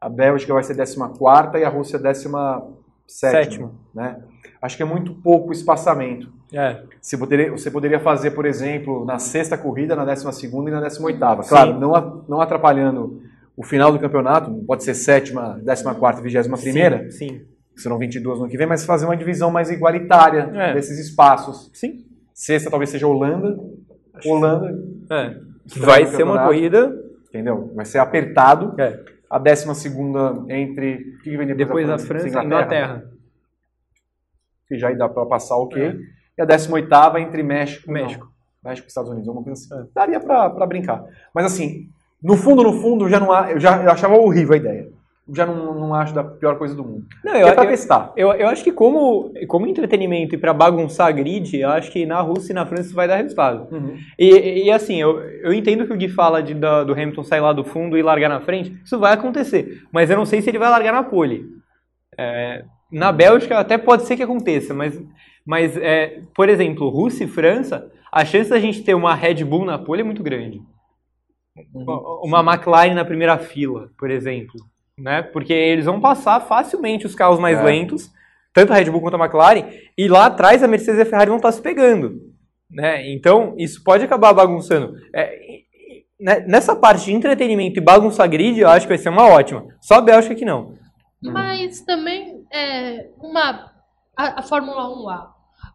[SPEAKER 4] a Bélgica vai ser 14 e a Rússia é 17
[SPEAKER 7] Sétima.
[SPEAKER 4] né? Acho que é muito pouco espaçamento.
[SPEAKER 7] É.
[SPEAKER 4] Você poderia, você poderia fazer, por exemplo, na sexta corrida, na 12 e na 18 Claro,
[SPEAKER 7] Sim.
[SPEAKER 4] não, não atrapalhando o final do campeonato, pode ser sétima, 14 vigésima primeira,
[SPEAKER 7] Sim. sim.
[SPEAKER 4] serão 22 no ano que vem, mas fazer uma divisão mais igualitária
[SPEAKER 7] É.
[SPEAKER 4] desses espaços.
[SPEAKER 7] Sim.
[SPEAKER 4] Sexta talvez seja Holanda. Holanda,
[SPEAKER 7] É. Vai ser uma corrida.
[SPEAKER 4] entendeu? Vai ser apertado.
[SPEAKER 7] É.
[SPEAKER 4] A décima segunda entre. O que vem depois,
[SPEAKER 7] Depois da França e Inglaterra.
[SPEAKER 4] Que já dá para passar o quê?
[SPEAKER 7] É.
[SPEAKER 4] E a décima oitava entre México.
[SPEAKER 7] México.
[SPEAKER 4] Não, México e Estados Unidos, alguma coisa assim. Daria para brincar. Mas assim, no fundo, no fundo, já não, a- eu já eu achava horrível a ideia. Já não, não acho da pior coisa do mundo.
[SPEAKER 7] Não,
[SPEAKER 4] Eu,
[SPEAKER 7] eu,
[SPEAKER 4] é para
[SPEAKER 7] eu,
[SPEAKER 4] testar.
[SPEAKER 7] eu, eu acho que como, como entretenimento e para bagunçar a grid, eu acho que na Rússia e na França isso vai dar resultado.
[SPEAKER 4] Uhum.
[SPEAKER 7] E, e, assim, eu, eu entendo que o Gui fala de, da- do Hamilton sair lá do fundo e largar na frente, isso vai acontecer. Mas eu não sei se ele vai largar na pole. É, na Bélgica até pode ser que aconteça, mas, mas é, por exemplo, Rússia e França, a chance da gente ter uma Red Bull na pole é muito grande. Uma McLaren na primeira fila, por exemplo. Né? Porque eles vão passar facilmente os carros mais
[SPEAKER 4] É.
[SPEAKER 7] lentos, tanto a Red Bull quanto a McLaren, e lá atrás a Mercedes e a Ferrari vão estar se pegando. Né? Então, isso pode acabar bagunçando. É, e- e- né, nessa parte de entretenimento e bagunçar grid, eu acho que vai ser uma ótima. Só a Bélgica que não.
[SPEAKER 5] Mas também é uma a, a Fórmula 1A.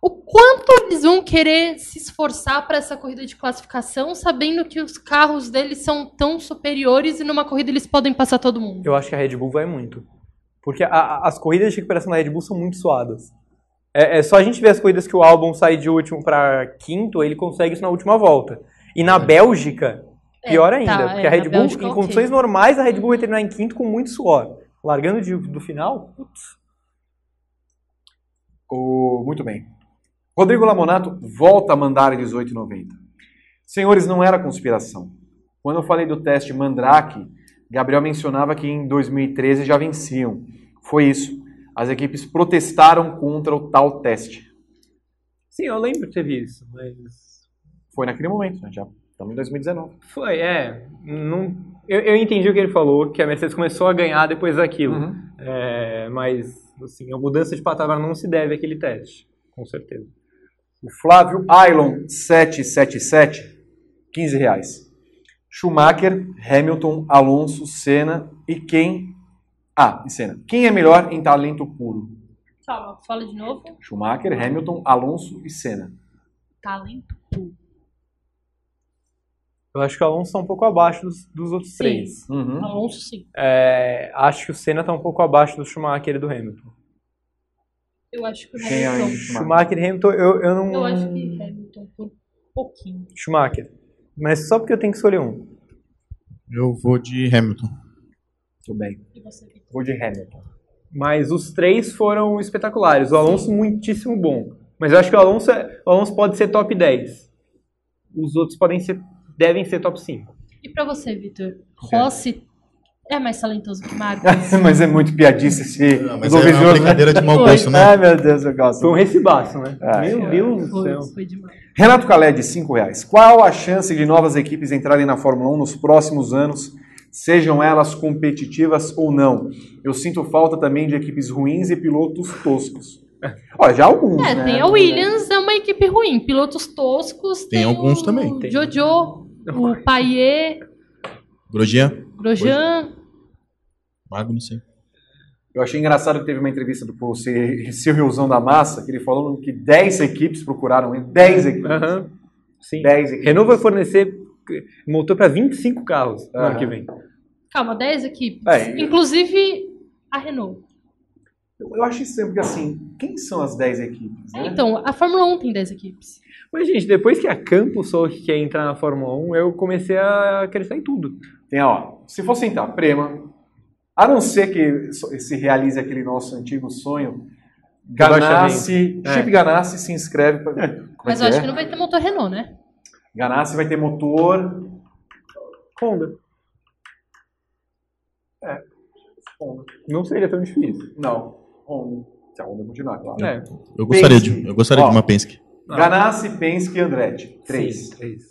[SPEAKER 5] O quanto eles vão querer se esforçar para essa corrida de classificação, sabendo que os carros deles são tão superiores e numa corrida eles podem passar todo mundo.
[SPEAKER 7] Eu acho que a Red Bull vai muito. Porque a- a- as corridas de recuperação da Red Bull são muito suadas. É, é só a gente ver as corridas que o Albon sai de último para quinto, ele consegue isso na última volta. E na Bélgica,
[SPEAKER 5] É,
[SPEAKER 7] pior ainda.
[SPEAKER 5] tá,
[SPEAKER 7] porque
[SPEAKER 5] é,
[SPEAKER 7] a Red Bull,
[SPEAKER 5] Bélgica,
[SPEAKER 7] em condições normais, a Red Bull vai terminar em quinto com muito suor. Largando de- do final, putz.
[SPEAKER 4] O- Muito bem. Rodrigo Lamonato volta a mandar 18,90. Senhores, não era conspiração. Quando eu falei do teste Mandrake, Gabriel mencionava que em 2013 já venciam. Foi isso. As equipes protestaram contra o tal teste.
[SPEAKER 7] Sim, eu lembro que teve isso, mas.
[SPEAKER 4] Foi naquele momento, né? já estamos em 2019.
[SPEAKER 7] Foi, é. Não, eu, eu entendi o que ele falou, que a Mercedes começou a ganhar depois daquilo.
[SPEAKER 4] Uhum.
[SPEAKER 7] É, mas, assim, a mudança de patamar não se deve àquele teste, com certeza.
[SPEAKER 4] O Flávio Ailon 777, 15 reais. Schumacher, Hamilton, Alonso, Senna e quem? Ah, e Senna. Quem é melhor em talento puro?
[SPEAKER 5] Calma, fala de novo.
[SPEAKER 4] Schumacher, Hamilton, Alonso e Senna.
[SPEAKER 5] Talento.
[SPEAKER 7] Eu acho que o Alonso está um pouco abaixo dos, dos outros
[SPEAKER 5] Sim.
[SPEAKER 7] três.
[SPEAKER 4] Uhum.
[SPEAKER 5] Alonso, sim.
[SPEAKER 7] É, acho que o Senna está um pouco abaixo do Schumacher e do Hamilton.
[SPEAKER 5] Eu acho que o
[SPEAKER 4] Quem é
[SPEAKER 5] Hamilton.
[SPEAKER 4] aí? Schumacher.
[SPEAKER 7] Hamilton e Hamilton, eu, eu não.
[SPEAKER 5] Eu acho que Hamilton por pouquinho.
[SPEAKER 7] Schumacher. Mas só porque eu tenho que escolher um.
[SPEAKER 6] Eu vou de Hamilton.
[SPEAKER 4] Tudo bem.
[SPEAKER 5] E você?
[SPEAKER 4] Vou de Hamilton.
[SPEAKER 7] Mas os três foram espetaculares. O Alonso, muitíssimo bom. Mas eu acho que o Alonso, é- o Alonso pode ser top 10. Os outros podem ser, devem ser top 5.
[SPEAKER 5] E pra você, Vitor? Rossi é mais talentoso que Marcos?
[SPEAKER 4] Mas é muito piadice esse
[SPEAKER 6] Não, mas é uma
[SPEAKER 4] né?
[SPEAKER 6] brincadeira de mau gosto, né?
[SPEAKER 4] Ai, meu Deus, eu gosto.
[SPEAKER 7] Foi um recibaço, né?
[SPEAKER 4] Ai,
[SPEAKER 7] Meu
[SPEAKER 4] ai.
[SPEAKER 7] Deus do
[SPEAKER 5] Foi,
[SPEAKER 7] céu.
[SPEAKER 5] foi demais.
[SPEAKER 4] Renato Caled, 5 reais. Qual a chance de novas equipes entrarem na Fórmula 1 nos próximos anos, sejam elas competitivas ou não? Eu sinto falta também de equipes ruins e pilotos toscos. Olha, já alguns,
[SPEAKER 5] É,
[SPEAKER 4] né?
[SPEAKER 5] tem a Williams, é uma equipe ruim. Pilotos toscos.
[SPEAKER 6] Tem alguns
[SPEAKER 5] o
[SPEAKER 6] também.
[SPEAKER 7] Tem.
[SPEAKER 5] Jojo, o Paier,
[SPEAKER 6] Grosjean,
[SPEAKER 5] Grosjean.
[SPEAKER 6] Magnussen.
[SPEAKER 4] Eu achei engraçado que teve uma entrevista do pro Silviozão da Massa, que ele falou que 10 equipes procuraram ele. 10 equipes.
[SPEAKER 7] Aham. Sim.
[SPEAKER 4] 10 equipes.
[SPEAKER 7] Renault vai fornecer motor para 25 carros no ano
[SPEAKER 4] Aham.
[SPEAKER 7] que vem.
[SPEAKER 5] Calma, 10 equipes.
[SPEAKER 4] É,
[SPEAKER 5] Inclusive a Renault.
[SPEAKER 4] Eu acho estranho, porque assim, quem são as 10 equipes?
[SPEAKER 5] É,
[SPEAKER 4] Né?
[SPEAKER 5] então, a Fórmula 1 tem 10 equipes.
[SPEAKER 7] Mas, gente, depois que a Campos falou que quer entrar na Fórmula 1, eu comecei a acreditar em tudo.
[SPEAKER 4] Tem, ó, se fosse entrar Prema, a não ser que se realize aquele nosso antigo sonho, Ganassi,
[SPEAKER 7] É.
[SPEAKER 4] Chip Ganassi se inscreve. Pra... Como é
[SPEAKER 5] Mas
[SPEAKER 4] que
[SPEAKER 5] eu acho
[SPEAKER 4] é?
[SPEAKER 5] que não vai ter motor Renault, né?
[SPEAKER 4] Ganassi vai ter motor.
[SPEAKER 7] Honda.
[SPEAKER 4] Honda.
[SPEAKER 7] Não seria tão difícil.
[SPEAKER 4] Não, Honda. Se a Honda continuar, claro.
[SPEAKER 7] É.
[SPEAKER 6] Eu gostaria,
[SPEAKER 4] Penske.
[SPEAKER 6] de, eu gostaria
[SPEAKER 4] Ó.
[SPEAKER 6] de uma Penske.
[SPEAKER 4] Ganassi, Penske e Andretti. Três.
[SPEAKER 7] Sim, três.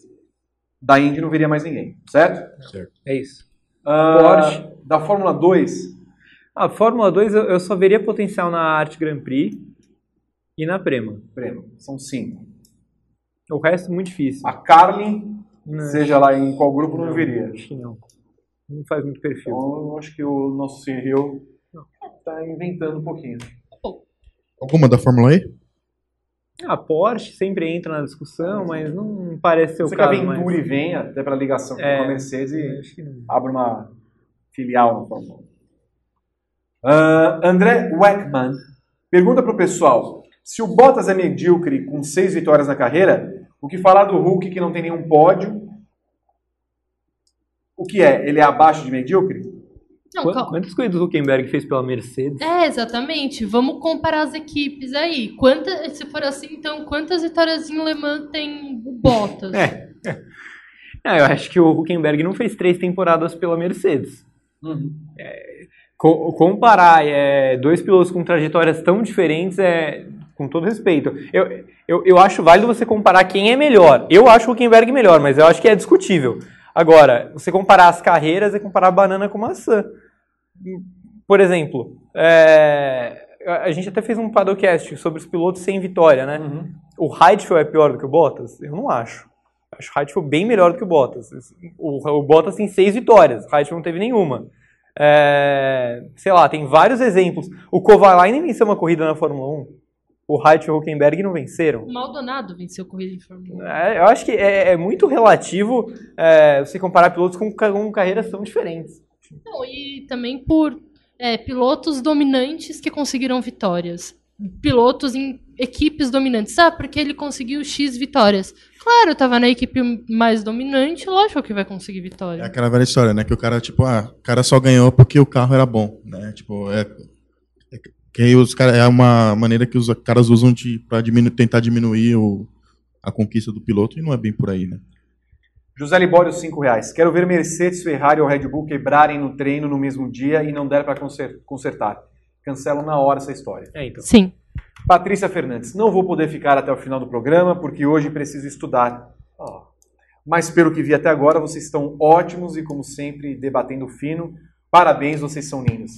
[SPEAKER 4] Da Indy não viria mais ninguém, certo?
[SPEAKER 6] Certo.
[SPEAKER 7] É isso.
[SPEAKER 4] Ah,
[SPEAKER 7] Porsche.
[SPEAKER 4] Da Fórmula 2,
[SPEAKER 7] A Fórmula 2 eu, eu só veria potencial na Arte Grand Prix e na Prema.
[SPEAKER 4] Prema, são cinco.
[SPEAKER 7] O resto muito difícil.
[SPEAKER 4] A Carlin,
[SPEAKER 7] Não,
[SPEAKER 4] seja lá em qual grupo, não viria.
[SPEAKER 7] Acho que não. Não faz muito perfil.
[SPEAKER 4] Então, eu acho que o nosso Cyril tá inventando um pouquinho.
[SPEAKER 6] Alguma da Fórmula E?
[SPEAKER 7] A Porsche sempre entra na discussão, mas não parece ser o caso. mais.
[SPEAKER 4] Venturi venha, até pela ligação
[SPEAKER 7] É.
[SPEAKER 4] com a Mercedes, e abre uma filial na Fórmula 1. Ah, André Weckman pergunta pro pessoal: se o Bottas é medíocre com seis vitórias na carreira, o que falar do Hulk que não tem nenhum pódio? O que é? Ele é abaixo de medíocre?
[SPEAKER 5] Não,
[SPEAKER 7] Qu-
[SPEAKER 5] calma.
[SPEAKER 7] Quantas corridas o Huckenberg fez pela Mercedes?
[SPEAKER 5] É, exatamente. Vamos comparar as equipes aí. Quanta, se for assim, então, quantas vitórias em Le Mans tem o Bottas?
[SPEAKER 7] É. Ah, eu acho que o Huckenberg não fez três temporadas pela Mercedes. Co- comparar é, dois pilotos com trajetórias tão diferentes é, com todo respeito. Eu, eu, eu acho válido você comparar quem é melhor. Eu acho o Huckenberg melhor, mas eu acho que é discutível. Agora, você comparar as carreiras é comparar banana com maçã. Por exemplo, é, a gente até fez um podcast sobre os pilotos sem vitória, né? O Heidfeld é pior do que o Bottas? Eu não acho. Acho o Heidfeld bem melhor do que o Bottas. O, o Bottas tem seis vitórias, o Heidfeld não teve nenhuma. É, sei lá, tem vários exemplos. O Kovalainen venceu uma corrida na Fórmula 1. o Heidt e o Huckenberg não venceram.
[SPEAKER 5] O Maldonado venceu corrida de Fórmula 1.
[SPEAKER 7] É, eu acho que é, é muito relativo é, você comparar pilotos com, com carreiras tão diferentes.
[SPEAKER 5] Não, e também por é, pilotos dominantes que conseguiram vitórias. Pilotos em equipes dominantes. Ah, porque ele conseguiu X vitórias. Claro, tava na equipe mais dominante, lógico que vai conseguir
[SPEAKER 6] É
[SPEAKER 5] vitória.
[SPEAKER 6] aquela velha história, né? Que o cara, tipo, ah, o cara só ganhou porque o carro era bom, né? Tipo, é. é que os cara, é uma maneira que os caras usam de, diminu tentar diminuir o, a conquista do piloto e não é bem por aí, né?
[SPEAKER 4] José Libório, 5 reais. Quero ver Mercedes, Ferrari ou Red Bull quebrarem no treino no mesmo dia e não der para consertar. Cancelam na hora essa história.
[SPEAKER 7] É, então.
[SPEAKER 5] Sim.
[SPEAKER 4] Patrícia Fernandes, não vou poder ficar até o final do programa porque hoje preciso estudar. Ó. Mas pelo que vi até agora, vocês estão ótimos e, como sempre, debatendo fino. Parabéns, vocês são lindos.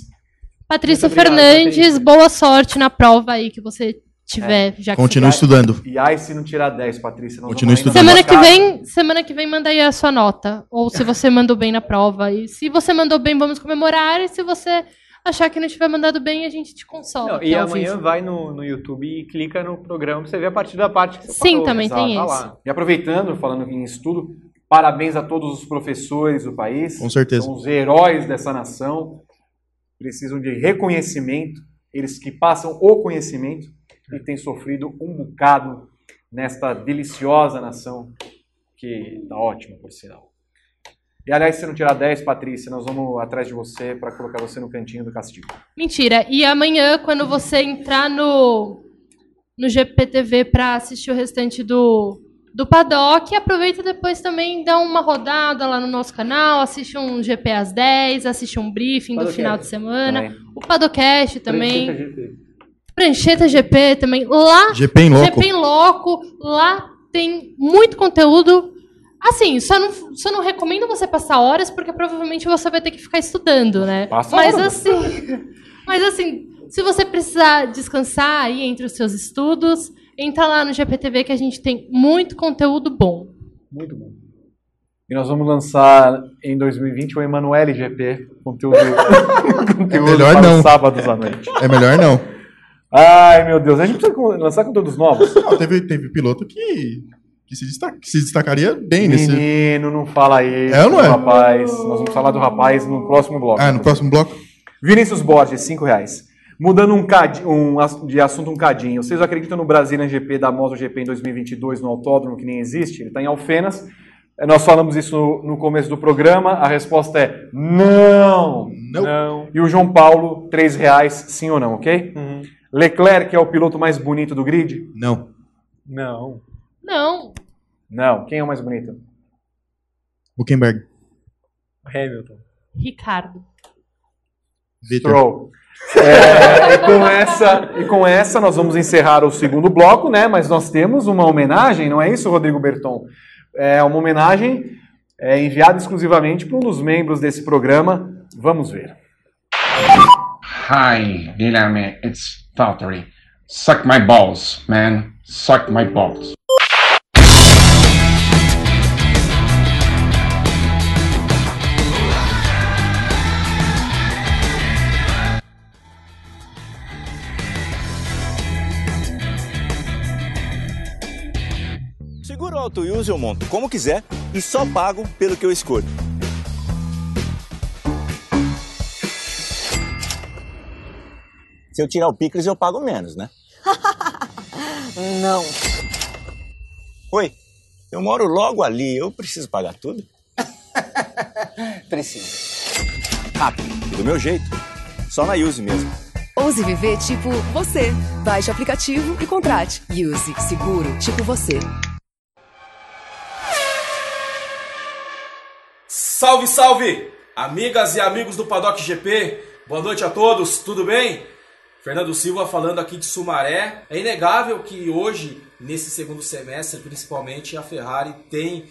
[SPEAKER 5] Patrícia
[SPEAKER 4] obrigado,
[SPEAKER 5] Fernandes,
[SPEAKER 4] Patrícia.
[SPEAKER 5] boa sorte na prova aí que você tiver. Já que
[SPEAKER 6] Continue
[SPEAKER 5] você...
[SPEAKER 6] estudando.
[SPEAKER 4] E ai se não tirar 10, Patrícia. vamos ainda
[SPEAKER 6] estudando.
[SPEAKER 5] Semana
[SPEAKER 4] na
[SPEAKER 5] que vem, semana que vem manda aí a sua nota. Ou se você mandou bem na prova. E se você mandou bem, vamos comemorar. E se você achar que não tiver mandado bem, a gente te consola.
[SPEAKER 7] Não, e
[SPEAKER 5] ao
[SPEAKER 7] amanhã
[SPEAKER 5] vivo.
[SPEAKER 7] vai no, no YouTube e clica no programa pra você ver a partir da parte que você
[SPEAKER 5] Sim,
[SPEAKER 7] falou.
[SPEAKER 5] também tem
[SPEAKER 7] Tá
[SPEAKER 5] isso.
[SPEAKER 7] lá.
[SPEAKER 4] E aproveitando, falando em estudo, parabéns a todos os professores do país.
[SPEAKER 6] Com certeza.
[SPEAKER 4] São os heróis dessa nação. Precisam de reconhecimento. Eles que passam o conhecimento e têm sofrido um bocado nesta deliciosa nação que tá ótima, por sinal. E aliás, se não tirar 10, Patrícia, nós vamos atrás de você para colocar você no cantinho do castigo.
[SPEAKER 5] Mentira. E amanhã, quando você entrar no, no GPTV para assistir o restante do, do paddock, aproveita depois também dá uma rodada lá no nosso canal, assiste um GP às 10, assiste um briefing do
[SPEAKER 7] Paddockcast.
[SPEAKER 5] final de semana,
[SPEAKER 4] Também.
[SPEAKER 5] o Padocast também,
[SPEAKER 7] Prancheta GP.
[SPEAKER 5] Também. Lá
[SPEAKER 6] GP em loco.
[SPEAKER 5] GP em Loco, lá tem muito conteúdo. Assim, só não, só não recomendo você passar horas, porque provavelmente você vai ter que ficar estudando, né?
[SPEAKER 4] Passa
[SPEAKER 5] mas
[SPEAKER 4] horas.
[SPEAKER 5] assim, mas assim, se você precisar descansar aí entre os seus estudos, entra lá no GPTV que a gente tem muito conteúdo bom.
[SPEAKER 4] Muito bom. E nós vamos lançar em 2020 o Emanuele GP, conteúdo, conteúdo
[SPEAKER 6] melhor
[SPEAKER 4] para
[SPEAKER 6] não.
[SPEAKER 4] os sábados à noite.
[SPEAKER 6] É melhor não.
[SPEAKER 4] Ai, meu Deus, a gente precisa lançar conteúdos novos.
[SPEAKER 6] Não, teve, teve piloto que, que, se destaca- que se destacaria bem nesse.
[SPEAKER 4] Menino, não fala isso,
[SPEAKER 6] É ou não é?
[SPEAKER 4] rapaz. Nós vamos falar do rapaz no próximo bloco.
[SPEAKER 6] Ah, no próximo bloco?
[SPEAKER 4] Vinícius Borges, 5 reais. Mudando um, cadi- um de assunto um cadinho, vocês acreditam no Brasilian GP da MotoGP em 2022 no autódromo que nem existe? Ele está em Alfenas. Eh, Nós falamos isso no, começo do programa. A resposta é não.
[SPEAKER 6] Não.
[SPEAKER 7] Não.
[SPEAKER 4] E o João Paulo, 3 reais, sim ou não, ok?
[SPEAKER 7] Uhum.
[SPEAKER 4] Leclerc é o piloto mais bonito do grid?
[SPEAKER 6] Não.
[SPEAKER 7] Não.
[SPEAKER 5] Não,
[SPEAKER 4] Não. Quem é o mais bonito?
[SPEAKER 6] Huckenberg.
[SPEAKER 7] Hamilton.
[SPEAKER 5] Ricardo.
[SPEAKER 4] Stroll. É, e, com essa, e com essa nós vamos encerrar o segundo bloco, né? Mas nós temos uma homenagem, não é isso, Rodrigo Berton? É uma homenagem é, enviada exclusivamente para um dos membros desse programa. Vamos ver.
[SPEAKER 2] Hi, Guilherme. It's Valtteri. Suck my balls, man. Suck my balls.
[SPEAKER 1] Seguro auto use eu monto como quiser e só pago pelo que eu escolho. Se eu tirar o picles, eu pago menos, né?
[SPEAKER 9] Não.
[SPEAKER 1] Oi, eu moro logo ali, eu preciso pagar tudo?
[SPEAKER 9] Preciso.
[SPEAKER 1] Rápido, e do meu jeito. Só na Use mesmo.
[SPEAKER 3] Ouse viver tipo você. Baixe o aplicativo e contrate. Use seguro tipo você.
[SPEAKER 10] Salve, salve! Amigas e amigos do Paddock GP, boa noite a todos, tudo bem? Fernando Silva falando aqui de Sumaré. É inegável que hoje, nesse segundo semestre, principalmente, a Ferrari tem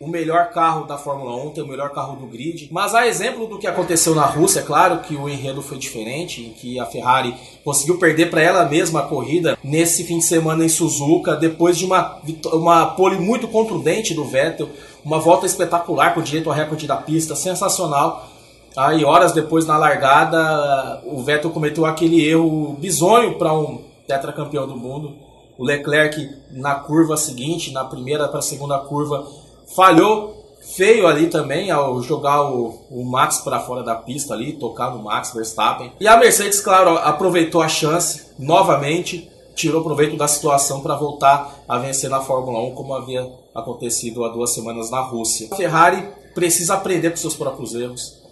[SPEAKER 10] o melhor carro da Fórmula 1, tem o melhor carro do grid. Mas a exemplo do que aconteceu na Rússia, é claro que o enredo foi diferente, em que a Ferrari conseguiu perder para ela mesma a corrida nesse fim de semana em Suzuka, depois de uma, uma pole muito contundente do Vettel, uma volta espetacular com direito ao recorde da pista, sensacional. Aí, horas depois, na largada, o Vettel cometeu aquele erro bizonho para um
[SPEAKER 8] tetracampeão do mundo. O Leclerc na curva seguinte, na primeira para a segunda curva, falhou feio ali também ao jogar o, o Max para fora da pista ali, tocar no Max Verstappen. E a Mercedes, claro, aproveitou a chance novamente, tirou proveito da situação para voltar a vencer na Fórmula 1, como havia acontecido há duas semanas na Rússia. A Ferrari precisa aprender com seus próprios erros,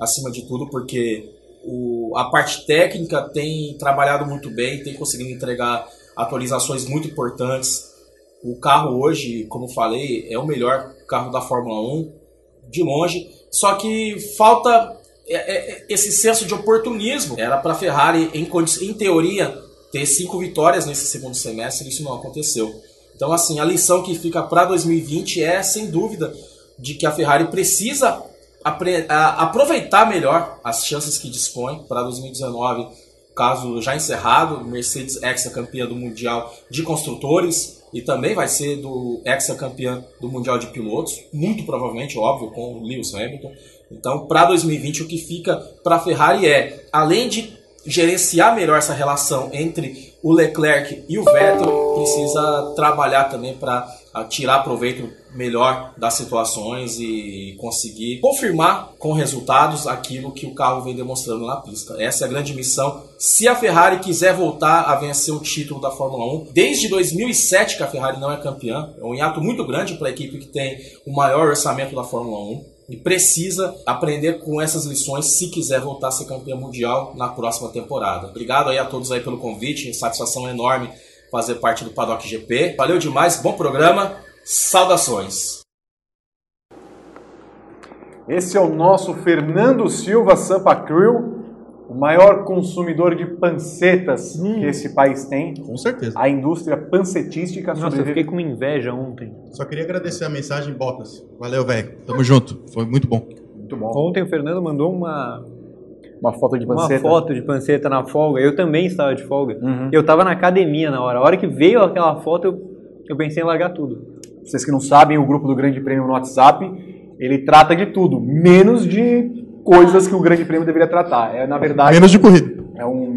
[SPEAKER 8] acima de tudo, porque o, a parte técnica tem trabalhado muito bem, tem conseguido entregar atualizações muito importantes. O carro hoje, como falei, é o melhor carro da Fórmula 1, de longe. Só que falta é, é, esse senso de oportunismo. Era para a Ferrari, em, em teoria, ter cinco vitórias nesse segundo semestre, isso não aconteceu. Então, assim, a lição que fica para 2020 é, sem dúvida, de que a Ferrari precisa aproveitar melhor as chances que dispõe para 2019, caso já encerrado, Mercedes ex-campeã do Mundial de Construtores e também vai ser do ex-campeã do Mundial de Pilotos, muito provavelmente, óbvio, com o Lewis Hamilton. Então, para 2020, o que fica para a Ferrari é, além de gerenciar melhor essa relação entre o Leclerc e o Vettel, precisa trabalhar também para tirar proveito melhor das situações e conseguir confirmar com resultados aquilo que o carro vem demonstrando na pista. Essa é a grande missão. Se a Ferrari quiser voltar a vencer o título da Fórmula 1, desde 2007 que a Ferrari não é campeã, é um hiato muito grande para a equipe que tem o maior orçamento da Fórmula 1 e precisa aprender com essas lições se quiser voltar a ser campeão mundial na próxima temporada. Obrigado aí a todos aí pelo convite, satisfação enorme fazer parte do Paddock GP. Valeu demais, bom programa, saudações.
[SPEAKER 4] Esse é o nosso Fernando Silva Sampa Crew, o maior consumidor de pancetas hum. que esse país tem.
[SPEAKER 6] Com certeza.
[SPEAKER 4] A indústria pancetística
[SPEAKER 7] Nossa, sobrevive. eu fiquei com inveja ontem.
[SPEAKER 6] Só queria agradecer a mensagem, Botas. Valeu, velho. Tamo junto. Foi muito bom.
[SPEAKER 4] Muito bom.
[SPEAKER 7] Ontem o Fernando mandou uma
[SPEAKER 4] uma foto de panceta?
[SPEAKER 7] Uma foto de panceta na folga. Eu também estava de folga. Uhum. Eu estava na academia na hora. A hora que veio aquela foto, eu, eu pensei em largar tudo.
[SPEAKER 4] Vocês que não sabem, o grupo do Grande Prêmio no WhatsApp, ele trata de tudo, menos de coisas que o Grande Prêmio deveria tratar. É, na verdade...
[SPEAKER 6] Menos de corrida.
[SPEAKER 4] É um,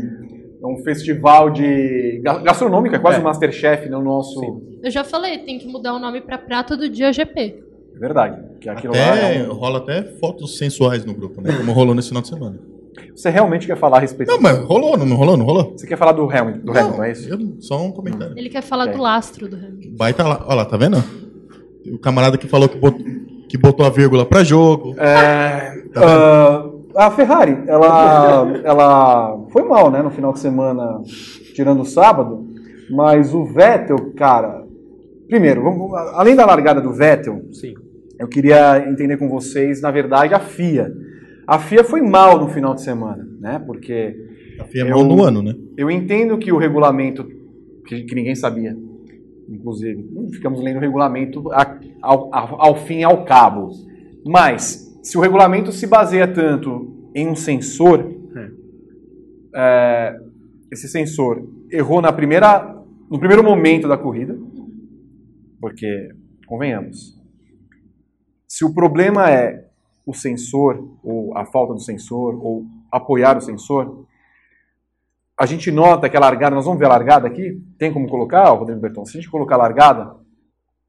[SPEAKER 4] é um festival de gastronômico, é quase é. um Masterchef no nosso... Sim.
[SPEAKER 5] Eu já falei, tem que mudar o nome para Prato do Dia GP.
[SPEAKER 4] É verdade. Que aquilo
[SPEAKER 6] até, lá é um... Rola até fotos sensuais no grupo, né? Como rolou nesse final de semana.
[SPEAKER 4] Você realmente quer falar a respeito
[SPEAKER 6] Não, mas rolou, não, não rolou, não rolou?
[SPEAKER 4] Você quer falar do Hamilton, do não, Hamilton é isso?
[SPEAKER 6] Eu, só um comentário.
[SPEAKER 5] Ele quer falar é. do lastro do Hamilton.
[SPEAKER 6] Vai tá lá, olha lá, tá vendo? O camarada que falou que botou, que botou a vírgula para jogo.
[SPEAKER 4] É, tá uh, a Ferrari, ela, ela foi mal, né, no final de semana, tirando o sábado, mas o Vettel, cara, primeiro, vamos, além da largada do Vettel,
[SPEAKER 7] Sim.
[SPEAKER 4] eu queria entender com vocês, na verdade, a FIA. A FIA foi mal no final de semana, né? Porque.
[SPEAKER 6] A FIA é mal no ano, né?
[SPEAKER 4] Eu entendo que o regulamento, que, que ninguém sabia, inclusive, ficamos lendo o regulamento ao, ao, ao fim e ao cabo. Mas, se o regulamento se baseia tanto em um sensor, é, esse sensor errou na primeira, no primeiro momento da corrida, porque, convenhamos, se o problema é o sensor, ou a falta do sensor, ou apoiar o sensor, a gente nota que a largada, nós vamos ver a largada aqui, tem como colocar, Rodrigo Berton? Se a gente colocar a largada,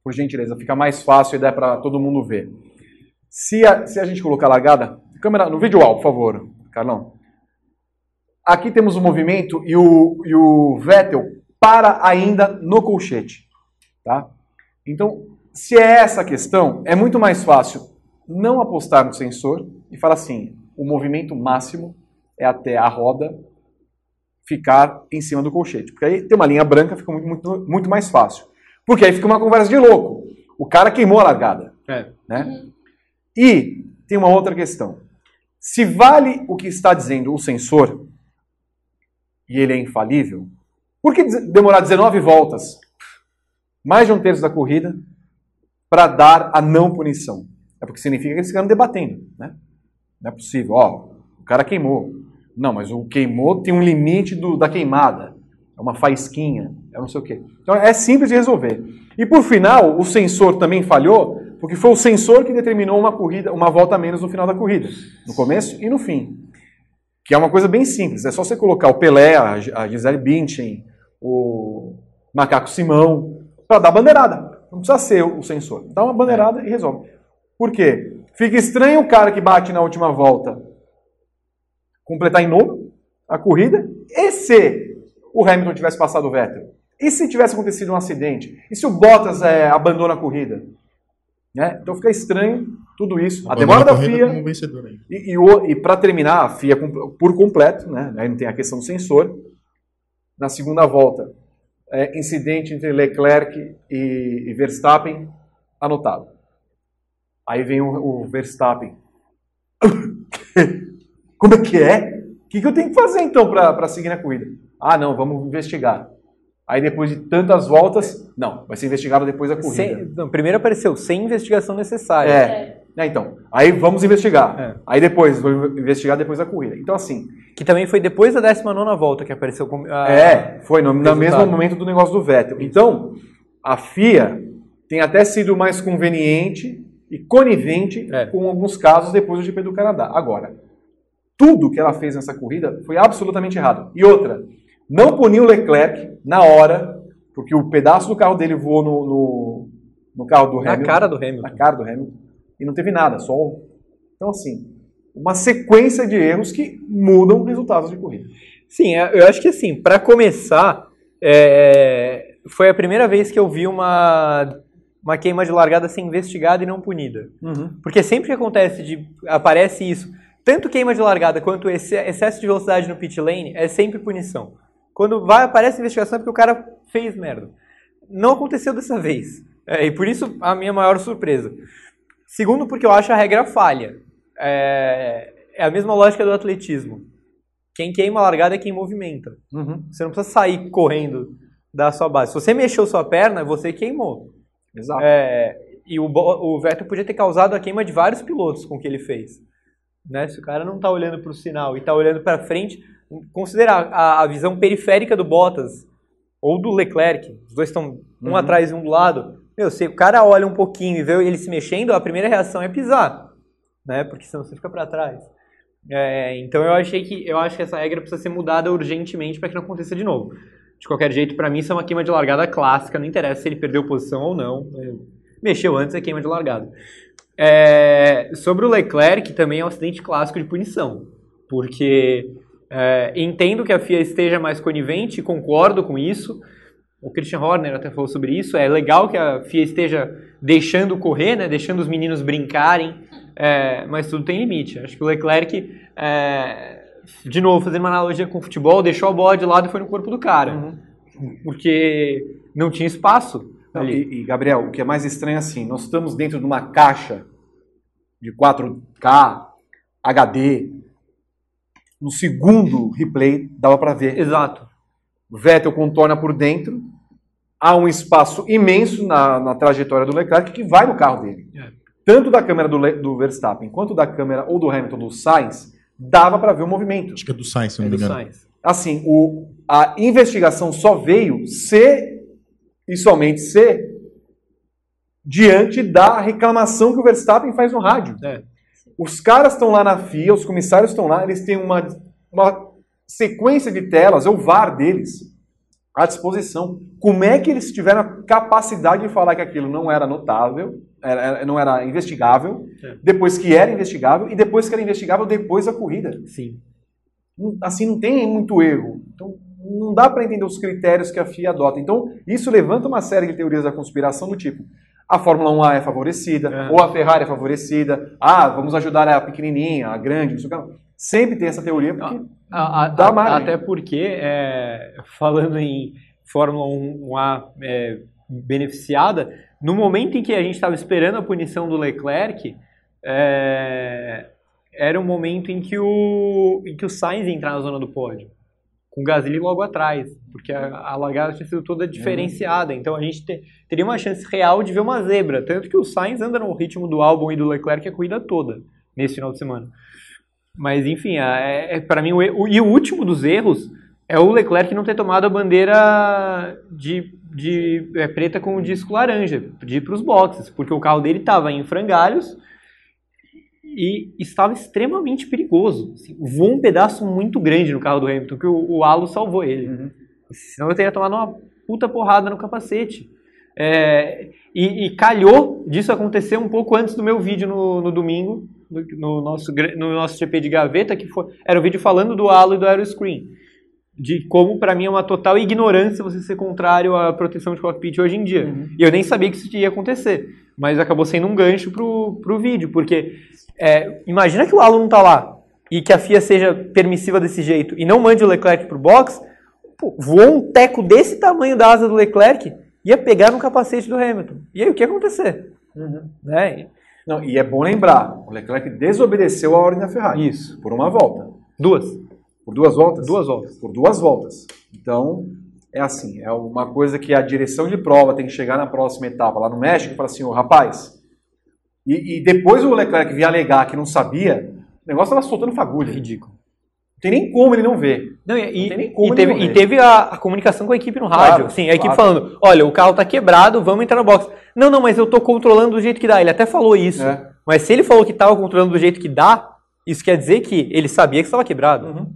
[SPEAKER 4] por gentileza, fica mais fácil e dá para todo mundo ver. Se a, se a gente colocar a largada, câmera, no vídeo alto, por favor, Carlão. Aqui temos o movimento e o, e o Vettel para ainda no colchete. Tá? Então, se é essa a questão, é muito mais fácil não apostar no sensor e falar assim: o movimento máximo é até a roda ficar em cima do colchete. Porque aí tem uma linha branca, fica muito, muito, muito mais fácil. Porque aí fica uma conversa de louco. O cara queimou a largada.
[SPEAKER 7] É.
[SPEAKER 4] Né? E tem uma outra questão. Se vale o que está dizendo o sensor, e ele é infalível, por que demorar 19 voltas, mais de um terço da corrida, para dar a não punição? É porque significa que eles ficaram debatendo, né? Não é possível. Ó, o cara queimou. Não, mas o queimou tem um limite do, da queimada. É uma faísquinha, é não sei o quê. Então é simples de resolver. E por final, o sensor também falhou, porque foi o sensor que determinou uma corrida, uma volta a menos no final da corrida, no começo e no fim. Que é uma coisa bem simples. É só você colocar o Pelé, a Gisele Bündchen, o Macaco Simão, para dar bandeirada. Não precisa ser o sensor. Dá uma bandeirada e resolve. Por quê? Fica estranho o cara que bate na última volta completar em nono a corrida. E se o Hamilton tivesse passado o Vettel? E se tivesse acontecido um acidente? E se o Bottas é, abandona a corrida? Né? Então fica estranho tudo isso. A demora da FIA. E, e, e para terminar, a FIA por completo, né? aí não tem a questão do sensor. Na segunda volta, é, incidente entre Leclerc e, e Verstappen anotado. Aí vem o, o Verstappen. Como é que é? O que, que eu tenho que fazer então para seguir na corrida? Ah, não, vamos investigar. Aí depois de tantas voltas, não, vai ser investigado depois da corrida.
[SPEAKER 7] Sem- não, primeiro apareceu sem investigação necessária.
[SPEAKER 4] É. É, então. Aí vamos investigar.
[SPEAKER 7] É.
[SPEAKER 4] Aí depois, vou investigar depois da corrida. Então, assim,
[SPEAKER 7] Que também foi depois da 19 volta que apareceu. a-
[SPEAKER 4] é, foi no, no mesmo momento do negócio do Vettel. Então, a FIA tem até sido mais conveniente e conivente
[SPEAKER 7] É.
[SPEAKER 4] com alguns casos depois do GP do Canadá. Agora, tudo que ela fez nessa corrida foi absolutamente errado. E outra, não puniu o Leclerc na hora, porque o pedaço do carro dele voou no, no, no carro do
[SPEAKER 7] Na
[SPEAKER 4] Hamilton.
[SPEAKER 7] cara do Hamilton.
[SPEAKER 4] na cara do Hamilton. E não teve nada, só um. Então, assim, uma sequência de erros que mudam resultados de corrida.
[SPEAKER 7] Sim, é, eu acho que assim, para começar, é, foi a primeira vez que eu vi uma, uma queima de largada ser investigada e não punida. Porque sempre que acontece de aparece isso, tanto queima de largada quanto esse excesso de velocidade no pit lane é sempre punição. Quando vai aparece investigação é porque o cara fez merda. Não aconteceu dessa vez. É, e por isso a minha maior surpresa. Segundo, porque eu acho a regra falha. É, é a mesma lógica do atletismo. Quem queima a largada é quem movimenta. Você não precisa sair correndo da sua base. Se você mexeu sua perna, você queimou.
[SPEAKER 4] Exato.
[SPEAKER 7] É, e o, o Vettel podia ter causado a queima de vários pilotos com o que ele fez. Né? Se o cara não tá olhando para o sinal e tá olhando para frente, considerar a, a visão periférica do Bottas ou do Leclerc, os dois estão um
[SPEAKER 4] Uhum.
[SPEAKER 7] atrás e um do lado. Meu, se o cara olha um pouquinho e vê ele se mexendo, a primeira reação é pisar, né? Porque senão você fica para trás. É, então eu achei que eu acho que essa regra precisa ser mudada urgentemente para que não aconteça de novo. De qualquer jeito, para mim isso é uma queima de largada clássica, não interessa se ele perdeu posição ou não. É, Mexeu antes é queima de largada. É, sobre o Leclerc, também é um acidente clássico de punição, porque é, entendo que a FIA esteja mais conivente, concordo com isso. O Christian Horner até falou sobre isso. É legal que a FIA esteja deixando correr, né, deixando os meninos brincarem, é, mas tudo tem limite. Acho que o Leclerc, é, de novo, fazendo uma analogia com o futebol, deixou a bola de lado e foi no corpo do cara, porque não tinha espaço.
[SPEAKER 4] Não,
[SPEAKER 7] ali.
[SPEAKER 4] e, e, Gabriel, o que é mais estranho é assim, nós estamos dentro de uma caixa de 4K, HD. No segundo replay, dava para ver.
[SPEAKER 7] Exato.
[SPEAKER 4] Vettel contorna por dentro. Há um espaço imenso na, na trajetória do Leclerc que vai no carro dele.
[SPEAKER 7] É.
[SPEAKER 4] Tanto da câmera do, Le- do Verstappen quanto da câmera ou do Hamilton do Sainz, dava para ver o movimento.
[SPEAKER 6] Acho que é do Sainz, se não
[SPEAKER 7] É
[SPEAKER 6] me
[SPEAKER 7] do
[SPEAKER 6] engano.
[SPEAKER 7] Sainz.
[SPEAKER 4] Assim, o, a investigação só veio se e somente se diante da reclamação que o Verstappen faz no rádio.
[SPEAKER 7] É.
[SPEAKER 4] Os caras estão lá na FIA, os comissários estão lá, eles têm uma, uma sequência de telas, é o VAR deles, à disposição. Como é que eles tiveram a capacidade de falar que aquilo não era notável, era- não era investigável,
[SPEAKER 7] É.
[SPEAKER 4] depois que era investigável, e depois que era investigável depois da corrida?
[SPEAKER 7] Sim.
[SPEAKER 4] Assim, não tem muito erro. Então, não dá para entender os critérios que a FIA adota. Então, isso levanta uma série de teorias da conspiração do tipo: a Fórmula 1A é favorecida,
[SPEAKER 7] É.
[SPEAKER 4] ou a Ferrari é favorecida, ah, vamos ajudar a pequenininha, a grande, não sei o que. Sempre tem essa teoria, porque
[SPEAKER 7] A- a-
[SPEAKER 4] Dá
[SPEAKER 7] a-
[SPEAKER 4] margem.
[SPEAKER 7] até porque, é, falando em Fórmula 1A é, beneficiada, no momento em que a gente estava esperando a punição do Leclerc, é, era um momento em que, o, em que o Sainz ia entrar na zona do pódio, com o Gasly logo atrás, porque a, a largada tinha sido toda diferenciada, então a gente te- teria uma chance real de ver uma zebra, tanto que o Sainz anda no ritmo do Albon e do Leclerc a corrida toda, nesse final de semana. Mas enfim, é, para mim, o, e- o- último dos erros é o Leclerc não ter tomado a bandeira de, de é, preta com o disco laranja, de ir para os boxes, porque o carro dele estava em frangalhos e estava extremamente perigoso. Assim, voou um pedaço muito grande no carro do Hamilton, que o, o halo salvou ele. Senão eu teria tomado uma puta porrada no capacete. É, e, e calhou disso acontecer um pouco antes do meu vídeo no, no domingo, no, no nosso, no nosso GP de gaveta, que foi, era o vídeo falando do halo e do aeroscreen. De como, pra mim, é uma total ignorância você ser contrário à proteção de cockpit hoje em dia. E eu nem sabia que isso ia acontecer. Mas acabou sendo um gancho pro, pro vídeo, porque é, imagina que o halo não tá lá e que a FIA seja permissiva desse jeito e não mande o Leclerc pro box, pô, voou um teco desse tamanho da asa do Leclerc, ia pegar no capacete do Hamilton. E aí o que ia acontecer? Né?
[SPEAKER 4] Não, e é bom lembrar, o Leclerc desobedeceu a ordem da Ferrari.
[SPEAKER 7] Isso.
[SPEAKER 4] Por uma volta.
[SPEAKER 7] Duas.
[SPEAKER 4] Por duas voltas?
[SPEAKER 7] Duas voltas.
[SPEAKER 4] Por duas voltas. Então, é assim, é uma coisa que a direção de prova tem que chegar na próxima etapa, lá no México, e falar assim, ô rapaz, e, e depois o Leclerc vir alegar que não sabia, o negócio estava soltando fagulha.
[SPEAKER 7] Ridículo.
[SPEAKER 4] Não tem nem como ele não ver.
[SPEAKER 7] Não, e,
[SPEAKER 4] Não tem nem
[SPEAKER 7] e- e teve, e teve a, a comunicação com a equipe no rádio.
[SPEAKER 4] Claro,
[SPEAKER 7] Sim, a equipe
[SPEAKER 4] claro.
[SPEAKER 7] falando: olha, o carro tá quebrado, vamos entrar no box. Não, não, mas eu tô controlando do jeito que dá. Ele até falou isso.
[SPEAKER 4] É.
[SPEAKER 7] Mas se ele falou que tava controlando do jeito que dá, isso quer dizer que ele sabia que estava quebrado.
[SPEAKER 4] Uhum.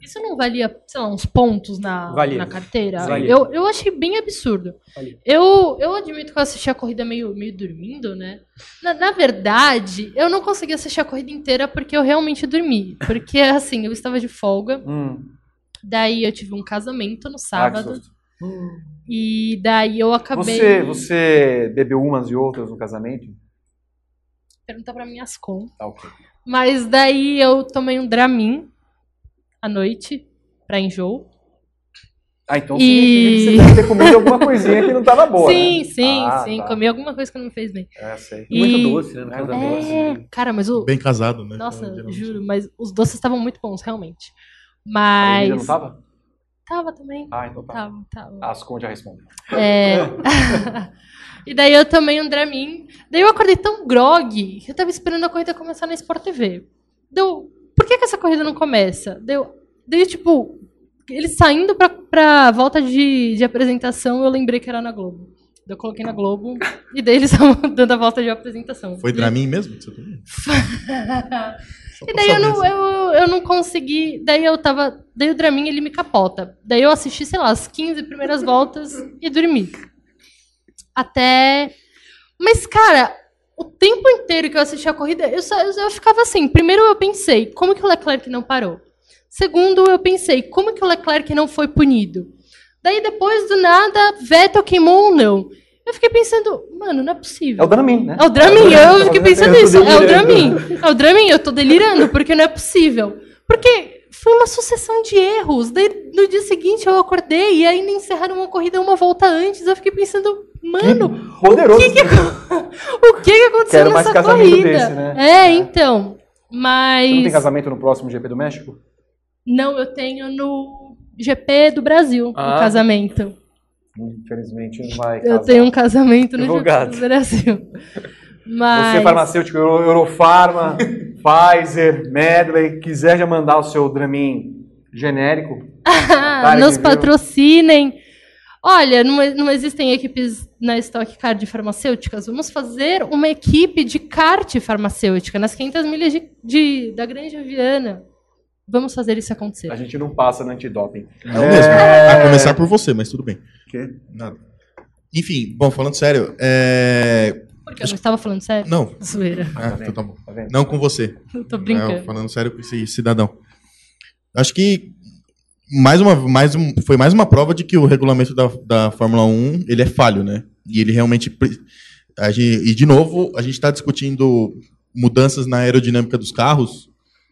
[SPEAKER 5] Isso não valia, sei lá, uns pontos na,
[SPEAKER 7] Valia.
[SPEAKER 5] na carteira?
[SPEAKER 7] Valia.
[SPEAKER 5] Eu, eu achei bem absurdo.
[SPEAKER 7] Valia.
[SPEAKER 5] Eu, eu admito que eu assisti a corrida meio, meio dormindo, né? Na, na verdade, eu não consegui assistir a corrida inteira porque eu realmente dormi. Porque, assim, eu estava de folga.
[SPEAKER 4] Hum.
[SPEAKER 5] Daí eu tive um casamento no
[SPEAKER 4] Ah,
[SPEAKER 5] sábado.
[SPEAKER 4] susto.
[SPEAKER 5] e daí eu acabei.
[SPEAKER 4] Você, você bebeu umas e outras no casamento?
[SPEAKER 5] Pergunta pra minhas contas.
[SPEAKER 4] Tá ok.
[SPEAKER 5] Mas daí eu tomei um Dramin à noite pra enjoo.
[SPEAKER 4] Ah, então
[SPEAKER 5] E-
[SPEAKER 4] significa que você deve ter comido alguma coisinha que não estava boa,
[SPEAKER 5] sim,
[SPEAKER 4] né?
[SPEAKER 5] sim,
[SPEAKER 4] Ah,
[SPEAKER 5] sim.
[SPEAKER 4] tá.
[SPEAKER 5] Comi alguma coisa que não me fez bem.
[SPEAKER 4] É, sei.
[SPEAKER 5] E-
[SPEAKER 7] Muito doce, né? No
[SPEAKER 4] É,
[SPEAKER 7] casamento.
[SPEAKER 5] É, cara, mas o.
[SPEAKER 6] Bem casado, né?
[SPEAKER 5] Nossa,
[SPEAKER 6] Geralmente.
[SPEAKER 5] juro, mas os doces estavam muito bons, realmente. Mas.
[SPEAKER 4] Emília não tava?
[SPEAKER 5] Tava também.
[SPEAKER 4] Ah, então tá.
[SPEAKER 5] Tava, tava.
[SPEAKER 4] A Ascom já respondeu.
[SPEAKER 5] É. e daí eu tomei um Dramin. Daí eu acordei tão grog que eu tava esperando a corrida começar na Sport TV. Deu. Por que, que essa corrida não começa? Deu. Daí, tipo, eles saindo pra, pra volta de, de apresentação, eu lembrei que era na Globo. Daí Eu coloquei na Globo e daí eles estavam dando a volta de apresentação.
[SPEAKER 6] Foi Dramin mesmo?
[SPEAKER 5] E daí eu não,
[SPEAKER 6] assim.
[SPEAKER 5] eu, eu não consegui. Daí eu tava. Daí o Dramin ele me capota. Daí eu assisti, sei lá, as 15 primeiras voltas e dormi. Até. Mas, cara, o tempo inteiro que eu assisti a corrida, eu, só, eu, eu ficava assim. Primeiro eu pensei, como que o Leclerc não parou? Segundo, eu pensei, como que o Leclerc não foi punido? Daí depois do nada, Vettel queimou ou não? Eu fiquei pensando, mano, não é possível.
[SPEAKER 4] É o Dramin, né?
[SPEAKER 5] É o Dramin, eu fiquei pensando
[SPEAKER 7] eu
[SPEAKER 5] isso. É o. Dramin. É o Dramin, eu tô delirando, porque não é possível. Porque foi uma sucessão de erros. Daí, no dia seguinte eu acordei e ainda encerraram uma corrida uma volta antes. Eu fiquei pensando, mano,
[SPEAKER 4] Poderoso.
[SPEAKER 5] o que que, o que, que aconteceu
[SPEAKER 4] Quero
[SPEAKER 5] nessa corrida?
[SPEAKER 4] desse, né?
[SPEAKER 5] É, então. Mas.
[SPEAKER 4] Você não tem casamento no próximo GP do México?
[SPEAKER 5] Não, eu tenho no GP do Brasil
[SPEAKER 7] Ah.
[SPEAKER 5] um casamento.
[SPEAKER 4] Infelizmente não vai
[SPEAKER 5] Eu tenho um casamento no
[SPEAKER 7] Advogado.
[SPEAKER 5] GP do Brasil. Mas.
[SPEAKER 4] Você, farmacêutico Euro- Eurofarma, Pfizer, Medley, quiser já mandar o seu Dramin genérico,
[SPEAKER 5] nos patrocinem. Olha, não, não existem equipes na Stock Car de farmacêuticas. Vamos fazer uma equipe de kart farmacêutica nas 500 milhas de, de- da Grande Viana. Vamos fazer isso acontecer.
[SPEAKER 4] a gente não passa no antidoping.
[SPEAKER 6] Não mesmo. A começar por você, mas tudo bem.
[SPEAKER 4] Quê?
[SPEAKER 6] Nada. Enfim, bom, falando sério, é...
[SPEAKER 5] Porque eu não estava falando sério?
[SPEAKER 6] Não.
[SPEAKER 5] Zoeira.
[SPEAKER 6] Ah,
[SPEAKER 4] vendo?
[SPEAKER 6] então tá bom.
[SPEAKER 4] Tá?
[SPEAKER 6] Não com você.
[SPEAKER 5] Eu tô
[SPEAKER 6] É,
[SPEAKER 5] brincando.
[SPEAKER 6] falando sério com esse cidadão. Acho que mais uma, mais um, foi mais uma prova de que o regulamento da, da Fórmula 1 ele é falho, né? E ele realmente. a gente- e, de novo, a gente está discutindo mudanças na aerodinâmica dos carros,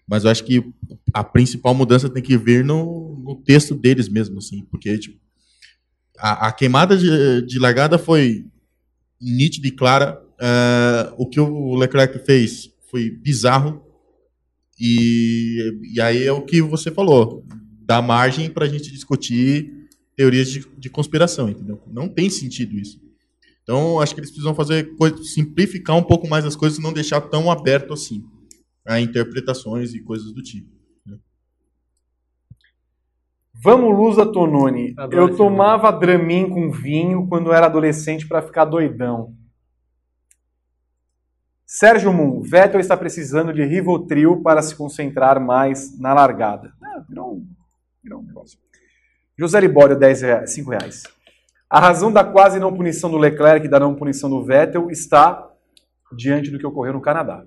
[SPEAKER 6] mas eu acho que a principal mudança tem que vir no, no texto deles mesmo, assim, porque tipo, a, a queimada de, de largada foi nítida e clara. eh, o que o Leclerc fez foi bizarro. E, e aí é o que você falou. Dá margem para a gente discutir teorias de, de conspiração, entendeu? Não tem sentido isso. Então, acho que eles precisam fazer simplificar um pouco mais as coisas e não deixar tão aberto assim a interpretações e coisas do tipo.
[SPEAKER 4] Vamos, Lusa Tononi.
[SPEAKER 7] Adoro
[SPEAKER 4] Eu tomava Dramin com vinho quando era adolescente para ficar doidão. Sérgio Moon, Vettel está precisando de Rivotril para se concentrar mais na largada. Ah, virou, um, virou um negócio. José Libório, 10 reais, 5 reais. A razão da quase não punição do Leclerc e da não punição do Vettel está diante do que ocorreu no Canadá.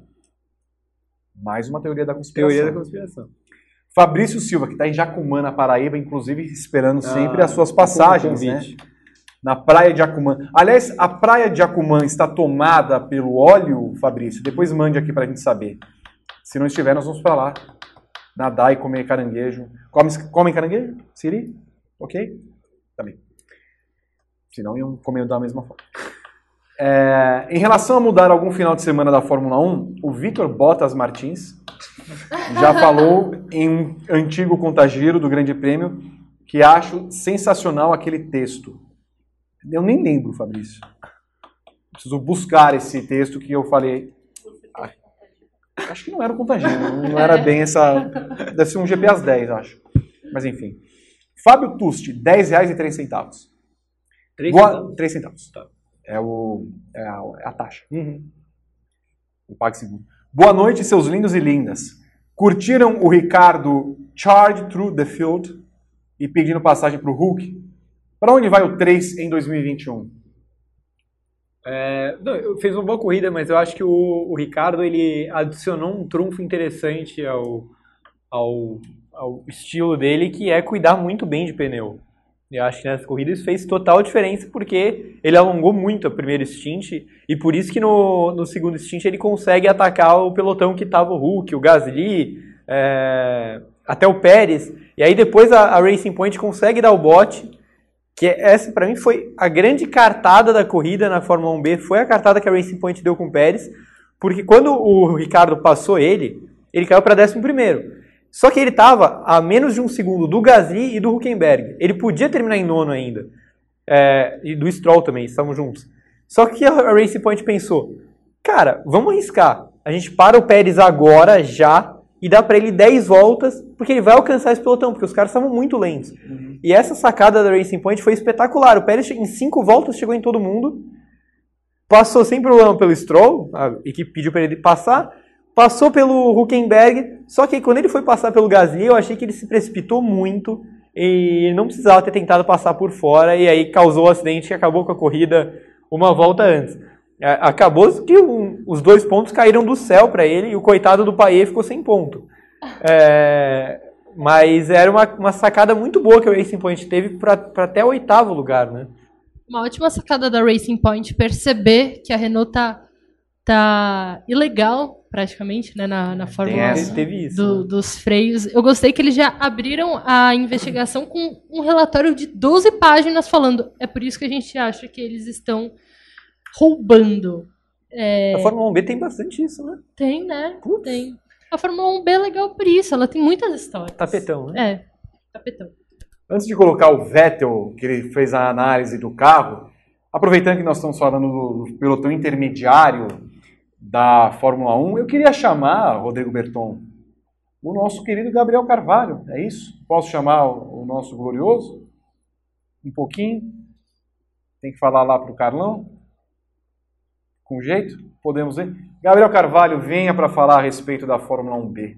[SPEAKER 4] Mais uma teoria da conspiração.
[SPEAKER 7] Teoria da conspiração.
[SPEAKER 4] Fabrício Silva, que está em Jacumã, na Paraíba, inclusive esperando sempre
[SPEAKER 7] Ah,
[SPEAKER 4] as suas passagens, né? Na praia de Jacumã. Aliás, a praia de Jacumã está tomada pelo óleo, Fabrício? Depois mande aqui para a gente saber. Se não estiver, nós vamos para lá. Nadar e comer caranguejo. Come, comem caranguejo? Siri? Ok? Também. Senão iam comer da mesma forma. É, em relação a mudar algum final de semana da Fórmula 1, o Vitor Bottas Martins já falou em um antigo contagiro do Grande Prêmio que acho sensacional aquele texto. Eu nem lembro, Fabrício. Preciso buscar esse texto que eu falei. Acho que não era o contagiro, não era bem essa. Deve ser um GP às 10, acho. Mas enfim. Fábio Tusti, 10 reais e 3 centavos.
[SPEAKER 7] Três
[SPEAKER 4] Boa...
[SPEAKER 7] centavos?
[SPEAKER 4] 3 centavos. É, o, é, a, é a taxa. O PagSeguro. Boa noite, seus lindos e lindas. Curtiram o Ricardo Charge Through the Field e pedindo passagem para o Hulk? Para onde vai o 3 em 2021?
[SPEAKER 7] É, não, fez uma boa corrida, mas eu acho que o, o Ricardo ele adicionou um trunfo interessante ao, ao, ao estilo dele, que é cuidar muito bem de pneu. Eu acho que nessa corrida isso fez total diferença, porque ele alongou muito a primeira stint, e por isso que no, no segundo stint ele consegue atacar o pelotão que estava o Hulk, o Gasly, é, até o Pérez, e aí depois a, a Racing Point consegue dar o bote, que essa para mim foi a grande cartada da corrida na Fórmula 1B, foi a cartada que a Racing Point deu com o Pérez, porque quando o Ricardo passou ele, ele caiu para 11 primeiro. Só que ele estava a menos de um segundo do Gasly e do Huckenberg. Ele podia terminar em nono ainda. É, e do Stroll também, estavam juntos. Só que a Racing Point pensou, cara, vamos arriscar. A gente para o Pérez agora, já, e dá para ele 10 voltas, porque ele vai alcançar esse pelotão, porque os caras estavam muito lentos. E essa sacada da Racing Point foi espetacular. O Pérez, em 5 voltas, chegou em todo mundo, passou sem problema pelo Stroll, a equipe pediu para ele passar, passou pelo Huckenberg, só que quando ele foi passar pelo Gasly, eu achei que ele se precipitou muito e não precisava ter tentado passar por fora, e aí causou o acidente que acabou com a corrida uma volta antes. É, Acabou que um- os dois pontos caíram do céu para ele e o coitado do Paê ficou sem ponto. É, mas era uma, uma sacada muito boa que o Racing Point teve para até o oitavo lugar, né?
[SPEAKER 5] Uma ótima sacada da Racing Point perceber que a Renault tá, tá ilegal, praticamente, né, na, na Fórmula 1
[SPEAKER 7] essa. Teve isso,
[SPEAKER 5] do-
[SPEAKER 7] né?
[SPEAKER 5] dos freios. Eu gostei que eles já abriram a investigação com um relatório de 12 páginas falando é por isso que a gente acha que eles estão roubando. É,
[SPEAKER 7] A Fórmula 1B tem bastante isso, né?
[SPEAKER 5] tem, né? Tem. A Fórmula 1B é legal por isso, ela tem muitas histórias.
[SPEAKER 7] Tapetão, né?
[SPEAKER 5] É, tapetão.
[SPEAKER 4] Antes de colocar o Vettel, que ele fez a análise do carro, aproveitando que nós estamos falando do, do pelotão intermediário da Fórmula 1, eu queria chamar, Rodrigo Berton, o nosso querido Gabriel Carvalho. É isso? Posso chamar o, nosso glorioso? Um pouquinho? Tem que falar lá para o Carlão? Com jeito? Podemos ver? Gabriel Carvalho, venha para falar a respeito da Fórmula 1B.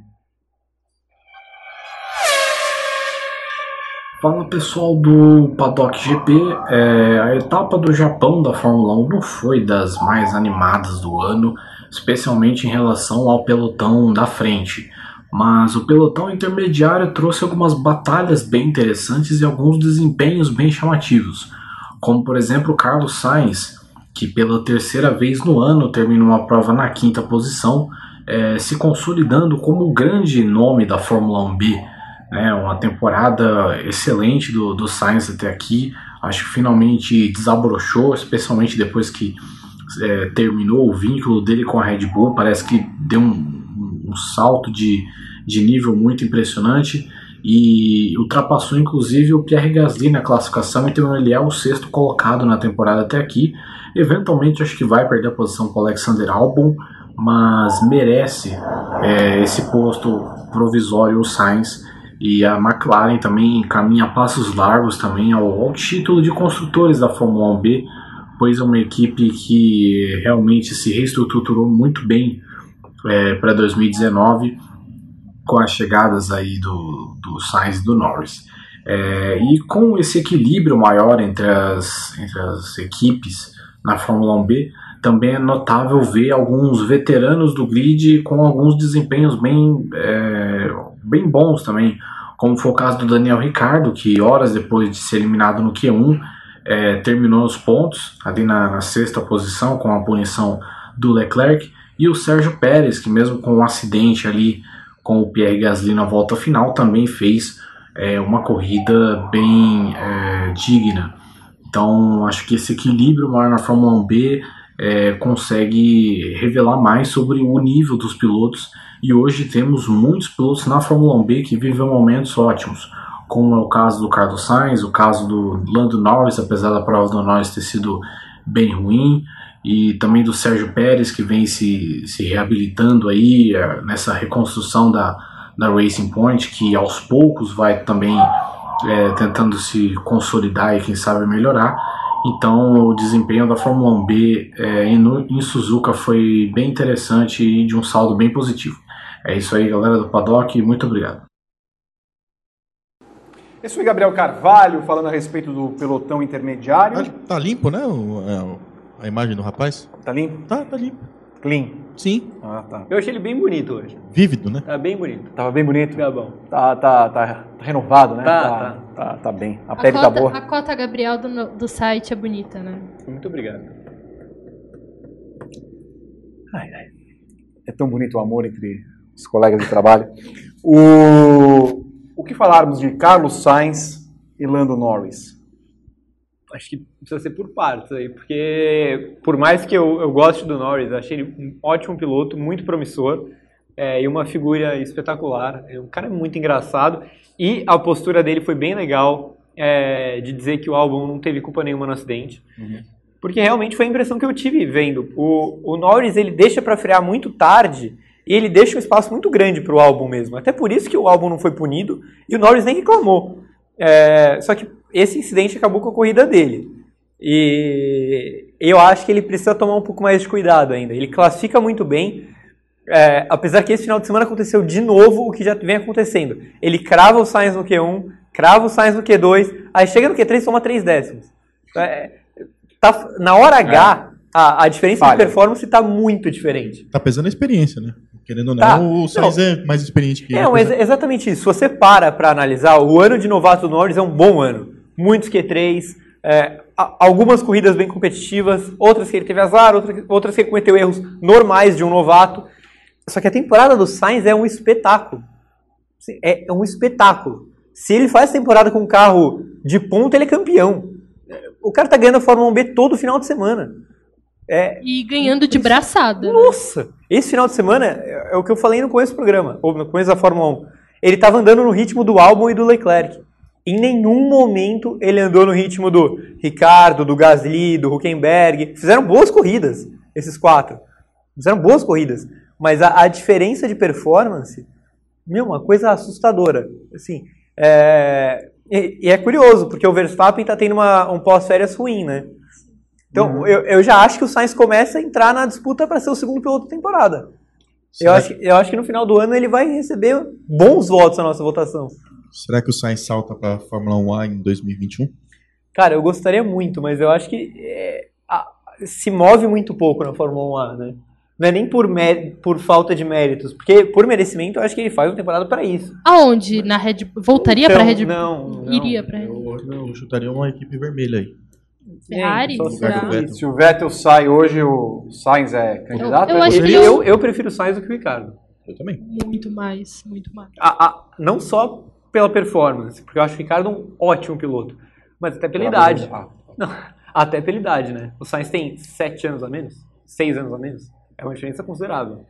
[SPEAKER 9] Fala pessoal do Paddock GP, é, a etapa do Japão da Fórmula 1 não foi das mais animadas do ano, especialmente em relação ao pelotão da frente. Mas o pelotão intermediário trouxe algumas batalhas bem interessantes e alguns desempenhos bem chamativos, como por exemplo Carlos Sainz, que pela terceira vez no ano terminou a prova na quinta posição, é, se consolidando como o grande nome da Fórmula 1B né, uma temporada excelente do, do Sainz até aqui. Acho que finalmente desabrochou, especialmente depois que é, terminou o vínculo dele com a Red Bull. Parece que deu um, um salto de, de nível muito impressionante e ultrapassou inclusive o Pierre Gasly na classificação, então ele é o sexto colocado na temporada até aqui. Eventualmente acho que vai perder a posição para o Alexander Albon, mas merece é, esse posto provisório o Sainz e a McLaren também caminha passos largos também ao, ao título de construtores da Fórmula 1B, pois é uma equipe que realmente se reestruturou muito bem é, para 2019 com as chegadas aí do, do Sainz e do Norris. É, e com esse equilíbrio maior entre as, entre as equipes na Fórmula 1B, também é notável ver alguns veteranos do grid com alguns desempenhos bem, é, bem bons também, como foi o caso do Daniel Ricardo, que horas depois de ser eliminado no Q1, é, terminou os pontos, ali na, na, sexta posição, com a punição do Leclerc, e o Sérgio Pérez, que mesmo com um acidente ali com o Pierre Gasly na volta final, também fez é, uma corrida bem é, digna. Então, acho que esse equilíbrio maior na Fórmula 1B é, consegue revelar mais sobre o nível dos pilotos. E hoje temos muitos pilotos na Fórmula 1B que vivem momentos ótimos, como é o caso do Carlos Sainz, o caso do Lando Norris, apesar da prova do Norris ter sido bem ruim, e também do Sérgio Pérez, que vem se, se reabilitando aí é, nessa reconstrução da, da Racing Point, que aos poucos vai também é, tentando se consolidar e quem sabe melhorar. Então o desempenho da Fórmula 1B é, em, em, Suzuka foi bem interessante e de um saldo bem positivo. É isso aí, galera do Paddock, muito obrigado.
[SPEAKER 4] Esse foi Gabriel Carvalho falando a respeito do pelotão intermediário.
[SPEAKER 6] Tá, tá limpo, né? O, é, a imagem do rapaz?
[SPEAKER 4] Tá limpo?
[SPEAKER 6] Tá, tá limpo.
[SPEAKER 4] Clean?
[SPEAKER 6] Sim.
[SPEAKER 7] Ah, tá. Eu achei ele bem bonito hoje.
[SPEAKER 6] Vívido, né?
[SPEAKER 7] Tá bem bonito.
[SPEAKER 4] Tava bem bonito?
[SPEAKER 7] Tá bom.
[SPEAKER 4] Tá, tá, tá, tá renovado, né?
[SPEAKER 7] Tá,
[SPEAKER 4] tá,
[SPEAKER 7] tá.
[SPEAKER 4] Tá, tá bem. A,
[SPEAKER 5] A
[SPEAKER 4] pele
[SPEAKER 5] cota,
[SPEAKER 4] tá boa.
[SPEAKER 5] a cota Gabriel do, do site é bonita, né?
[SPEAKER 7] Muito obrigado.
[SPEAKER 4] Ai, ai. É tão bonito o amor entre os colegas de trabalho. O, o que falarmos de Carlos Sainz e Lando Norris?
[SPEAKER 7] Acho que precisa ser por partes aí, porque por mais que eu, eu goste do Norris, achei ele um ótimo piloto, muito promissor é, e uma figura espetacular. O cara é muito engraçado e a postura dele foi bem legal é, de dizer que o álbum não teve culpa nenhuma no acidente. Porque realmente foi a impressão que eu tive vendo. O, o Norris ele deixa para frear muito tarde e ele deixa um espaço muito grande para o álbum mesmo. Até por isso que o álbum não foi punido e o Norris nem reclamou. É, só que esse incidente acabou com a corrida dele. E eu acho que ele precisa tomar um pouco mais de cuidado ainda. Ele classifica muito bem, é, apesar que esse final de semana aconteceu de novo o que já vem acontecendo. Ele crava o Sainz no Q1, crava o Sainz no Q2, aí chega no Q3 e toma 3 décimos. É, tá, na hora H, a, a diferença
[SPEAKER 4] Falha.
[SPEAKER 7] de performance está muito diferente.
[SPEAKER 6] Tá pesando a experiência, né? Querendo ou não,
[SPEAKER 7] Tá.
[SPEAKER 6] o Sainz é mais experiente que
[SPEAKER 7] É,
[SPEAKER 6] ele.
[SPEAKER 7] mas é exatamente isso. Se você para para analisar, o ano de novato do Norris é um bom ano. Muitos Q3, é, algumas corridas bem competitivas, outras que ele teve azar, outras, outras que ele cometeu erros normais de um novato. Só que a temporada do Sainz é um espetáculo. Assim, É um espetáculo. Se ele faz temporada com um carro de ponta, ele é campeão. O cara tá ganhando a Fórmula 1B todo final de semana. É,
[SPEAKER 5] E ganhando de braçada. né?
[SPEAKER 7] nossa! Esse final de semana é é o que eu falei no começo do programa, ou no começo da Fórmula 1. Ele estava andando no ritmo do Albon e do Leclerc. Em nenhum momento ele andou no ritmo do Ricardo, do Gasly, do Huckenberg. Fizeram boas corridas, esses quatro. Fizeram boas corridas. Mas a, a diferença de performance, meu, uma coisa assustadora. Assim, é, e, e é curioso, porque o Verstappen está tendo uma, um pós-férias ruim, né? Então, eu, eu já acho que o Sainz começa a entrar na disputa para ser o segundo piloto da temporada. Eu acho, que- eu acho que no final do ano ele vai receber bons votos na nossa votação.
[SPEAKER 6] Será que o Sainz salta pra Fórmula 1A em 2021?
[SPEAKER 7] Cara, eu gostaria muito, mas eu acho que é, a- se move muito pouco na Fórmula 1A, né? Não é nem por, por falta de méritos, porque por merecimento eu acho que ele faz uma temporada para isso.
[SPEAKER 5] Aonde? Na Red Bull? Voltaria
[SPEAKER 7] Então,
[SPEAKER 5] pra Red Bull?
[SPEAKER 7] Não, não.
[SPEAKER 5] Iria pra Red Bull.
[SPEAKER 6] Eu, eu chutaria uma equipe vermelha aí.
[SPEAKER 5] Ferrari?
[SPEAKER 7] Só se
[SPEAKER 5] Será?
[SPEAKER 4] O Vettel sai hoje, o Sainz é candidato?
[SPEAKER 5] eu
[SPEAKER 4] É
[SPEAKER 5] acho que
[SPEAKER 7] Eu, eu, eu prefiro o Sainz do que o Ricardo.
[SPEAKER 6] Eu também.
[SPEAKER 5] Muito mais, muito mais.
[SPEAKER 7] A- a- não só pela performance, porque eu acho o Ricardo um ótimo piloto, mas até pela idade.
[SPEAKER 4] Ah,
[SPEAKER 7] Não, até pela idade, né? O Sainz tem 7 anos a menos, 6 anos a menos. É uma diferença considerável.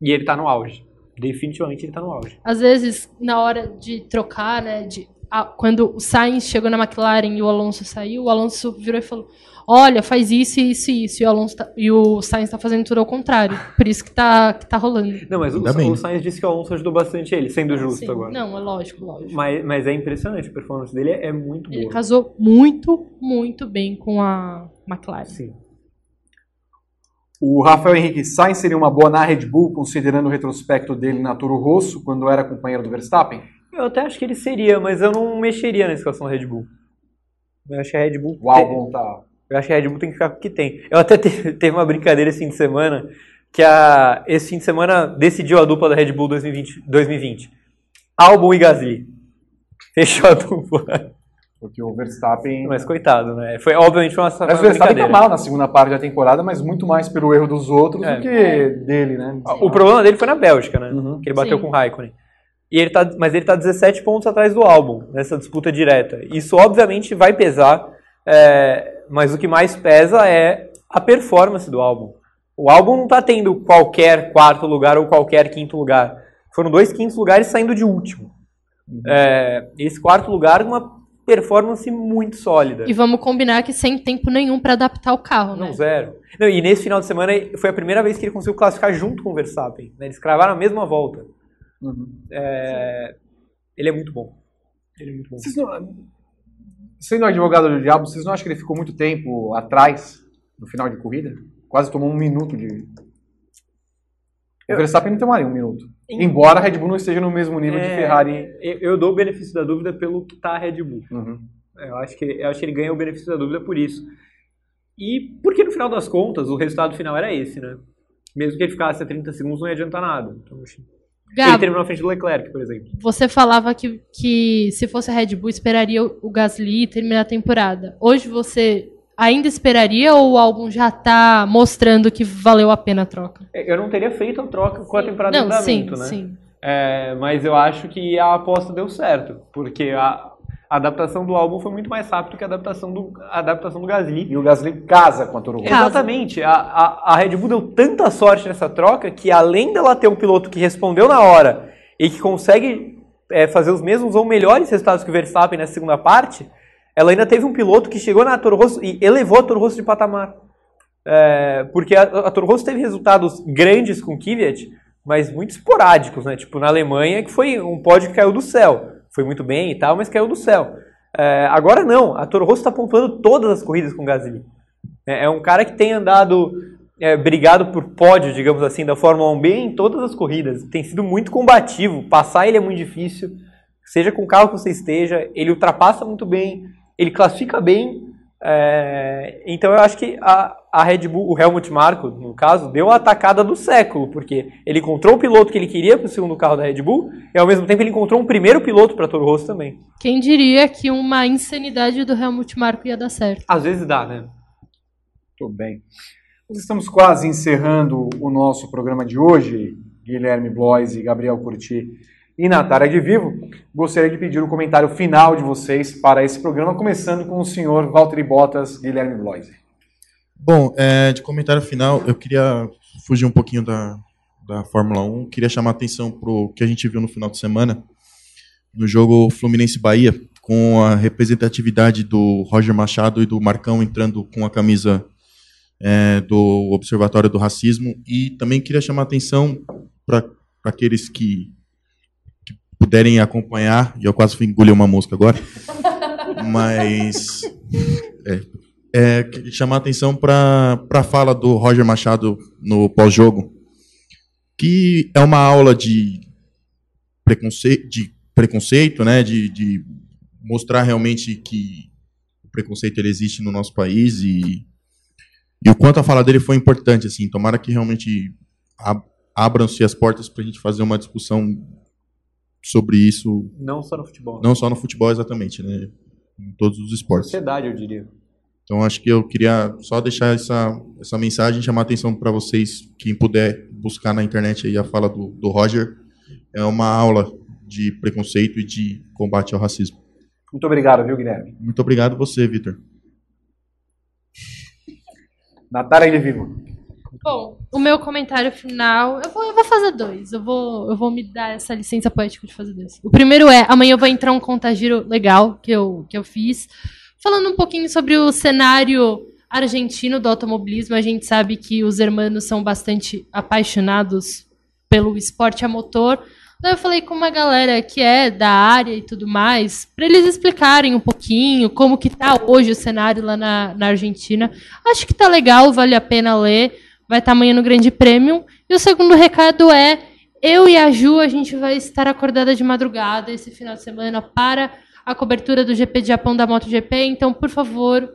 [SPEAKER 7] E ele tá no auge. Definitivamente ele tá no auge.
[SPEAKER 5] Às vezes, na hora de trocar, né, de, a- quando o Sainz chegou na McLaren e o Alonso saiu, o Alonso virou e falou: Olha, faz isso, isso e isso. E o, Alonso tá- e o Sainz tá fazendo tudo ao contrário. Por isso que tá, que tá rolando.
[SPEAKER 7] Não, mas o, o Sainz disse que o Alonso ajudou bastante ele, sendo justo
[SPEAKER 5] Sim,
[SPEAKER 7] agora.
[SPEAKER 5] Não, é lógico, lógico.
[SPEAKER 7] Mas, mas é impressionante, a performance dele é, é muito
[SPEAKER 5] Ele
[SPEAKER 7] boa.
[SPEAKER 5] casou muito, muito bem com a McLaren.
[SPEAKER 7] Sim.
[SPEAKER 4] O Rafael Henrique Sainz seria uma boa na Red Bull, considerando o retrospecto dele na Toro Rosso, quando era companheiro do Verstappen?
[SPEAKER 7] Eu até acho que ele seria, mas eu não mexeria na escalação da Red Bull. Eu acho que a Red Bull.
[SPEAKER 4] O álbum tá.
[SPEAKER 7] Eu acho que a Red Bull tem que ficar com o que tem. Eu até te- teve uma brincadeira esse fim de semana, que a, esse fim de semana decidiu a dupla da Red Bull 2020. 2020. Albon e Gasly. Fechou a dupla.
[SPEAKER 4] Porque o Verstappen.
[SPEAKER 7] Mas coitado, né? Foi, obviamente, foi uma,
[SPEAKER 4] Mas o
[SPEAKER 7] uma
[SPEAKER 4] Verstappen tá mal na segunda parte da temporada, mas muito mais pelo erro dos outros
[SPEAKER 7] É.
[SPEAKER 4] do que dele, né?
[SPEAKER 7] O problema dele foi na Bélgica, né?
[SPEAKER 4] Uhum.
[SPEAKER 7] Que ele bateu
[SPEAKER 5] Sim.
[SPEAKER 7] com o Raikkonen. E ele tá, mas ele tá 17 pontos atrás do álbum nessa disputa direta. Isso obviamente vai pesar, é, mas o que mais pesa é a performance do álbum. O álbum não tá tendo qualquer quarto lugar ou qualquer quinto lugar. Foram dois quintos lugares saindo de último. É, esse quarto lugar, uma performance muito sólida.
[SPEAKER 5] E vamos combinar que sem tempo nenhum pra adaptar o carro, né?
[SPEAKER 7] Não, zero. Não, e nesse final de semana foi a primeira vez que ele conseguiu classificar junto com o Verstappen. né? Eles cravaram a mesma volta.
[SPEAKER 4] Uhum.
[SPEAKER 7] É, ele é muito bom. Ele é muito bom.
[SPEAKER 4] Vocês não, sendo advogado do diabo, vocês não acham que ele ficou muito tempo atrás no final de corrida? Quase tomou um minuto de. O Verstappen não tomaria um minuto. Embora a Red Bull não esteja no mesmo nível de
[SPEAKER 7] É,
[SPEAKER 4] Ferrari.
[SPEAKER 7] Eu, eu dou o benefício da dúvida pelo que tá a Red Bull.
[SPEAKER 4] Uhum.
[SPEAKER 7] Eu acho, que, eu acho que ele ganha o benefício da dúvida por isso. E porque no final das contas, o resultado final era esse, né? Mesmo que ele ficasse a 30 segundos, não ia adiantar nada. Então, acho- ele
[SPEAKER 5] Gabo,
[SPEAKER 7] terminou na frente do Leclerc, por exemplo.
[SPEAKER 5] você falava que, que se fosse a Red Bull, esperaria o Gasly terminar a temporada. Hoje você ainda esperaria ou o álbum já tá mostrando que valeu a pena a troca?
[SPEAKER 7] Eu não teria feito a troca com a temporada em
[SPEAKER 5] Não, sim,
[SPEAKER 7] andamento, né?
[SPEAKER 5] sim.
[SPEAKER 7] É, mas eu acho que a aposta deu certo, porque a, a adaptação do álbum foi muito mais rápida que a adaptação do, a adaptação do Gasly.
[SPEAKER 4] E o Gasly casa com a Toro Rosso.
[SPEAKER 7] Exatamente. A, a, a Red Bull deu tanta sorte nessa troca que, além dela ter um piloto que respondeu na hora e que consegue é, fazer os mesmos ou melhores resultados que o Verstappen nessa segunda parte, ela ainda teve um piloto que chegou na Toro Rosso e elevou a Toro Rosso de patamar. É, porque a, a Toro Rosso teve resultados grandes com o Kvyat, mas muito esporádicos, né? Tipo, na Alemanha, que foi um pódio que caiu do céu. Foi muito bem e tal, mas caiu do céu. É, agora não, a Toro Rosso está pontuando todas as corridas com Gasly. É, é um cara que tem andado é, brigado por pódio, digamos assim, da Fórmula 1 bem em todas as corridas. Tem sido muito combativo. Passar ele é muito difícil. Seja com o carro que você esteja, ele ultrapassa muito bem, ele classifica bem. É, então eu acho que a, a Red Bull, o Helmut Marko, no caso, deu a atacada do século, porque ele encontrou o piloto que ele queria para o segundo carro da Red Bull, e ao mesmo tempo ele encontrou um primeiro piloto para Toro Rosso também.
[SPEAKER 5] Quem diria que uma insanidade do Helmut Marko ia dar certo?
[SPEAKER 7] Às vezes dá, né?
[SPEAKER 4] Muito bem. Nós estamos quase encerrando o nosso programa de hoje. Guilherme Blois e Gabriel Curti e Natália de Vivo. Gostaria de pedir o comentário final de vocês para esse programa, começando com o senhor Valtteri Bottas, Guilherme Blois.
[SPEAKER 6] Bom, é, de comentário final, eu queria fugir um pouquinho da, da Fórmula 1. Queria chamar a atenção para o que a gente viu no final de semana, no jogo Fluminense-Bahia, com a representatividade do Roger Machado e do Marcão entrando com a camisa é, do Observatório do Racismo. E também queria chamar a atenção para aqueles que, que puderem acompanhar, e eu quase fui engolir uma mosca agora, mas é, é, chamar a atenção para a fala do Roger Machado no pós-jogo, que é uma aula de preconceito, de preconceito né, de, de mostrar realmente que o preconceito ele existe no nosso país e, e o quanto a fala dele foi importante. assim Tomara que realmente ab- abram-se as portas para a gente fazer uma discussão sobre isso,
[SPEAKER 7] Não só no futebol.
[SPEAKER 6] não só no futebol exatamente, né, em todos os esportes.
[SPEAKER 7] Sociedade, eu diria.
[SPEAKER 6] Então acho que eu queria só deixar essa, essa mensagem, chamar a atenção para vocês, quem puder buscar na internet aí a fala do, do Roger. É uma aula de preconceito e de combate ao racismo.
[SPEAKER 4] Muito obrigado, viu, Guilherme?
[SPEAKER 6] Muito obrigado você, Vitor.
[SPEAKER 4] Natália de Vivo.
[SPEAKER 5] Bom, o meu comentário final, eu vou, eu vou fazer dois. Eu vou, eu vou me dar essa licença poética de fazer dois. O primeiro é, amanhã vai entrar um contagiro legal que eu, que eu fiz, falando um pouquinho sobre o cenário argentino do automobilismo. A gente sabe que os hermanos são bastante apaixonados pelo esporte a motor. Daí eu falei com uma galera que é da área e tudo mais, para eles explicarem um pouquinho como que tá hoje o cenário lá na, na Argentina. Acho que tá legal, vale a pena ler. Vai estar amanhã no Grande Prêmio. E o segundo recado é: Eu e a Ju, a gente vai estar acordada de madrugada esse final de semana para a cobertura do GP de Japão da MotoGP. Então, por favor,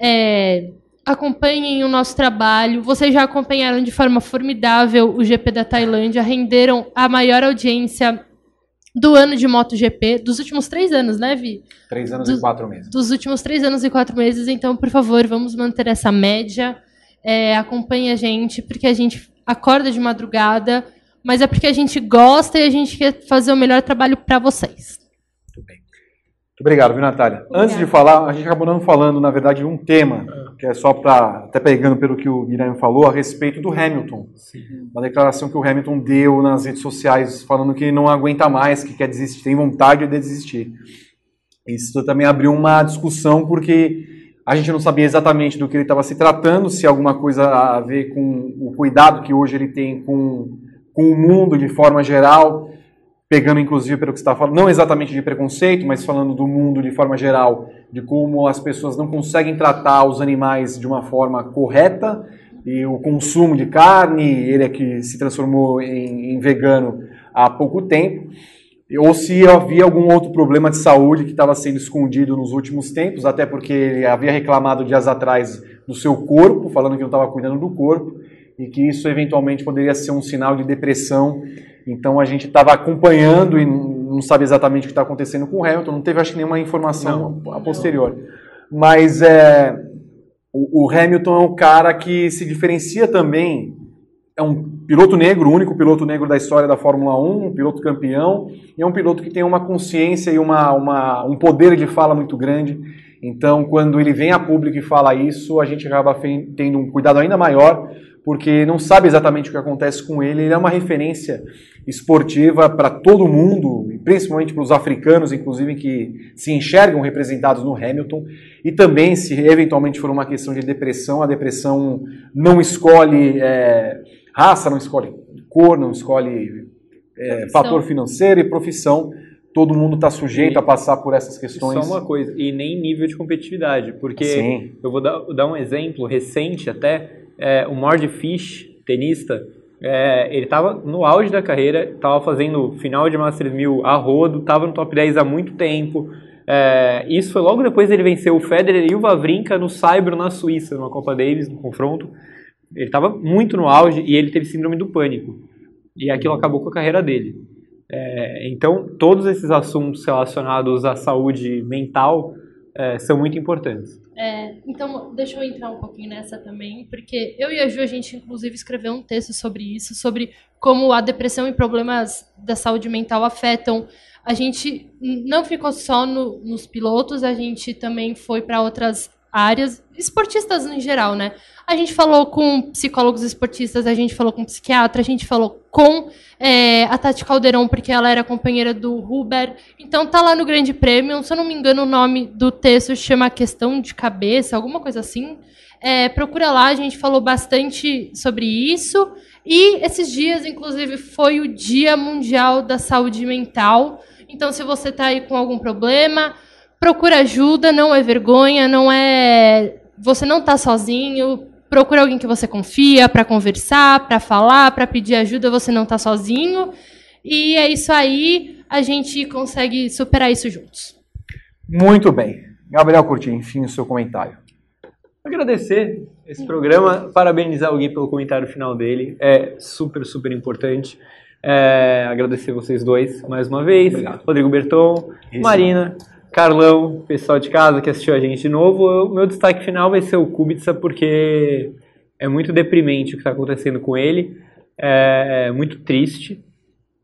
[SPEAKER 5] é, acompanhem o nosso trabalho. Vocês já acompanharam de forma formidável o GP da Tailândia, renderam a maior audiência do ano de MotoGP, dos últimos três anos, né, Vi?
[SPEAKER 4] Três anos
[SPEAKER 5] Dos-
[SPEAKER 4] e quatro meses.
[SPEAKER 5] Dos últimos três anos e quatro meses. Então, por favor, vamos manter essa média. É, acompanhe a gente, porque a gente acorda de madrugada, mas é porque a gente gosta e a gente quer fazer o melhor trabalho para vocês.
[SPEAKER 4] Muito obrigado, viu, Natália? Antes de falar, a gente acabou não falando, na verdade, de um tema, que é só para, até pegando pelo que o Guilherme falou, a respeito do Hamilton. Uma declaração que o Hamilton deu nas redes sociais, falando que não aguenta mais, que quer desistir, tem vontade de desistir. Isso também abriu uma discussão, porque a gente não sabia exatamente do que ele estava se tratando, se alguma coisa a ver com o cuidado que hoje ele tem com, com o mundo de forma geral, pegando inclusive pelo que você está falando, não exatamente de preconceito, mas falando do mundo de forma geral, de como as pessoas não conseguem tratar os animais de uma forma correta e o consumo de carne, ele é que se transformou em, em vegano há pouco tempo, ou se havia algum outro problema de saúde que estava sendo escondido nos últimos tempos, até porque ele havia reclamado dias atrás do seu corpo, falando que não estava cuidando do corpo, e que isso eventualmente poderia ser um sinal de depressão. Então a gente estava acompanhando e não sabe exatamente o que está acontecendo com o Hamilton, não teve acho que nenhuma informação a posterior. Mas é, o, o Hamilton é um cara que se diferencia também, é um piloto negro, o único piloto negro da história da Fórmula 1, um piloto campeão, e é um piloto que tem uma consciência e uma, uma, um poder de fala muito grande. Então, quando ele vem a público e fala isso, a gente acaba tendo um cuidado ainda maior, porque não sabe exatamente o que acontece com ele. Ele é uma referência esportiva para todo mundo, e principalmente para os africanos, inclusive, que se enxergam representados no Hamilton. E também, se eventualmente for uma questão de depressão, a depressão não escolhe é, raça, não escolhe cor, não escolhe é, fator financeiro e profissão. Todo mundo está sujeito a passar por essas questões.
[SPEAKER 7] Só uma coisa, e nem nível de competitividade, porque
[SPEAKER 4] Sim.
[SPEAKER 7] eu vou dar, dar um exemplo recente até, é, o Mord Fish, tenista, é, ele estava no auge da carreira, estava fazendo final de Masters 1000 a rodo, estava no top 10 há muito tempo, é, isso foi logo depois dele vencer o Federer e o Wawrinka no Saibro na Suíça, numa Copa Davis, no confronto, ele estava muito no auge e ele teve síndrome do pânico, e aquilo acabou com a carreira dele. É, então, todos esses assuntos relacionados à saúde mental é, são muito importantes.
[SPEAKER 5] É, então, deixa eu entrar um pouquinho nessa também, porque eu e a Ju, a gente inclusive escreveu um texto sobre isso, sobre como a depressão e problemas da saúde mental afetam. A gente não ficou só no- nos pilotos, a gente também foi para outras áreas, esportistas em geral, né? A gente falou com psicólogos esportistas, a gente falou com psiquiatra, a gente falou com é, a Tati Caldeirão, porque ela era companheira do Huber. Então tá lá no Grande Prêmio, se eu não me engano, o nome do texto chama Questão de Cabeça, alguma coisa assim. É, procura lá, a gente falou bastante sobre isso. E esses dias, inclusive, foi o Dia Mundial da Saúde Mental. Então, se você está aí com algum problema, procura ajuda, não é vergonha, não é. Você não está sozinho. Procura alguém que você confia para conversar, para falar, para pedir ajuda, você não está sozinho. E é isso aí, a gente consegue superar isso juntos.
[SPEAKER 4] Muito bem. Gabriel Curti, enfim, o seu comentário.
[SPEAKER 7] Agradecer esse programa, parabenizar o Gui pelo comentário final dele, é super, super importante. É, agradecer vocês dois mais uma vez, Rodrigo Berton,
[SPEAKER 4] Isso.
[SPEAKER 7] Marina, Carlão, pessoal de casa que assistiu a gente de novo. O meu destaque final vai ser o Kubica, porque é muito deprimente o que está acontecendo com ele, é muito triste.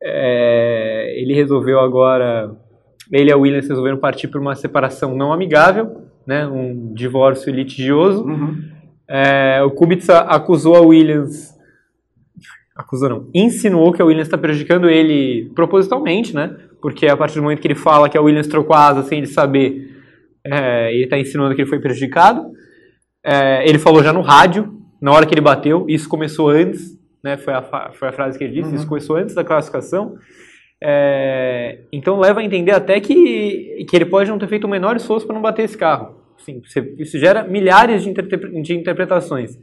[SPEAKER 7] É, ele resolveu agora, ele e a Williams resolveram partir por uma separação não amigável, né, um divórcio litigioso. É, o Kubica acusou a Williams, acusou não, insinuou que a Williams está prejudicando ele propositalmente, né, porque a partir do momento que ele fala que a Williams trocou asa sem ele saber, é, ele está insinuando que ele foi prejudicado. É, ele falou já no rádio, na hora que ele bateu, isso começou antes, né, foi, a, foi a frase que ele disse,
[SPEAKER 4] Uhum.
[SPEAKER 7] isso começou antes da classificação. É, então leva a entender até que, que ele pode não ter feito o menor esforço para não bater esse carro. Assim, isso gera milhares de, interpre- de interpretações.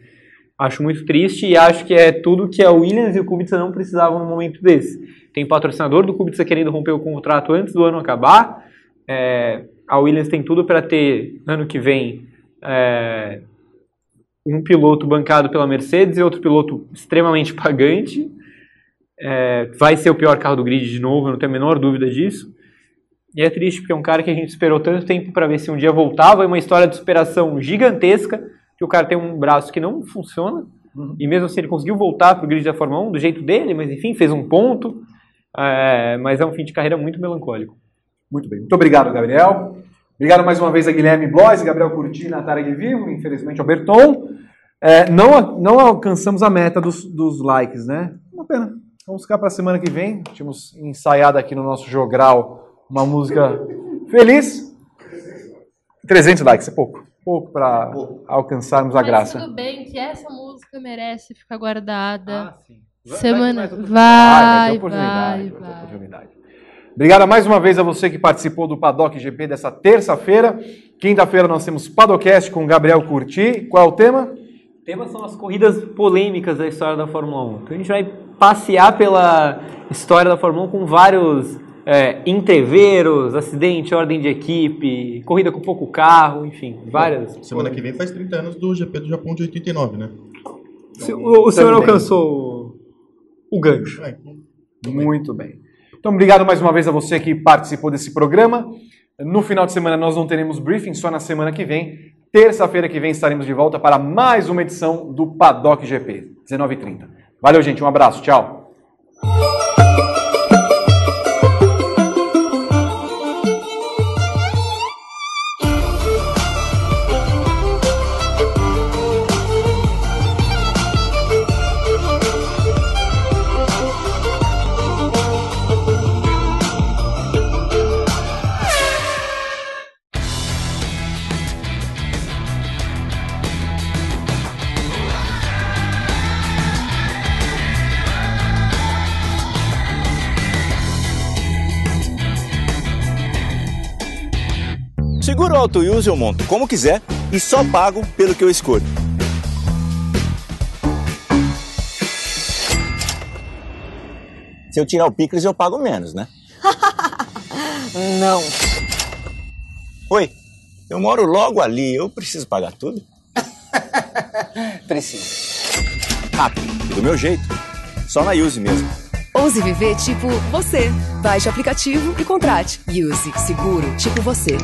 [SPEAKER 7] Acho muito triste e acho que é tudo que a Williams e o Kubica não precisavam no momento desse. Tem patrocinador do Kubica querendo romper o contrato antes do ano acabar. É, a Williams tem tudo para ter, ano que vem, é, um piloto bancado pela Mercedes e outro piloto extremamente pagante. É, vai ser o pior carro do grid de novo, eu não tenho a menor dúvida disso. E é triste porque é um cara que a gente esperou tanto tempo para ver se um dia voltava. É uma história de superação gigantesca. Que o cara tem um braço que não funciona. Uhum. E mesmo assim ele conseguiu voltar para o grid da Fórmula 1 do jeito dele, mas enfim, fez um ponto. É, mas é um fim de carreira muito melancólico.
[SPEAKER 4] Muito bem. Muito obrigado, Gabriel. Obrigado mais uma vez a Guilherme Blois, Gabriel Curti, Natália Vivo, infelizmente ao Berton. É, não, não alcançamos a meta dos, dos likes, né? Uma pena. Vamos ficar para a semana que vem. Tínhamos ensaiado aqui no nosso jogral uma música feliz. 300 likes, é pouco. Pouco para alcançarmos a
[SPEAKER 5] Mas
[SPEAKER 4] graça.
[SPEAKER 5] tudo bem que essa música merece ficar guardada.
[SPEAKER 7] Ah, sim.
[SPEAKER 5] Semana.
[SPEAKER 4] Vai,
[SPEAKER 5] Vai,
[SPEAKER 4] ter oportunidade.
[SPEAKER 5] vai,
[SPEAKER 4] vai
[SPEAKER 5] vai.
[SPEAKER 4] oportunidade. Obrigado mais uma vez a você que participou do Paddock GP dessa terça-feira. Quinta-feira nós temos Paddockcast com Gabriel Curti. Qual é o tema?
[SPEAKER 7] O tema são as corridas polêmicas da história da Fórmula 1. Então a gente vai passear pela história da Fórmula 1 com vários é, entreveros, acidente, ordem de equipe, corrida com pouco carro, enfim, várias.
[SPEAKER 6] Semana que vem faz 30 anos do GP do Japão de 89, né?
[SPEAKER 7] Se- O, o senhor alcançou o gancho.
[SPEAKER 6] É,
[SPEAKER 4] Muito bem. Então, obrigado mais uma vez a você que participou desse programa. No final de semana nós não teremos briefing, só na semana que vem. Terça-feira que vem estaremos de volta para mais uma edição do Paddock GP, 19h30. Valeu, gente. Um abraço. Tchau.
[SPEAKER 1] Seguro Auto Use eu monto como quiser e só pago pelo que eu escolho. Se eu tirar o picles, eu pago menos, né?
[SPEAKER 11] Não.
[SPEAKER 1] Oi, eu moro logo ali, eu preciso pagar tudo?
[SPEAKER 11] Precisa.
[SPEAKER 1] Rápido e do meu jeito. Só na Use mesmo.
[SPEAKER 3] Ouse viver tipo você. Baixe o aplicativo e contrate. Use Seguro tipo você.